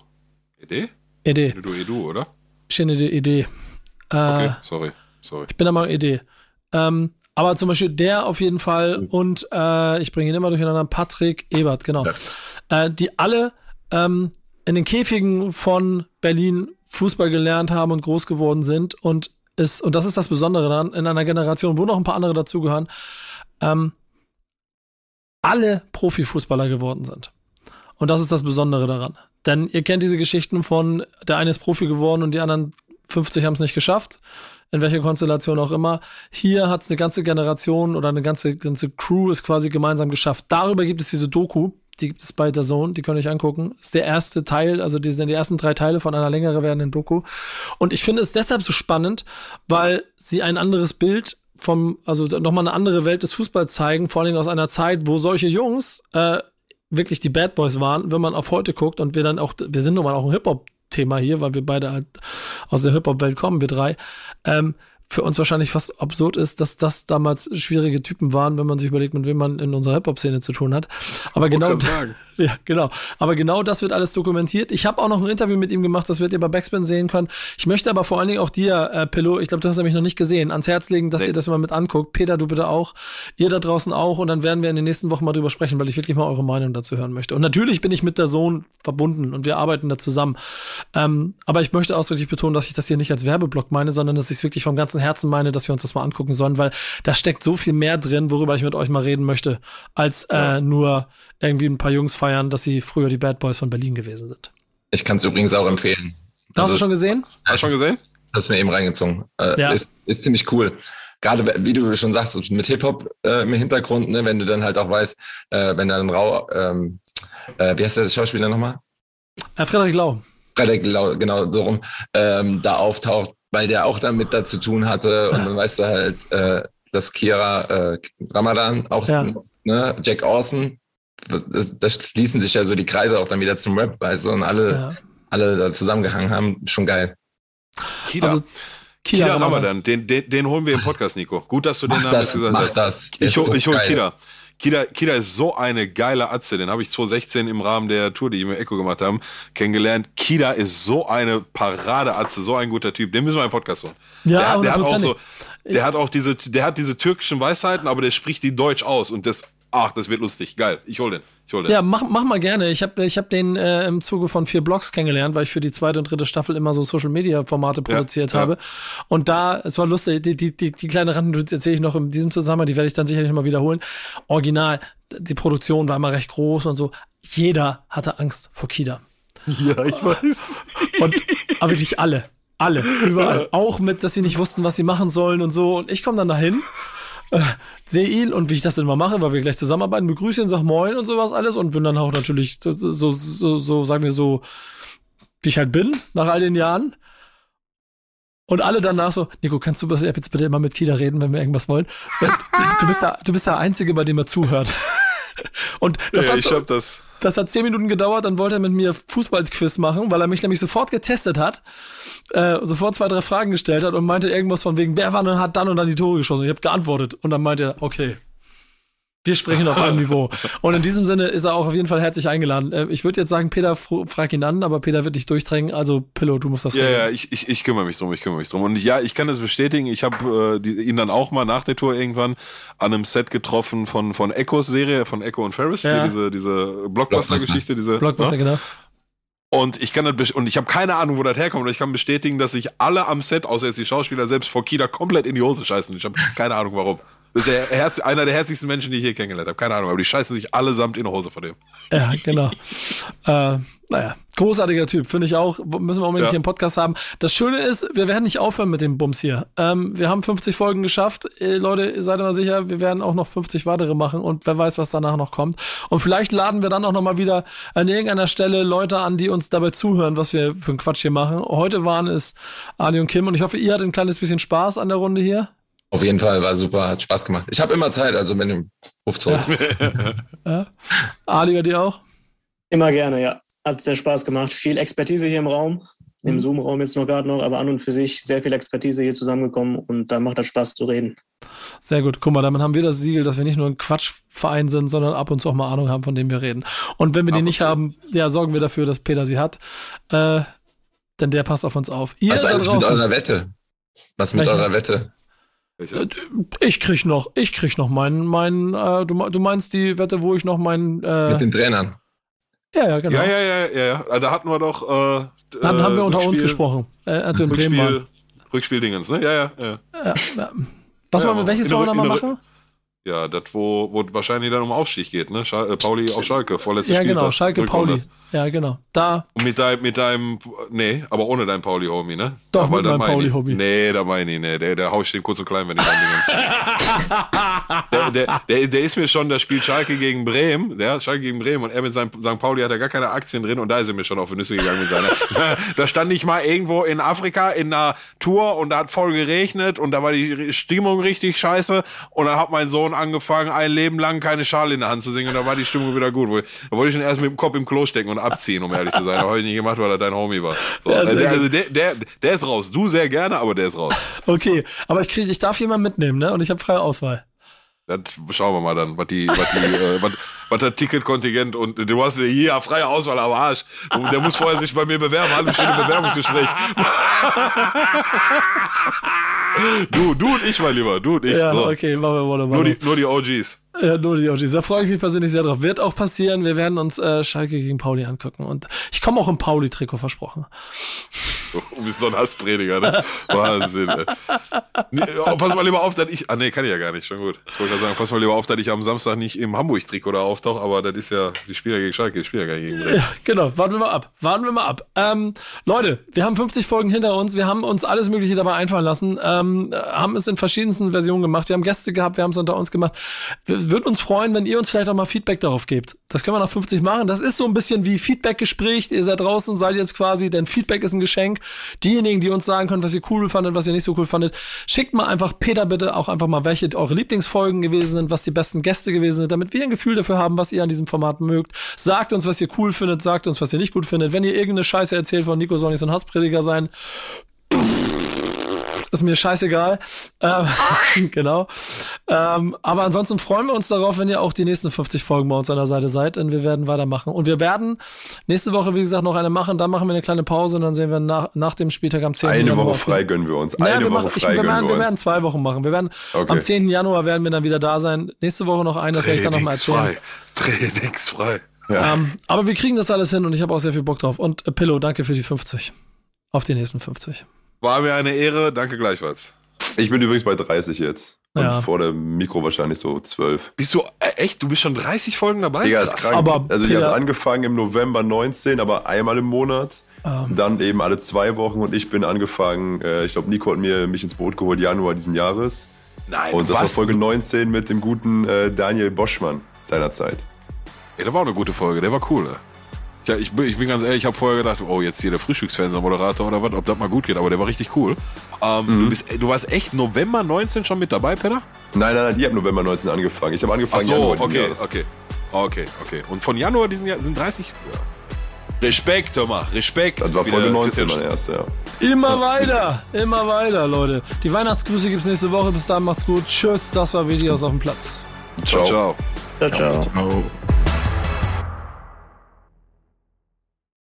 Ede? Ede. Edu, Edu, oder? Shinedu Ede. Äh, Okay, sorry. Sorry. Ich bin da mal Idee. Ähm, aber zum Beispiel der auf jeden Fall und äh, ich bringe ihn immer durcheinander, Patrick Ebert, genau. Äh, die alle ähm, in den Käfigen von Berlin Fußball gelernt haben und groß geworden sind und ist, und das ist das Besondere daran, in einer Generation, wo noch ein paar andere dazugehören, ähm, alle Profifußballer geworden sind. Und das ist das Besondere daran. Denn ihr kennt diese Geschichten von, der eine ist Profi geworden und die anderen 50 haben es nicht geschafft. In welcher Konstellation auch immer. Hier hat es eine ganze Generation oder eine ganze, ganze Crew es quasi gemeinsam geschafft. Darüber gibt es diese Doku, die gibt es bei der Zone, die könnt ihr euch angucken. Ist der erste Teil, also die sind die ersten drei Teile von einer längeren werdenden Doku. Und ich finde es deshalb so spannend, weil sie ein anderes Bild vom, also nochmal eine andere Welt des Fußballs zeigen, vor allem aus einer Zeit, wo solche Jungs äh, wirklich die Bad Boys waren, wenn man auf heute guckt und wir dann auch, wir sind nun mal auch ein Hip-Hop-Thema hier, weil wir beide halt aus der Hip-Hop-Welt kommen, wir drei. Ähm, für uns wahrscheinlich fast absurd ist, dass das damals schwierige Typen waren, wenn man sich überlegt, mit wem man in unserer Hip-Hop-Szene zu tun hat. Aber genau, ja, genau. Aber genau das wird alles dokumentiert. Ich habe auch noch ein Interview mit ihm gemacht, das werdet ihr bei Backspin sehen können. Ich möchte aber vor allen Dingen auch dir, äh, Pillow, ich glaube, du hast nämlich noch nicht gesehen, ans Herz legen, dass Nee. ihr das mal mit anguckt. Peter, du bitte auch. Ihr da draußen auch. Und dann werden wir in den nächsten Wochen mal drüber sprechen, weil ich wirklich mal eure Meinung dazu hören möchte. Und natürlich bin ich mit der Sohn verbunden und wir arbeiten da zusammen. Ähm, aber ich möchte ausdrücklich betonen, dass ich das hier nicht als Werbeblock meine, sondern dass ich es wirklich vom ganzen Herzen meine, dass wir uns das mal angucken sollen, weil da steckt so viel mehr drin, worüber ich mit euch mal reden möchte, als äh, nur irgendwie ein paar Jungs feiern, dass sie früher die Bad Boys von Berlin gewesen sind. Ich kann es übrigens auch empfehlen. Hast Also, du schon gesehen? Hast du schon gesehen? Das ist mir eben reingezogen. Äh, Ja. ist, ist ziemlich cool. Gerade wie du schon sagst, mit Hip-Hop äh, im Hintergrund, ne, wenn du dann halt auch weißt, äh, wenn dann Rau, ähm, äh, wie heißt der Schauspieler nochmal? Äh, Frederik Lau. Frederik Lau, genau so rum, ähm, da auftaucht, weil der auch damit da zu tun hatte. Und dann weißt du halt, äh, dass Kira äh, Ramadan auch, Ja. ne, Jack Orson, das, das, das schließen sich ja so die Kreise auch dann wieder zum Rap, weißt du, und alle, Ja. alle da zusammengehangen haben, schon geil. Kida. Also, Kida, Kida Ramadan, Ramadan. den, den, den holen wir im Podcast, Nico. Gut, dass du den Mach Namen das, gesagt mach hast. das. Der Ich, ist hol, so ich hol geil. Kida. Kida. Ist so eine geile Atze. Den habe ich 2016 im Rahmen der Tour, die wir mit Echo gemacht haben, kennengelernt. Kida ist so eine Paradeatze, so ein guter Typ. Den müssen wir im Podcast holen. Ja, der, hat- der hat auch so, 100%. der hat auch diese, der hat diese türkischen Weisheiten, aber der spricht die Deutsch aus und das, ach, das wird lustig. Geil. Ich hol den. Ich hol den. Ja, mach, mach mal gerne. Ich habe ich hab den äh, im Zuge von vier Blogs kennengelernt, weil ich für die zweite und dritte Staffel immer so Social Media Formate produziert ja. habe. Und da, es war lustig, die, die, die, die kleine Randnotiz erzähle ich noch in diesem Zusammenhang, die werde ich dann sicherlich mal wiederholen. Original, die Produktion war immer recht groß und so. Jeder hatte Angst vor Kida. ja ich weiß. Und aber wirklich alle. Alle. Überall. Auch mit, dass sie nicht wussten, was sie machen sollen und so. Und ich komme dann dahin, äh, sehe ihn und wie ich das dann immer mache, weil wir gleich zusammenarbeiten, begrüße ihn, sag Moin und sowas alles und bin dann auch natürlich so, so, so, so sagen wir so, wie ich halt bin, nach all den Jahren. Und alle danach so, Nico, kannst du jetzt bitte immer mit Kida reden, wenn wir irgendwas wollen? Du, du, bist der, du bist der Einzige, bei dem er zuhört. Und das Ja, hat, ich hab das. Das hat zehn Minuten gedauert, dann wollte er mit mir Fußballquiz machen, weil er mich nämlich sofort getestet hat, äh, sofort zwei, drei Fragen gestellt hat und meinte irgendwas von wegen, wer war und hat dann und dann die Tore geschossen. Ich habe geantwortet und dann meinte er, okay, wir sprechen auf einem Niveau. Und in diesem Sinne ist er auch auf jeden Fall herzlich eingeladen. Äh, ich würde jetzt sagen, Peter, frag ihn an, aber Peter wird dich durchdrängen. Also, Pillow, du musst das Ja, regeln. ja, ich, ich, ich kümmere mich drum, ich kümmere mich drum. Und ja, ich kann das bestätigen. Ich habe äh, ihn dann auch mal nach der Tour irgendwann an einem Set getroffen von, von Echos Serie, von Echo und Ferris, Ja. diese, diese Blockbuster-Geschichte, diese. Blockbuster, ne? genau. Und ich kann das und ich habe keine Ahnung, wo das herkommt. Und ich kann bestätigen, dass sich alle am Set, außer jetzt die Schauspieler selbst, vor Kida komplett in die Hose scheißen. Ich habe keine Ahnung, warum. Das ist der Herz, einer der herzlichsten Menschen, die ich je kennengelernt habe. Keine Ahnung, aber die scheißen sich allesamt in die Hose vor dem. Ja, genau. äh, naja, großartiger Typ, finde ich auch. Müssen wir unbedingt Ja. hier im Podcast haben. Das Schöne ist, wir werden nicht aufhören mit dem Bums hier. Ähm, wir haben 50 Folgen geschafft. Äh, Leute, seid mal sicher, wir werden auch noch 50 weitere machen und wer weiß, was danach noch kommt. Und vielleicht laden wir dann auch noch mal wieder an irgendeiner Stelle Leute an, die uns dabei zuhören, was wir für einen Quatsch hier machen. Heute waren es Ali und Kim und ich hoffe, ihr hattet ein kleines bisschen Spaß an der Runde hier. Auf jeden Fall, war super, hat Spaß gemacht. Ich habe immer Zeit, also wenn du ruft zurück. Ja. Ali, bei dir auch? Immer gerne, ja. Hat sehr Spaß gemacht. Viel Expertise hier im Raum. Mhm. Im Zoom-Raum jetzt noch gerade noch, aber an und für sich sehr viel Expertise hier zusammengekommen und da macht das Spaß zu reden. Sehr gut. Guck mal, damit haben wir das Siegel, dass wir nicht nur ein Quatschverein sind, sondern ab und zu auch mal Ahnung haben, von dem wir reden. Und wenn wir die Ab und nicht zu. haben, ja, sorgen wir dafür, dass Peter sie hat. Äh, denn der passt auf uns auf. Ihr Was ist eigentlich mit eurer Wette? Was mit Welche? eurer Wette? Äh, ich krieg noch, ich krieg noch meinen, meinen, äh, du, du meinst die Wette, wo ich noch meinen, Mit äh, den Trainern? ja, ja, genau. Ja, ja, ja, ja, ja. Da hatten wir doch. Äh, Dann haben wir äh, unter uns Rückspiel- gesprochen, äh, als wir in Bremen waren. Rückspiel, Rückspieldingens, ne? Ja, ja, ja. Ja, ja. Was Ja, wollen wir, welches wollen wir nochmal in der- machen? Ja, das, wo, wo wahrscheinlich dann um Aufstieg geht, ne? Schal äh, Pauli auf Schalke, vorletzter Ja, Spieltag. genau, Schalke Rückrunde. Pauli. Ja, genau. Da, Und mit deinem, mit deinem, nee, aber ohne deinem Pauli-Homie, ne? Doch, aber mit meinem Pauli-Homie. Nee, da meine ich, nee, der, der hau ich den kurz und klein, wenn ich dann der, der, der, der ist mir schon, der spielt Schalke gegen Bremen, der Schalke gegen Bremen und er mit seinem St. Pauli hat ja gar keine Aktien drin und da ist er mir schon auf die Nüsse gegangen mit seiner. da stand ich mal irgendwo in Afrika in einer Tour und da hat voll geregnet und da war die Stimmung richtig scheiße und dann hat mein Sohn angefangen, ein Leben lang keine Schale in der Hand zu singen und da war die Stimmung wieder gut. Da wollte ich ihn erst mit dem Kopf im Klo stecken und abziehen, um ehrlich zu sein. Aber habe ich nicht gemacht, weil er dein Homie war. So, Ja, der, also der, der, der ist raus. Du sehr gerne, aber der ist raus. okay. Aber ich krieg, ich darf jemanden mitnehmen, ne? Und ich habe freie Auswahl. Das schauen wir mal dann, was die, was die, äh, was, was der Ticketkontingent und du hast ja hier freie Auswahl am Arsch. Und Der muss vorher sich bei mir bewerben, halbe Stunde Bewerbungsgespräch. du, du und ich, mein Lieber, du und ich. Ja, so. okay, machen wir mal. nur, die, nur die OGs. Ja, nur die OGs. Da freue ich mich persönlich sehr drauf. Wird auch passieren. Wir werden uns äh, Schalke gegen Pauli angucken. Und ich komme auch im Pauli-Trikot, versprochen. Du bist so ein Hassprediger, ne? Wahnsinn. Ey. Nee, oh, pass mal lieber auf, dass ich. Ah, nee, kann ich ja gar nicht. Schon gut. Ich wollte gerade sagen, pass mal lieber auf, dass ich am Samstag nicht im Hamburg-Trikot da auftauche, aber das ist ja die Spieler gegen Schalke, die Spieler gegen Bremen. Ja, genau. Warten wir mal ab. Warten wir mal ab. Ähm, Leute, wir haben 50 Folgen hinter uns. Wir haben uns alles Mögliche dabei einfallen lassen. Ähm, haben es in verschiedensten Versionen gemacht. Wir haben Gäste gehabt. Wir haben es unter uns gemacht. Wir würden uns freuen, wenn ihr uns vielleicht auch mal Feedback darauf gebt. Das können wir nach 50 machen. Das ist so ein bisschen wie Feedback-Gespräch. Ihr seid draußen, seid jetzt quasi, denn Feedback ist ein Geschenk. Diejenigen, die uns sagen können, was ihr cool fandet, was ihr nicht so cool fandet, schickt mal einfach Peter bitte auch einfach mal, welche eure Lieblingsfolgen gewesen sind, was die besten Gäste gewesen sind, damit wir ein Gefühl dafür haben, was ihr an diesem Format mögt. Sagt uns, was ihr cool findet, sagt uns, was ihr nicht gut findet. Wenn ihr irgendeine Scheiße erzählt von Nico, soll nicht so ein Hassprediger sein. Ist mir scheißegal. Ähm, genau. Ähm, aber ansonsten freuen wir uns darauf, wenn ihr auch die nächsten 50 Folgen bei uns an der Seite seid, denn wir werden weitermachen. Und wir werden nächste Woche, wie gesagt, noch eine machen. Dann machen wir eine kleine Pause und dann sehen wir nach, nach dem Spieltag am 10. Eine Januar Woche frei gönnen wir uns. naja, Eine wir, Woche machen, ich, frei wir, gönnen werden, wir wir werden zwei Wochen machen. Wir werden Okay. am 10. Januar werden wir dann wieder da sein. Nächste Woche noch eine, das werde ich dann nochmal erzählen. Trainingsfrei. Trainingsfrei. Ja. Ähm, aber wir kriegen das alles hin und ich habe auch sehr viel Bock drauf. Und äh, Pillow, danke für die 50. Auf die nächsten 50. War mir eine Ehre. Danke gleichfalls. Ich bin übrigens bei 30 jetzt. Und Ja. vor dem Mikro wahrscheinlich so 12. Bist du äh, echt? Du bist schon 30 Folgen dabei? Digga, ist Krass. krank. Aber also ich habe angefangen im November 19, aber einmal im Monat. Ähm. Dann eben alle zwei Wochen und ich bin angefangen, äh, ich glaube, Nico hat mir mich ins Boot geholt, Januar diesen Jahres. Nein, Und das war was? Folge 19 mit dem guten äh, Daniel Boschmann seinerzeit. Ja, das war auch eine gute Folge. Der war cool. ey. Ja, ich bin, ich bin ganz ehrlich, ich habe vorher gedacht, oh, jetzt hier der Frühstücksfernsehmoderator oder was, ob das mal gut geht, aber der war richtig cool. Ähm, Mhm. du, bist, du warst echt November 19 schon mit dabei, Peter? Nein, nein, nein, die haben November 19 angefangen. Ich habe Ach angefangen so, Januar okay, Jahres. okay. Okay, okay. Und von Januar diesen Jahr sind 30. Ja. Respekt, hör mal, Respekt. Das war Folge der 19 Christian mein erster, ja. Immer weiter, immer weiter, Leute. Die Weihnachtsgrüße gibt's nächste Woche. Bis dahin macht's gut. Tschüss, das war Videos auf dem Platz. Ciao, ciao. Ciao, ciao. Ciao.